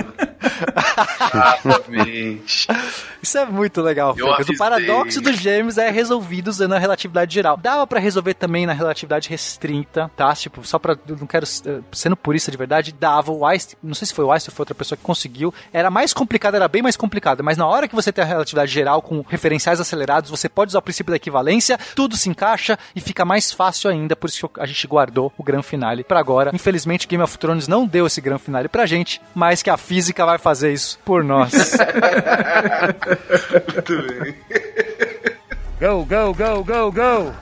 Exatamente. Isso é muito legal, Fencas. O paradoxo dos gêmeos é resolvido usando a relatividade geral. Dava para resolver também na relatividade restrita, tá? Tipo, só pra. Não quero. eh, Sendo purista de verdade, dava. O Einstein. Não sei se foi o Einstein ou foi outra pessoa que conseguiu. Era mais complicado, era bem mais complicado. Mas na hora que você tem a relatividade geral com referenciais acelerados, você pode usar o princípio da equivalência, tudo se encaixa e fica mais fácil ainda. Por isso que a gente guardou o grande finale pra agora. Infelizmente, Game of Thrones não deu esse grande finale pra gente, mas que a física vai fazer isso por nós. (laughs) Muito bem. Go, go, go, go, go.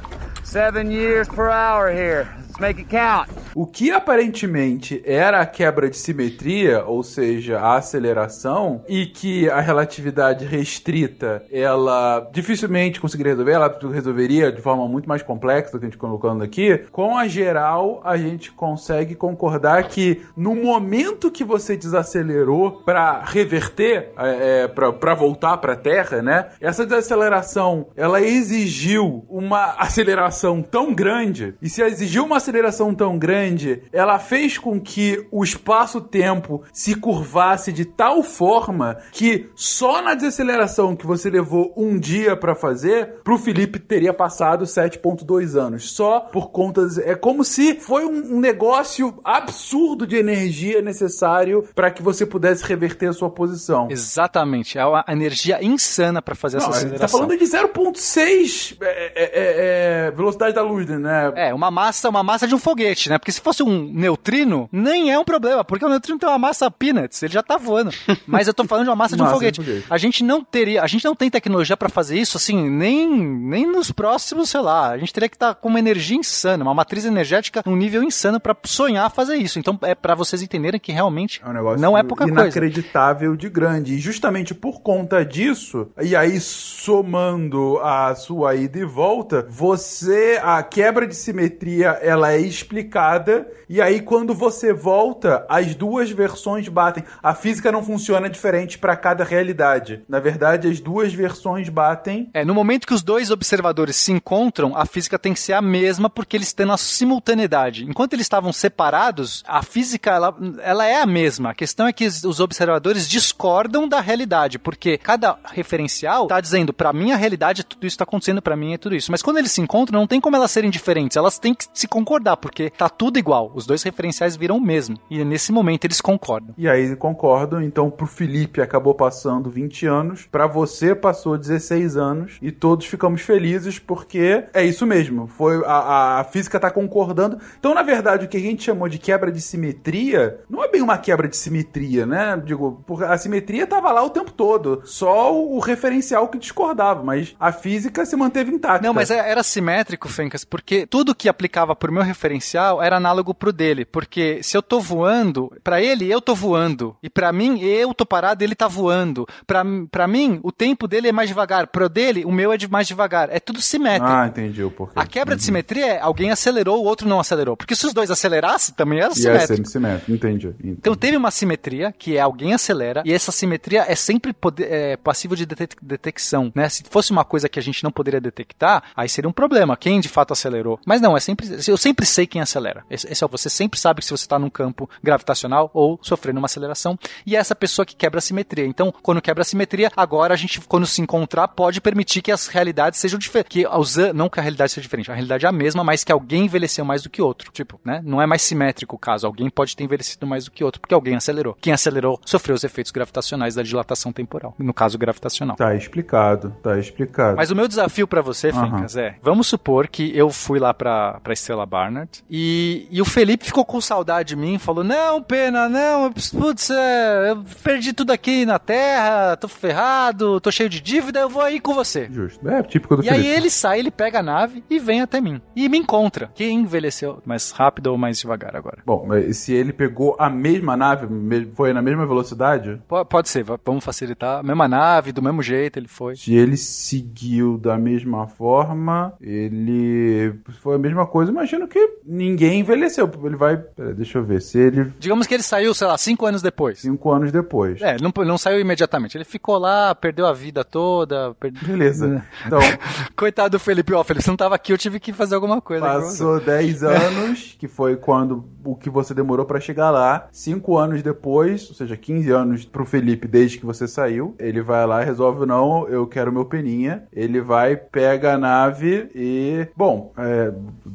Seven years per hour here. Make it count. O que aparentemente era a quebra de simetria, ou seja, a aceleração, e que a relatividade restrita, ela dificilmente conseguiria resolver, ela resolveria de forma muito mais complexa do que a gente colocando aqui, com a geral a gente consegue concordar que no momento que você desacelerou para reverter, é, é, para voltar para a Terra, né? Essa desaceleração, ela exigiu uma aceleração tão grande, e se exigiu uma aceleração tão grande ela fez com que o espaço-tempo se curvasse de tal forma que só na desaceleração que você levou um dia para fazer, pro Felipe teria passado 7.2 anos. Só por conta. É como se foi um negócio absurdo de energia necessário para que você pudesse reverter a sua posição. Exatamente. É uma energia insana para fazer Não, essa aceleração. Tá falando de 0.6 é, é, é, é, velocidade da luz, né? É, uma massa, uma massa de um foguete, né? Porque se fosse um neutrino, nem é um problema, porque o neutrino tem uma massa peanuts, ele já tá voando. (laughs) Mas eu tô falando de uma massa de um foguete. A gente não teria, a gente não tem tecnologia para fazer isso assim, nem, nem nos próximos, sei lá. A gente teria que estar tá com uma energia insana, uma matriz energética um nível insano para sonhar fazer isso. Então é para vocês entenderem que realmente é um não é pouca inacreditável coisa. Inacreditável de grande. E justamente por conta disso, e aí somando a sua ida e volta, você a quebra de simetria ela é explicada e aí quando você volta, as duas versões batem. A física não funciona diferente para cada realidade. Na verdade, as duas versões batem. É, no momento que os dois observadores se encontram, a física tem que ser a mesma porque eles têm a simultaneidade. Enquanto eles estavam separados, a física ela, ela é a mesma. A questão é que os observadores discordam da realidade, porque cada referencial está dizendo para mim a realidade tudo isso está acontecendo, para mim é tudo isso. Mas quando eles se encontram, não tem como elas serem diferentes. Elas têm que se concordar, porque tá tudo igual. Os dois referenciais viram o mesmo. E nesse momento eles concordam. E aí concordam. Então pro Felipe acabou passando 20 anos, para você passou 16 anos e todos ficamos felizes porque é isso mesmo. Foi a, a física tá concordando. Então na verdade o que a gente chamou de quebra de simetria não é bem uma quebra de simetria, né? Digo, porque a simetria tava lá o tempo todo. Só o, referencial que discordava, mas a física se manteve intacta. Não, mas é, era simétrico, Fencas, porque tudo que aplicava pro meu referencial era análogo pro dele. Porque se eu tô voando, para ele eu tô voando. E para mim, eu tô parado, ele tá voando. Pra, pra mim, o tempo dele é mais devagar. Pro dele, o meu é de mais devagar. É tudo simétrico. Ah, entendi o porquê. A quebra uhum. de simetria é alguém acelerou, o outro não acelerou. Porque se os dois acelerassem, também era simétrico. Ia ser simétrico, entendi, entendi. Então teve uma simetria, que é alguém acelera, e essa simetria é sempre poder, é, passivo de detecção, né? Se fosse uma coisa que a gente não poderia detectar, aí seria um problema. Quem de fato acelerou? Mas não, é sempre. Eu sempre sei quem acelera. Esse, esse é, você sempre sabe que se você está num campo gravitacional ou sofrendo uma aceleração. E é essa pessoa que quebra a simetria. Então, quando quebra a simetria, agora a gente, quando se encontrar, pode permitir que as realidades sejam diferentes. Que não que a realidade seja diferente, a realidade é a mesma, mas que alguém envelheceu mais do que outro. Tipo, né? Não é mais simétrico o caso. Alguém pode ter envelhecido mais do que outro, porque alguém acelerou. Quem acelerou sofreu os efeitos gravitacionais da dilatação temporal. No caso gravitacional. Tá explicado, tá explicado. Mas o meu desafio para você, uhum. Fencas, é: vamos supor que eu fui lá pra, pra Estrela Barnard e, e o Felipe ficou com saudade de mim, falou: Não, pena, não, putz, é, eu perdi tudo aqui na Terra, tô ferrado, tô cheio de dívida, eu vou aí com você. Justo. É típico do E Felipe. aí ele sai, ele pega a nave e vem até mim. E me encontra. Quem envelheceu mais rápido ou mais devagar agora? Bom, se ele pegou a mesma nave, foi na mesma velocidade? Pode ser, vamos facilitar. Mesma nave, do mesmo jeito ele foi. Se ele seguiu da mesma forma, ele foi a mesma coisa, imagino que ninguém envelheceu. Ele vai. Pera, deixa eu ver. Se ele. Digamos que ele saiu, sei lá, cinco anos depois. Cinco anos depois. É, não, não saiu imediatamente. Ele ficou lá, perdeu a vida toda. Perde... Beleza. (laughs) Então. (laughs) Coitado do Felipe, ó, Felipe, você não tava aqui, eu tive que fazer alguma coisa. Passou 10 (laughs) anos, que foi quando o que você demorou para chegar lá. Cinco anos depois, ou seja, 15 anos pro Felipe desde que você saiu. Ele vai lá e resolve, não, eu quero meu peninha. Ele vai, pega a nave e. Bom, é,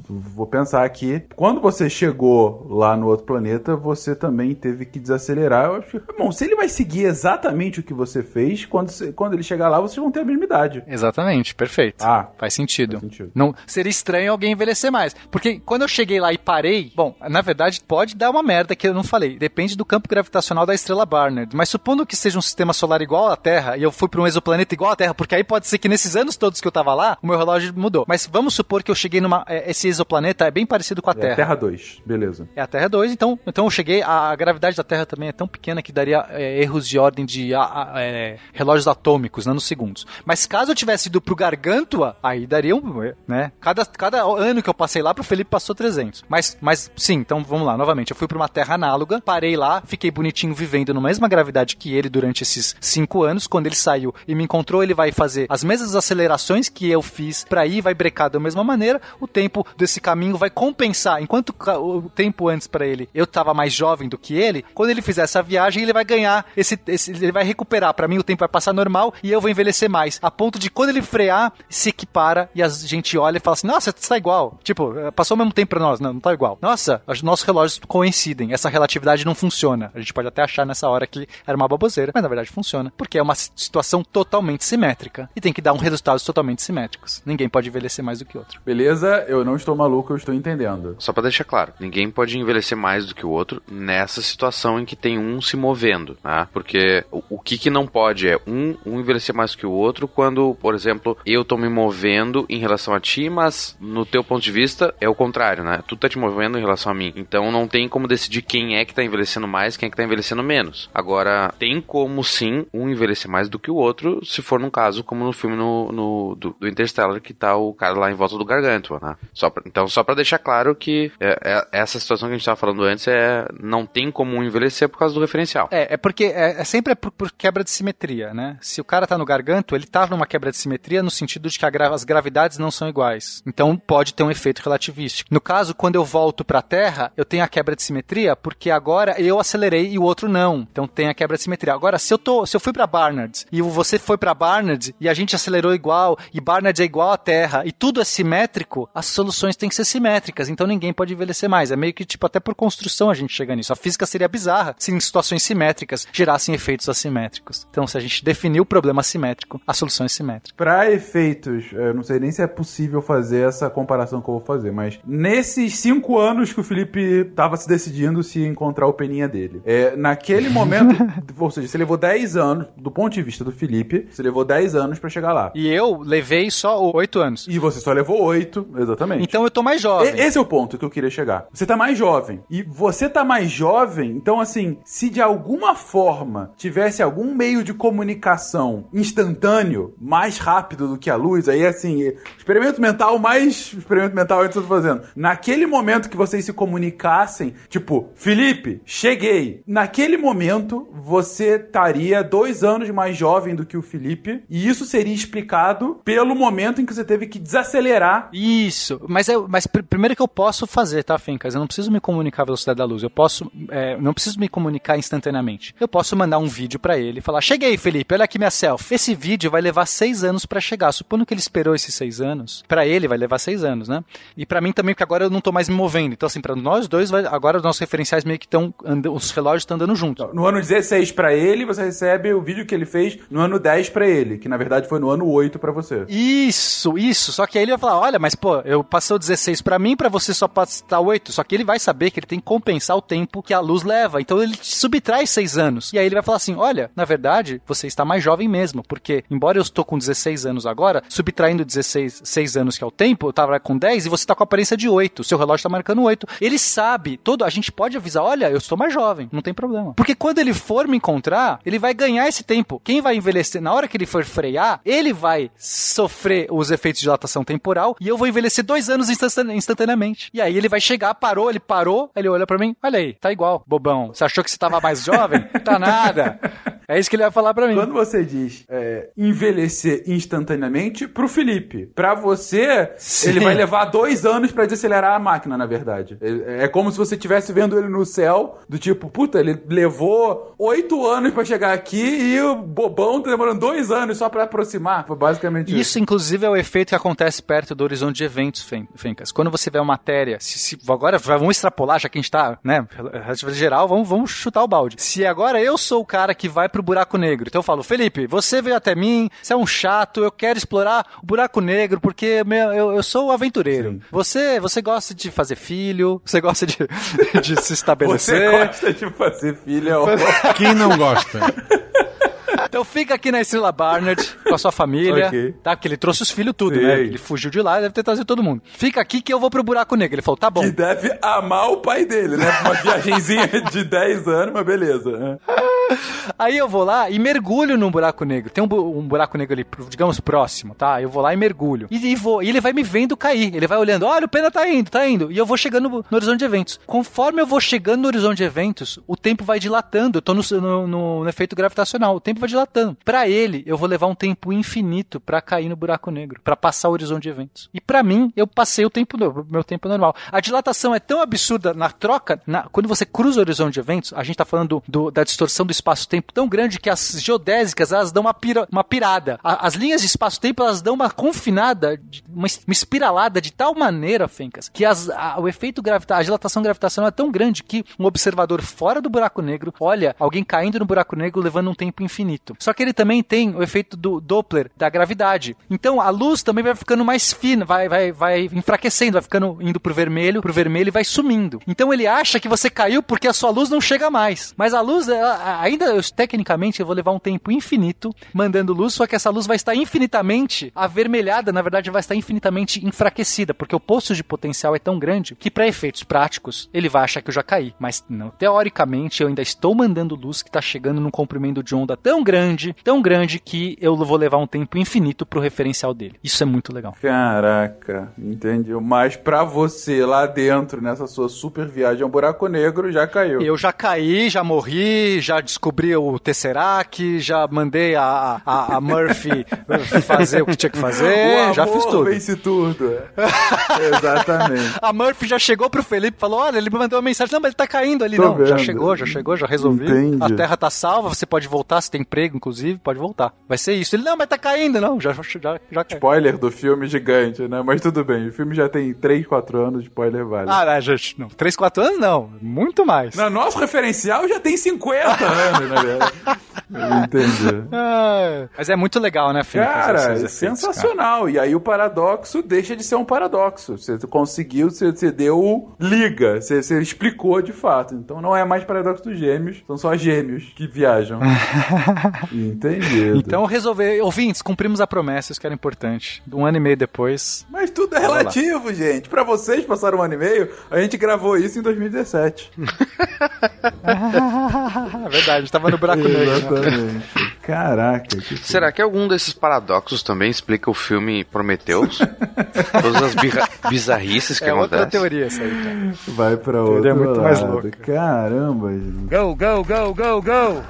vou pensar aqui. Quando você chegou lá no outro planeta, você também teve que desacelerar. Eu acho que, bom, se ele vai seguir exatamente o que você fez, quando, quando ele chegar lá, vocês vão ter a mesma idade. Exatamente, perfeito. Ah, faz sentido. Faz sentido. Não, seria estranho alguém envelhecer mais. Porque quando eu cheguei lá e parei, bom, na verdade pode dar uma merda que eu não falei. Depende do campo gravitacional da estrela Barnard. Mas supondo que seja um sistema solar igual à Terra e eu fui para um exoplaneta igual à Terra, porque aí pode ser que nesses anos todos que eu tava lá, o meu relógio mudou. Mas vamos supor que eu cheguei numa. É, esse exoplaneta bem parecido com a é Terra. Terra 2, beleza. É a Terra 2, então, então eu cheguei. A, a gravidade da Terra também é tão pequena que daria é, erros de ordem de a, a, é, relógios atômicos, nanosegundos. Mas caso eu tivesse ido pro Gargantua, aí daria um. né? Cada, cada ano que eu passei lá, pro Felipe passou 300. Mas, mas sim, então vamos lá, novamente. Eu fui pra uma Terra análoga, parei lá, fiquei bonitinho vivendo na mesma gravidade que ele durante esses cinco anos. Quando ele saiu e me encontrou, ele vai fazer as mesmas acelerações que eu fiz para ir, vai brecar da mesma maneira. O tempo desse caminho vai compensar. Enquanto o tempo antes pra ele eu tava mais jovem do que ele, quando ele fizer essa viagem, ele vai ganhar esse, esse- ele vai recuperar. Pra mim, o tempo vai passar normal e eu vou envelhecer mais. A ponto de quando ele frear, se equipara e a gente olha e fala assim: Nossa, tá igual. Tipo, eh, passou o mesmo tempo pra nós. Não, não tá igual. Nossa, os nossos relógios coincidem. Essa relatividade não funciona. A gente pode até achar nessa hora que era uma baboseira, mas na verdade funciona. Porque é uma si- situação totalmente simétrica. E tem que dar um resultados totalmente simétricos. Ninguém pode envelhecer mais do que outro. Beleza? Eu não estou maluco, eu estou entendendo. Só pra deixar claro, ninguém pode envelhecer mais do que o outro nessa situação em que tem um se movendo, né? Porque o, o que que não pode é um, um envelhecer mais que o outro quando, por exemplo, eu tô me movendo em relação a ti, mas no teu ponto de vista é o contrário, né? Tu tá te movendo em relação a mim. Então não tem como decidir quem é que tá envelhecendo mais, quem é que tá envelhecendo menos. Agora, tem como sim um envelhecer mais do que o outro, se for num caso como no filme no, no- do, do Interstellar, que tá o cara lá em volta do Gargantua, né? Só pra- então, só pra deixar claro que é, é- essa situação que a gente tava falando antes é não tem como envelhecer por causa do referencial. É, é porque é, é sempre por, por quebra de simetria, né? Se o cara tá no garganto, ele tá numa quebra de simetria no sentido de que a gra- as gravidades não são iguais. Então pode ter um efeito relativístico. No caso, quando eu volto pra Terra, eu tenho a quebra de simetria porque agora eu acelerei e o outro não. Então tem a quebra de simetria. Agora, se eu tô, se eu fui pra Barnard e você foi pra Barnard e a gente acelerou igual e Barnard é igual à Terra e tudo é simétrico, as soluções têm que ser simétricas. Então ninguém pode envelhecer mais. É meio que tipo até por construção a gente chega nisso. A física seria bizarra se em situações simétricas gerassem efeitos assimétricos. Então se a gente definir o problema assimétrico, a solução é simétrica. Pra efeitos, eu não sei nem se é possível fazer essa comparação que eu vou fazer, mas nesses cinco anos que o Felipe tava se decidindo se encontrar o peninha dele, é, naquele (laughs) momento, ou seja, você levou 10 anos, do ponto de vista do Felipe, você levou 10 anos pra chegar lá. E eu levei só oito anos. E você só levou 8, exatamente. Então eu tô mais jovem. E- Esse é o ponto que eu queria chegar. Você tá mais jovem. E você tá mais jovem, então assim, se de alguma forma tivesse algum meio de comunicação instantâneo, mais rápido do que a luz, aí assim, experimento mental mais experimento mental que eu tô fazendo. Naquele momento que vocês se comunicassem, tipo, Felipe, cheguei. Naquele momento, você estaria dois anos mais jovem do que o Felipe, e isso seria explicado pelo momento em que você teve que desacelerar Isso, mas, é, mas primeiro que eu posso fazer, tá, Fencas? Eu não preciso me comunicar à velocidade da luz. Eu posso, é, não preciso me comunicar instantaneamente. Eu posso mandar um vídeo pra ele e falar: Cheguei, Felipe, olha aqui minha selfie. Esse vídeo vai levar seis anos pra chegar. Supondo que ele esperou esses seis anos, pra ele vai levar seis anos, né? E pra mim também, porque agora eu não tô mais me movendo. Então, assim, pra nós dois, vai- agora os nossos referenciais meio que estão. Os relógios estão andando juntos. No ano 16 pra ele, você recebe o vídeo que ele fez no ano 10 pra ele, que na verdade foi no ano 8 pra você. Isso, isso. Só que aí ele vai falar: olha, mas pô, eu passei o 16 pra mim, pra você só passar 8. Só que ele vai saber que ele tem que compensar o tempo que a luz leva. Então ele te subtrai 6 anos. E aí ele vai falar assim: olha, na verdade, você está mais jovem mesmo. Porque, embora eu estou com 16 anos agora, subtraindo 16, 6 anos que é o tempo, eu tava com 10 e você tá com a aparência de 8. Seu relógio tá marcando 8. Ele sabe, todo, a gente pode avisar: olha, eu estou mais jovem, não tem problema. Porque quando ele for me encontrar, ele vai ganhar esse tempo. Quem vai envelhecer, na hora que ele for frear, ele vai sofrer os efeitos de dilatação temporal e eu vou envelhecer dois anos instantane- instantaneamente. E aí ele vai chegar, parou, ele parou, ele olha pra mim, olha aí, tá igual, bobão. Você achou que você tava mais jovem? (laughs) tá nada. É isso que ele vai falar pra mim. Quando você diz é, envelhecer instantaneamente, pro Felipe. Pra você, Sim. ele vai levar dois anos pra desacelerar a máquina, na verdade. É, é como se você estivesse vendo ele no céu, do tipo, puta, ele levou oito anos pra chegar aqui e o bobão tá demorando dois anos só pra aproximar. Foi basicamente isso. Isso, inclusive, é o efeito que acontece perto do horizonte de eventos, Fen- Fencas. Quando você vê uma matéria, se, se- agora vamos extrapolar, já que a gente tá, né, geral, vamos, vamos chutar o balde. Se agora eu sou o cara que vai pro buraco negro, então eu falo, Felipe, você veio até mim, você é um chato, eu quero explorar o buraco negro, porque meu, eu, eu sou o aventureiro. Você, você gosta de fazer filho, você gosta de, (laughs) de se Você estabelecer. gosta de fazer filha, (laughs) ó. Quem não gosta? (laughs) Então fica aqui na Estrela Barnard (laughs) com a sua família, Ok. tá? Porque ele trouxe os filhos tudo, né? Ele fugiu de lá, deve ter trazido todo mundo. Fica aqui que eu vou pro buraco negro. Ele falou, tá bom. Que deve amar o pai dele, né? Uma viagenzinha (laughs) de 10 anos, mas beleza. né? Aí eu vou lá e mergulho num buraco negro. Tem um, bu- um buraco negro ali, digamos, próximo, tá? Eu vou lá e mergulho. E, e vou, e ele vai me vendo cair. Ele vai olhando, olha, o Pena tá indo, tá indo. E eu vou chegando no, no horizonte de eventos. Conforme eu vou chegando no horizonte de eventos, o tempo vai dilatando. Eu tô no- no- no efeito gravitacional. O tempo vai dilatando. Pra ele, eu vou levar um tempo infinito pra cair no buraco negro, pra passar o horizonte de eventos. E pra mim, eu passei o tempo meu tempo normal. A dilatação é tão absurda na troca, na- quando você cruza o horizonte de eventos, a gente tá falando do- da distorção do espaço-tempo tão grande que as geodésicas, elas dão uma, pira- uma pirada. A- as linhas de espaço-tempo, elas dão uma confinada, uma, uma espiralada de tal maneira, Fencas, que as- a- o efeito gravitacional, a dilatação gravitacional é tão grande que um observador fora do buraco negro olha alguém caindo no buraco negro levando um tempo infinito. Só que ele também tem o efeito do Doppler, da gravidade. Então a luz também vai ficando mais fina, vai, vai, vai enfraquecendo, vai ficando indo pro vermelho, pro vermelho e vai sumindo. Então ele acha que você caiu porque a sua luz não chega mais. Mas a luz, ela- ainda eu- tecnicamente, eu vou levar um tempo infinito mandando luz, só que essa luz vai estar infinitamente avermelhada, na verdade vai estar infinitamente enfraquecida, porque o poço de potencial é tão grande que para efeitos práticos ele vai achar que eu já caí. Mas não, teoricamente eu ainda estou mandando luz que está chegando num comprimento de onda tão grande, tão grande que eu vou levar um tempo infinito pro referencial dele. Isso é muito legal. Caraca, entendi. Mas pra você lá dentro, nessa sua super viagem ao buraco negro, já caiu. Eu já caí, já morri, já descobri o Tesseract, já mandei a, a, a Murphy (laughs) fazer o que tinha que fazer, o já fiz tudo. vence tudo. Exatamente. (laughs) A Murphy já chegou pro Felipe e falou: Olha, ele me mandou uma mensagem. Não, mas ele tá caindo ali. Tô não, já vendo. chegou, já chegou, já resolvi. Entendi. A terra tá salva, você pode voltar, se tem emprego, inclusive, pode voltar. Vai ser isso. Ele, não, mas tá caindo, não. Já, já, já caiu. Spoiler do filme gigante, né? Mas tudo bem, o filme já tem 3, 4 anos, spoiler vale. Ah, não, gente, não. 3, 4 anos não. Muito mais. Na nosso referencial já tem 50 (laughs) anos, na verdade. Entendi. Mas é muito legal, né, Felipe? Cara, é sensacional. E aí o paradoxo deixa de ser um paradoxo. Você conseguiu, você, você deu liga, você, você explicou de fato. Então não é mais paradoxo dos gêmeos, são só gêmeos que viajam. (laughs) (laughs) Entendido. Então resolver, ouvintes, cumprimos a promessa, isso que era importante. Um ano e meio depois. Mas tudo é Vamos lá. relativo, gente. Pra vocês passaram um ano e meio, a gente gravou isso em 2017. (laughs) É verdade, tava no buraco negro. né? Exatamente. Caraca, que Será que algum desses paradoxos também explica o filme Prometheus? (laughs) Todas as bizarrices que É outra acontecem? teoria essa aí, cara. vai pra Teoria outro muito lado. mais louca. Caramba, gente. Go, go, go, go, go.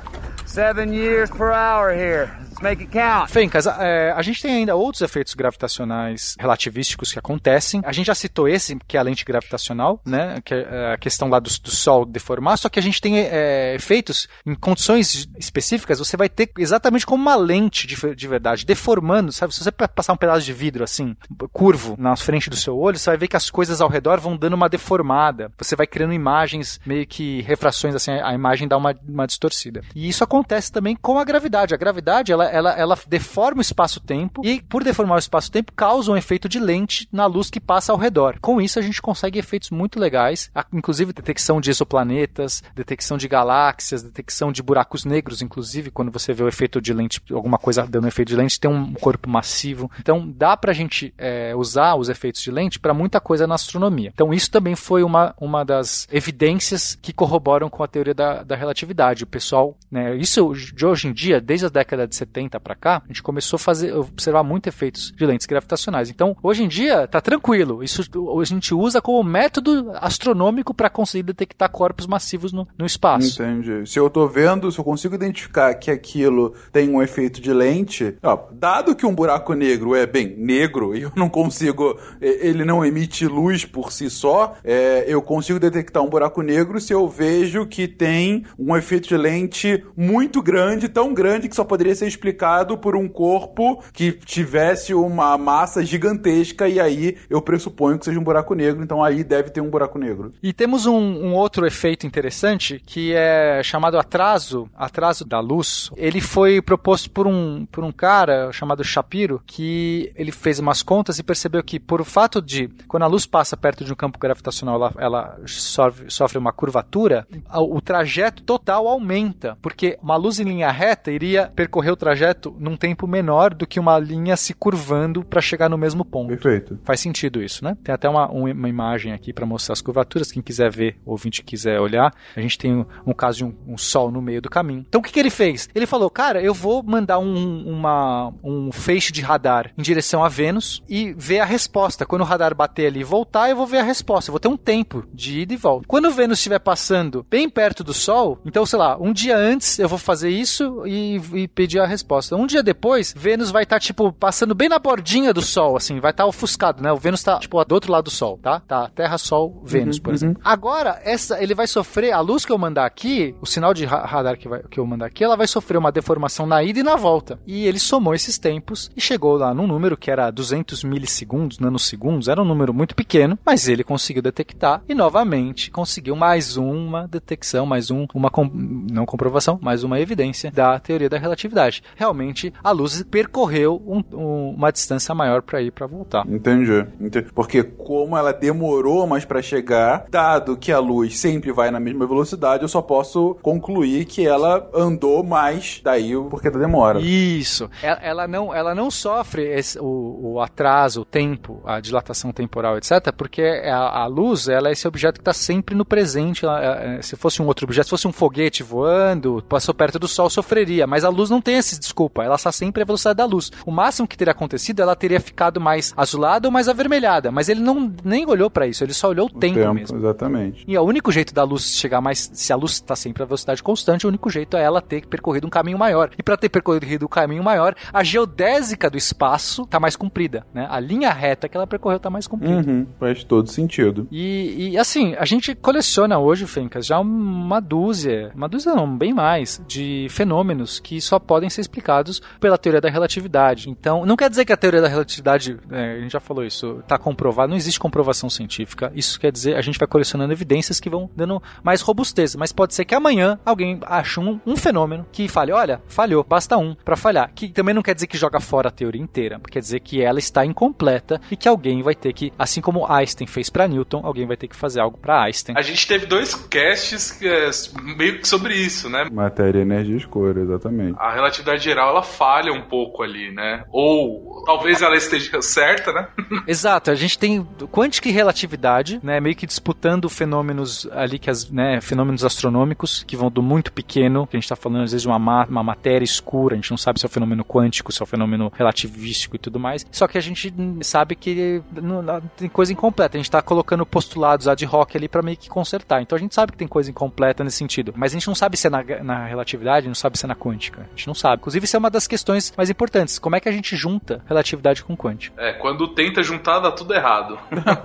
Seven years per hour here. Make it count. Fencas, é, a gente tem ainda outros efeitos gravitacionais relativísticos que acontecem. A gente já citou esse, que é a lente gravitacional, né? Que é a questão lá do, do Sol deformar, só que a gente tem é, efeitos em condições específicas, você vai ter exatamente como uma lente de, de verdade, deformando, sabe? Se você pa- passar um pedaço de vidro assim, curvo, na frente do seu olho, você vai ver que as coisas ao redor vão dando uma deformada. Você vai criando imagens, meio que refrações, assim, a imagem dá uma, uma distorcida. E isso acontece também com a gravidade. A gravidade, ela, ela, ela deforma o espaço-tempo e, por deformar o espaço-tempo, causa um efeito de lente na luz que passa ao redor. Com isso, a gente consegue efeitos muito legais, inclusive detecção de exoplanetas, detecção de galáxias, detecção de buracos negros, inclusive, quando você vê o efeito de lente, alguma coisa dando efeito de lente, tem um corpo massivo. Então, dá pra gente é, usar os efeitos de lente para muita coisa na astronomia. Então, isso também foi uma, uma das evidências que corroboram com a teoria da, da relatividade. O pessoal, né, isso de hoje em dia, desde a década de 70 para cá, a gente começou a fazer, observar muito efeitos de lentes gravitacionais. Então, hoje em dia, tá tranquilo. Isso a gente usa como método astronômico para conseguir detectar corpos massivos no, no espaço. Entendi. Se eu tô vendo, se eu consigo identificar que aquilo tem um efeito de lente, ó, dado que um buraco negro é bem negro e (laughs) eu não consigo, ele não emite luz por si só, é, eu consigo detectar um buraco negro se eu vejo que tem um efeito de lente muito grande, tão grande que só poderia ser explicado por um corpo que tivesse uma massa gigantesca e aí eu pressuponho que seja um buraco negro, então aí deve ter um buraco negro. E temos um, um outro efeito interessante que é chamado atraso, atraso da luz. Ele foi proposto por um, por um cara chamado Shapiro, que ele fez umas contas e percebeu que por o fato de, quando a luz passa perto de um campo gravitacional, ela, ela sofre, sofre uma curvatura, o trajeto total aumenta, porque uma luz em linha reta iria percorrer o trajeto trajeto num tempo menor do que uma linha se curvando para chegar no mesmo ponto. Perfeito. Faz sentido isso, né? Tem até uma, uma imagem aqui para mostrar as curvaturas. Quem quiser ver, ou ouvinte quiser olhar, a gente tem um, um caso de um, um, sol no meio do caminho. Então o que, que ele fez? Ele falou, cara, eu vou mandar um, uma, um feixe de radar em direção a Vênus e ver a resposta. Quando o radar bater ali e voltar, eu vou ver a resposta. Eu vou ter um tempo de ida e volta. Quando Vênus estiver passando bem perto do Sol, então, sei lá, um dia antes eu vou fazer isso e, e pedir a resposta. Um dia depois, Vênus vai estar, tá, tipo, passando bem na bordinha do Sol, assim, vai estar tá ofuscado, né? O Vênus está tipo, do outro lado do Sol, tá? Tá Terra, Sol, Vênus, uhum, por exemplo. Uhum. Agora, essa, ele vai sofrer, a luz que eu mandar aqui, o sinal de radar que, vai, que eu mandar aqui, ela vai sofrer uma deformação na ida e na volta. E ele somou esses tempos e chegou lá num número que era 200 milissegundos, nanosegundos, era um número muito pequeno, mas ele conseguiu detectar e novamente conseguiu mais uma detecção, mais um, uma, com, não comprovação, mais uma evidência da teoria da relatividade. Realmente, a luz percorreu um, um, uma distância maior para ir para voltar. Entendi. Entendi. Porque como ela demorou mais para chegar, dado que a luz sempre vai na mesma velocidade, eu só posso concluir que ela andou mais daí o porquê da demora. Isso. Ela, ela não, ela não sofre esse, o, o, atraso, o tempo, a dilatação temporal, etc., porque a, a luz ela é esse objeto que está sempre no presente. Ela, é, é, se fosse um outro objeto, se fosse um foguete voando, passou perto do Sol, sofreria. Mas a luz não tem esse desculpa. Ela está sempre a velocidade da luz. O máximo que teria acontecido, ela teria ficado mais azulada ou mais avermelhada. Mas ele não nem olhou para isso. Ele só olhou o, o tempo, tempo, mesmo. Exatamente. E o único jeito da luz chegar mais, se a luz está sempre a velocidade constante, o único jeito é ela ter percorrido um caminho maior. E para ter percorrido um caminho maior, a geodésica do espaço está mais comprida, né? A linha reta que ela percorreu está mais comprida. Uhum, faz todo sentido. E, e, assim, a gente coleciona hoje, Fencas, já uma dúzia, uma dúzia não, bem mais, de fenômenos que só podem ser explicados pela teoria da relatividade. Então, não quer dizer que a teoria da relatividade, é, a gente já falou isso, está comprovada, não existe comprovação científica. Isso quer dizer, a gente vai colecionando evidências que vão dando mais robustez. Mas pode ser que amanhã alguém ache um, um fenômeno que fale, olha, falhou, basta um para falhar. Que também não quer dizer que joga fora a teoria inteira, quer dizer que ela está incompleta e que alguém vai ter que, assim como Einstein fez para Newton, alguém vai ter que fazer algo para Einstein. A gente teve dois casts é meio que sobre isso, né? Matéria, energia e escura, exatamente. A relatividade geral ela falha um pouco ali, né? Ou talvez ela esteja (laughs) certa, né? (laughs) Exato, a gente tem quântica e relatividade, né? Meio que disputando fenômenos ali que as, né, fenômenos astronômicos que vão do muito pequeno, que a gente está falando às vezes de uma, ma uma matéria escura, a gente não sabe se é um fenômeno quântico, se é um fenômeno relativístico e tudo mais. Só que a gente sabe que não, não, tem coisa incompleta. A gente está colocando postulados ad hoc ali para meio que consertar. Então a gente sabe que tem coisa incompleta nesse sentido, mas a gente não sabe se é na, na relatividade, não sabe se é na quântica. A gente não sabe. Inclusive, isso é uma das questões mais importantes. Como é que a gente junta relatividade com quântica? É, quando tenta juntar, dá tudo errado.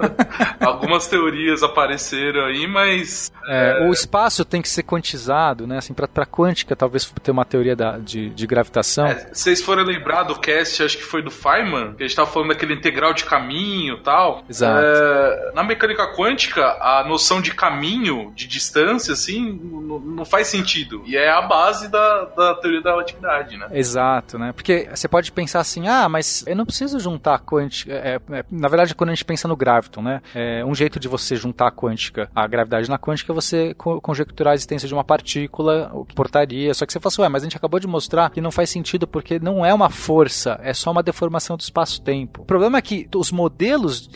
(laughs) Algumas teorias apareceram aí, mas. É, é... O espaço tem que ser quantizado, né? Assim, pra, pra quântica, talvez ter uma teoria da, de, de gravitação. É, vocês foram lembrar do cast, acho que foi do Feynman, que a gente tava falando daquele integral de caminho e tal. Exato. É, na mecânica quântica, a noção de caminho, de distância, assim, não, não faz sentido. E é a base da, da teoria da relatividade, né? Exato, né? Porque você pode pensar assim, ah, mas eu não preciso juntar quântica. É, é, na verdade, quando a gente pensa no graviton, né? É, um jeito de você juntar a quântica, a gravidade na quântica, é você conjecturar a existência de uma partícula, o que portaria. Só que você fala assim, ué, mas a gente acabou de mostrar que não faz sentido porque não é uma força, é só uma deformação do espaço-tempo. O problema é que os modelos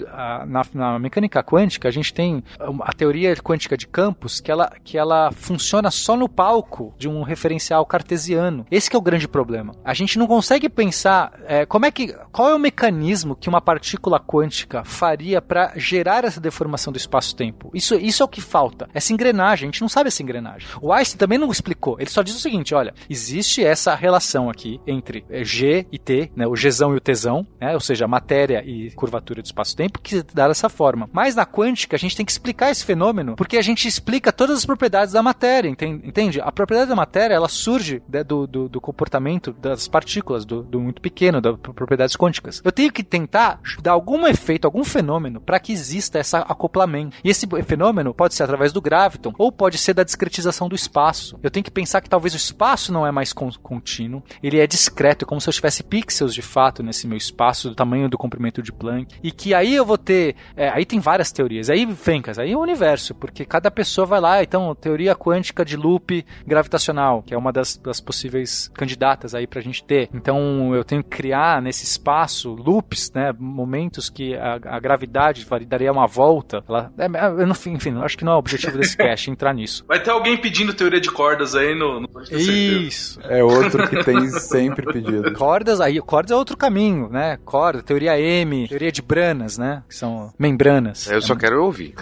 na, na mecânica quântica, a gente tem a teoria quântica de campos que ela, que ela funciona só no palco de um referencial cartesiano. Esse é o grande problema. A gente não consegue pensar é, como é que qual é o mecanismo que uma partícula quântica faria para gerar essa deformação do espaço-tempo. Isso, isso é o que falta. Essa engrenagem, a gente não sabe essa engrenagem. O Einstein também não explicou. Ele só diz o seguinte: olha, existe essa relação aqui entre é, G e T, né, o Gzão e o Tzão, né, ou seja, matéria e curvatura do espaço-tempo, que dá dessa forma. Mas na quântica a gente tem que explicar esse fenômeno porque a gente explica todas as propriedades da matéria, entende? A propriedade da matéria ela surge né, do, do, do, comportamento das partículas, do, do muito pequeno, das propriedades quânticas. Eu tenho que tentar dar algum efeito, algum fenômeno para que exista esse acoplamento. E esse fenômeno pode ser através do graviton ou pode ser da discretização do espaço. Eu tenho que pensar que talvez o espaço não é mais contínuo, ele é discreto, como se eu tivesse pixels de fato nesse meu espaço, do tamanho do comprimento de Planck, e que aí eu vou ter. É, aí tem várias teorias. Aí, Fencas, aí é o universo, porque cada pessoa vai lá, então, teoria quântica de loop gravitacional, que é uma das, das possíveis candidatas aí pra gente ter. Então eu tenho que criar nesse espaço loops, né? Momentos que a, a gravidade daria uma volta. Ela, é, é enfim, acho que não é o objetivo desse (laughs) cast entrar nisso. Vai ter alguém pedindo teoria de cordas aí no. no Isso. É outro que tem sempre pedido. (laughs) Cordas, aí, cordas é outro caminho, né? Corda, teoria M, teoria de branas, né? Que são membranas. Eu só quero ouvir.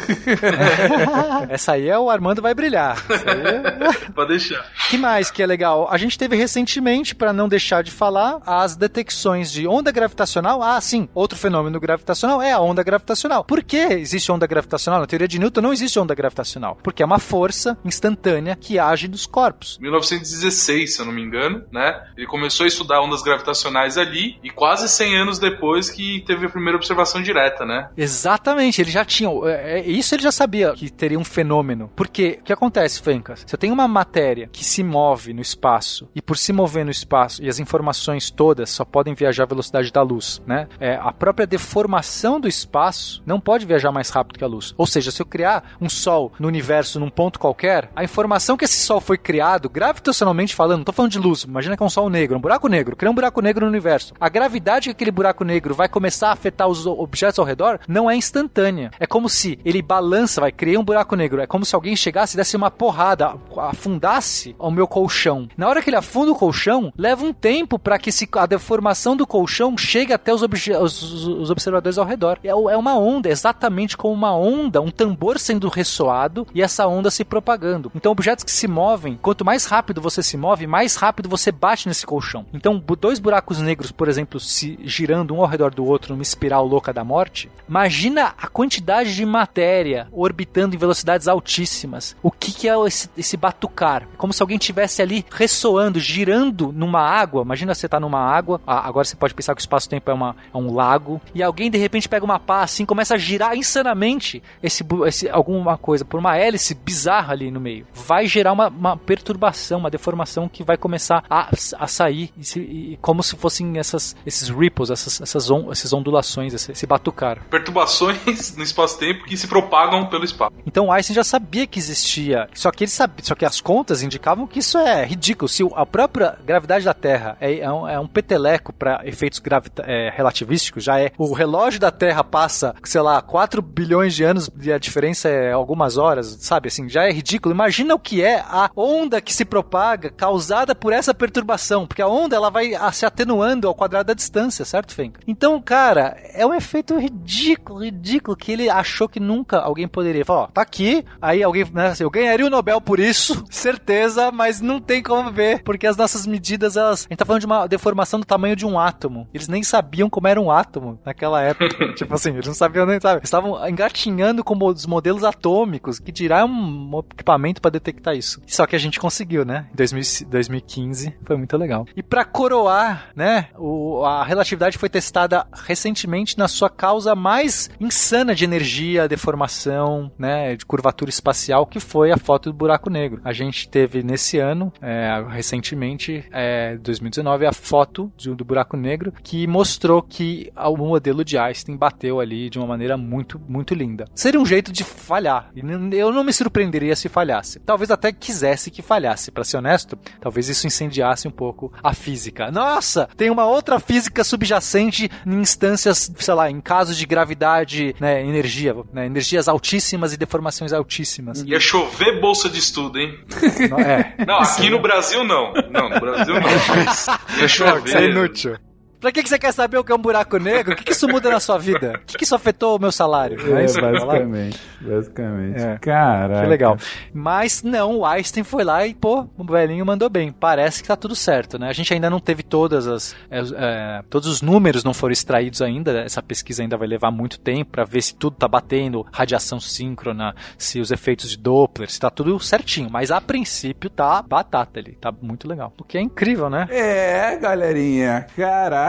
(laughs) Essa aí é o Armando vai brilhar. É... Pode deixar. que mais que é legal? A gente teve recentemente, para não deixar de falar, as detecções de onda gravitacional. Ah, sim, outro fenômeno gravitacional é a onda gravitacional. Por que existe onda gravitacional? Na teoria de Newton não existe onda gravitacional, porque é uma força instantânea que age nos corpos. 1916, se eu não me engano, né? Ele começou a estudar ondas gravitacionais ali e quase 100 anos depois que teve a primeira observação direta, né? Exatamente, ele já tinha, é, é, isso ele já sabia que teria um fenômeno. Porque o que acontece, Fencas? Se eu tenho uma matéria que se move no espaço e por se mover no espaço e as informações todas só podem viajar à velocidade da luz, né? É, a própria deformação do espaço não pode viajar mais rápido que a luz. Ou seja, se eu criar um sol no universo num ponto qualquer, a informação que esse sol foi criado, gravitacionalmente falando, não tô falando de luz, imagina que é um sol negro, um buraco negro, criar um buraco negro no universo. A gravidade que aquele buraco negro vai começar a afetar os objetos ao redor não é instantânea. É como se ele balança, vai criar um buraco negro. É como se alguém chegasse e desse uma porrada, afundasse o meu colchão. Na hora que ele afunda o colchão, leva um tempo para que a deformação do colchão chegue até os, os, os observadores ao redor. É, é uma onda, exatamente como uma onda, um tambor sendo ressoado e essa onda se propagando. Então, objetos que se movem, quanto mais rápido você se move, mais rápido você bate nesse colchão. Então, dois buracos negros, por exemplo, se girando um ao redor do outro numa espiral louca da morte, imagina a quantidade de matéria orbitando em velocidades altíssimas. O que, que é esse, esse batucar? É como se alguém tivesse ali ressoando, girando numa água. Imagina você tá numa água, agora você pode pensar que o espaço-tempo é, uma, é um lago, e alguém de repente pega uma pá assim, começa a girar insanamente esse, esse, alguma coisa por uma hélice bizarra ali no meio. Vai gerar uma, uma perturbação, uma deformação que vai começar a, a sair, e se, e, como se fossem essas, esses ripples, essas, essas, on, essas ondulações, esse, esse batucar. Perturbações (laughs) no espaço-tempo que se propagam pelo espaço. Então Einstein já sabia que existia, só que ele sabia, só que as contas indicavam que isso é ridículo. Se a própria gravidade da Terra é, é um, é um peteleco para efeitos é, relativísticos, já é o relógio da Terra passa, sei lá, 4 bilhões de anos e a diferença é algumas horas, sabe? Assim, já é ridículo. Imagina o que é a onda que se propaga causada por essa perturbação, porque a onda ela vai se atenuando ao quadrado da distância, certo, Fenka? Então, cara, é um efeito ridículo, ridículo que ele achou que nunca alguém poderia. Falar, ó, tá aqui, aí alguém, né, assim, eu ganharia o Nobel por isso, (laughs) certeza, mas não tem como ver, porque as nossas medidas, elas, a gente tá falando de uma deformação do tamanho de um átomo. Eles nem sabiam como era um átomo naquela época. (laughs) tipo assim, eles não sabiam nem, sabe? Estavam engatinhando com os modelos atômicos, que dirá um equipamento para detectar isso. Só que a gente conseguiu, né? Em 2015, foi muito legal. E para coroar, né, o, a relatividade foi testada recentemente na sua causa mais insana de energia, deformação, né, de curvatura espacial, que foi a foto do buraco negro. A gente teve nesse ano, é, recentemente, é, 2019, a foto de, do buraco negro que mostrou que o modelo de Einstein bateu ali de uma maneira muito, muito linda. Seria um jeito de falhar. Eu não me surpreenderia se falhasse. Talvez até quisesse que falhasse, para ser honesto. Talvez isso incendiasse um pouco a física. Nossa, tem uma outra física subjacente em instâncias, sei lá, em casos de gravidade, né, energia, né, energias altíssimas e deformações altíssimas. Ia chover bolsa de estudo, hein? (laughs) Não, é. não aqui no Brasil não. Não, no Brasil não. (laughs) Ia chover. Isso é inútil. Pra que, que você quer saber o que é um buraco negro? O que, que isso muda na sua vida? O que, que isso afetou o meu salário? É, é basicamente. Basicamente. É. Caraca. Que legal. Mas não, o Einstein foi lá e, pô, o velhinho mandou bem. Parece que tá tudo certo, né? A gente ainda não teve todas as. É, é, todos os números não foram extraídos ainda. Essa pesquisa ainda vai levar muito tempo para ver se tudo tá batendo, radiação síncrona, se os efeitos de Doppler, se tá tudo certinho. Mas a princípio tá batata ali. Tá muito legal. O que é incrível, né? É, galerinha. Caraca.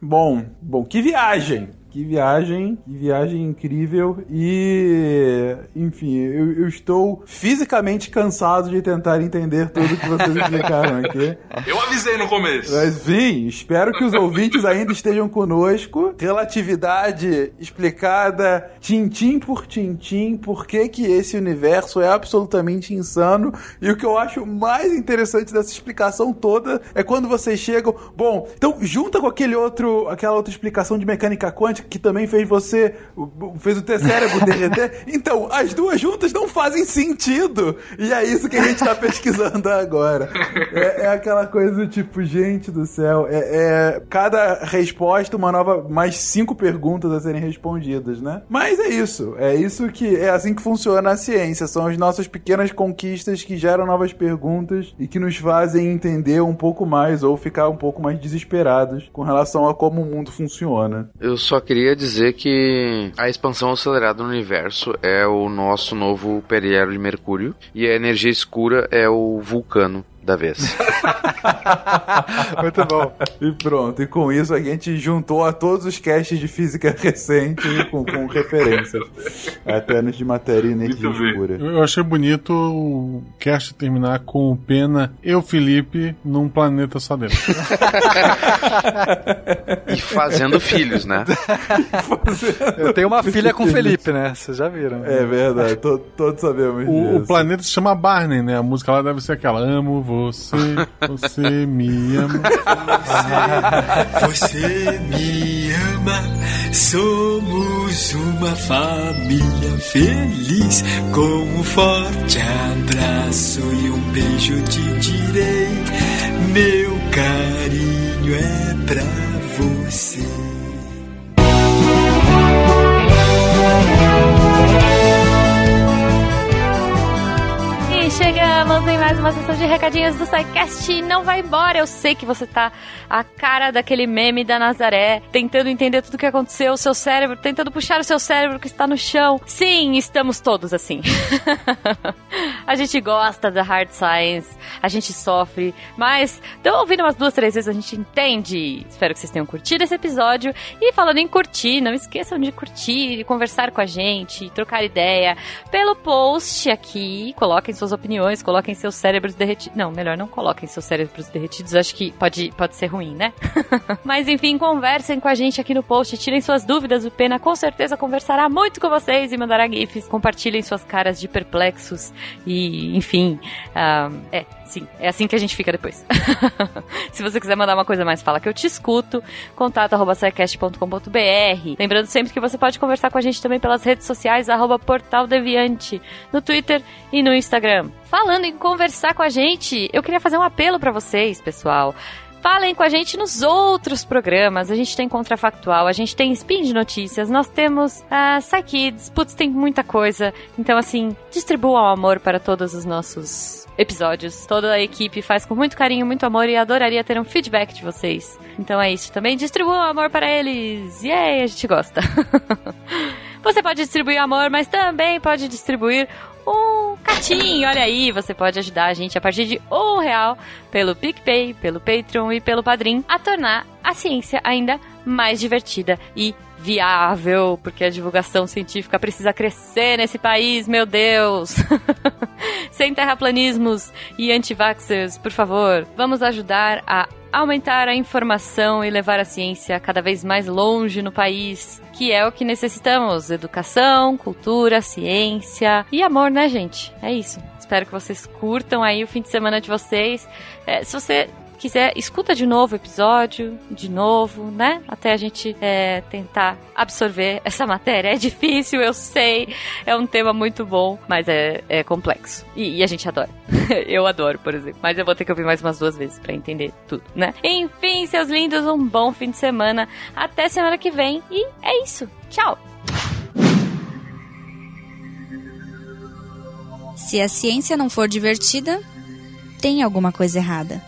Bom, bom, que viagem. Que viagem, que viagem incrível e, enfim, eu, eu estou fisicamente cansado de tentar entender tudo que vocês (laughs) explicaram aqui. Eu avisei no começo. Mas, enfim, espero que os ouvintes ainda estejam conosco. Relatividade explicada tintim por tintim, por que que esse universo é absolutamente insano. E o que eu acho mais interessante dessa explicação toda é quando vocês chegam, bom, então junta com aquele outro, aquela outra explicação de mecânica quântica que também fez você, fez o teu cérebro derreter. (laughs) Então, as duas juntas não fazem sentido. E é isso que a gente tá pesquisando agora. É, é aquela coisa do tipo, gente do céu, é, é cada resposta uma nova, mais cinco perguntas a serem respondidas, né? Mas é isso, é isso que é assim que funciona a ciência. São as nossas pequenas conquistas que geram novas perguntas e que nos fazem entender um pouco mais ou ficar um pouco mais desesperados com relação a como o mundo funciona. Eu só queria dizer que a expansão acelerada do universo é o nosso novo periélio de Mercúrio e a energia escura é o vulcano da vez. (laughs) Muito bom. E pronto, e com isso a gente juntou a todos os casts de física recente com, com referências. Apenas de matéria e energia escura. Eu achei bonito o cast terminar com o Pena e o Felipe num planeta só dele. (laughs) e fazendo filhos, né? Eu tenho uma filha com o Felipe, né? Vocês já viram. É verdade, to, todos sabemos o, disso. O planeta se chama Barney, né? A música lá deve ser aquela Amo você, você me ama. Você, (laughs) você me ama. Somos uma família feliz. Com um forte abraço e um beijo te direi. Meu carinho é pra você. Chegamos em mais uma sessão de recadinhos do SciCast. Não vai embora. Eu sei que você tá a cara daquele meme da Nazaré, tentando entender tudo o que aconteceu, o seu cérebro, tentando puxar o seu cérebro que está no chão. Sim, estamos todos assim. (laughs) a gente gosta da hard science, a gente sofre, mas então ouvindo umas duas, três vezes a gente entende. Espero que vocês tenham curtido esse episódio. E falando em curtir, não esqueçam de curtir, conversar com a gente, trocar ideia pelo post aqui. Coloquem suas opiniões, coloquem seus cérebros derretidos. Não, melhor não coloquem seus cérebros derretidos, acho que pode, pode ser ruim, né? (laughs) Mas enfim, conversem com a gente aqui no post, tirem suas dúvidas, o Pena com certeza conversará muito com vocês e mandará GIFs. Compartilhem suas caras de perplexos e, enfim, uh, é, sim, é assim que a gente fica depois. (laughs) Se você quiser mandar uma coisa mais, fala que eu te escuto. Contato arroba Lembrando sempre que você pode conversar com a gente também pelas redes sociais, arroba no Twitter e no Instagram. Falando em conversar com a gente, eu queria fazer um apelo para vocês, pessoal. Falem com a gente nos outros programas. A gente tem Contrafactual, a gente tem Spin de Notícias, nós temos uh, Psykids, putz, tem muita coisa. Então, assim, distribuam o amor para todos os nossos episódios. Toda a equipe faz com muito carinho, muito amor e adoraria ter um feedback de vocês. Então é isso também. Distribuam amor para eles. Aí, a gente gosta. (laughs) Você pode distribuir amor, mas também pode distribuir um catinho. Olha aí, você pode ajudar a gente a partir de um real pelo PicPay, pelo Patreon e pelo Padrim a tornar a ciência ainda mais divertida e viável, porque a divulgação científica precisa crescer nesse país, meu Deus! (laughs) Sem terraplanismos e anti-vaxxers, por favor, vamos ajudar a aumentar a informação e levar a ciência cada vez mais longe no país, que é o que necessitamos: educação, cultura, ciência e amor, né, gente? É isso. Espero que vocês curtam aí o fim de semana de vocês. É, se você quiser, escuta de novo o episódio, de novo, né? Até a gente é, tentar absorver (laughs) essa matéria. É difícil, eu sei, é um tema muito bom, mas é, é complexo. E, e, a gente adora. (laughs) eu adoro, por exemplo. Mas eu vou ter que ouvir mais umas duas vezes para entender tudo, né? Enfim, seus lindos, um bom fim de semana. Até semana que vem. E é isso. Tchau! Se a ciência não for divertida, tem alguma coisa errada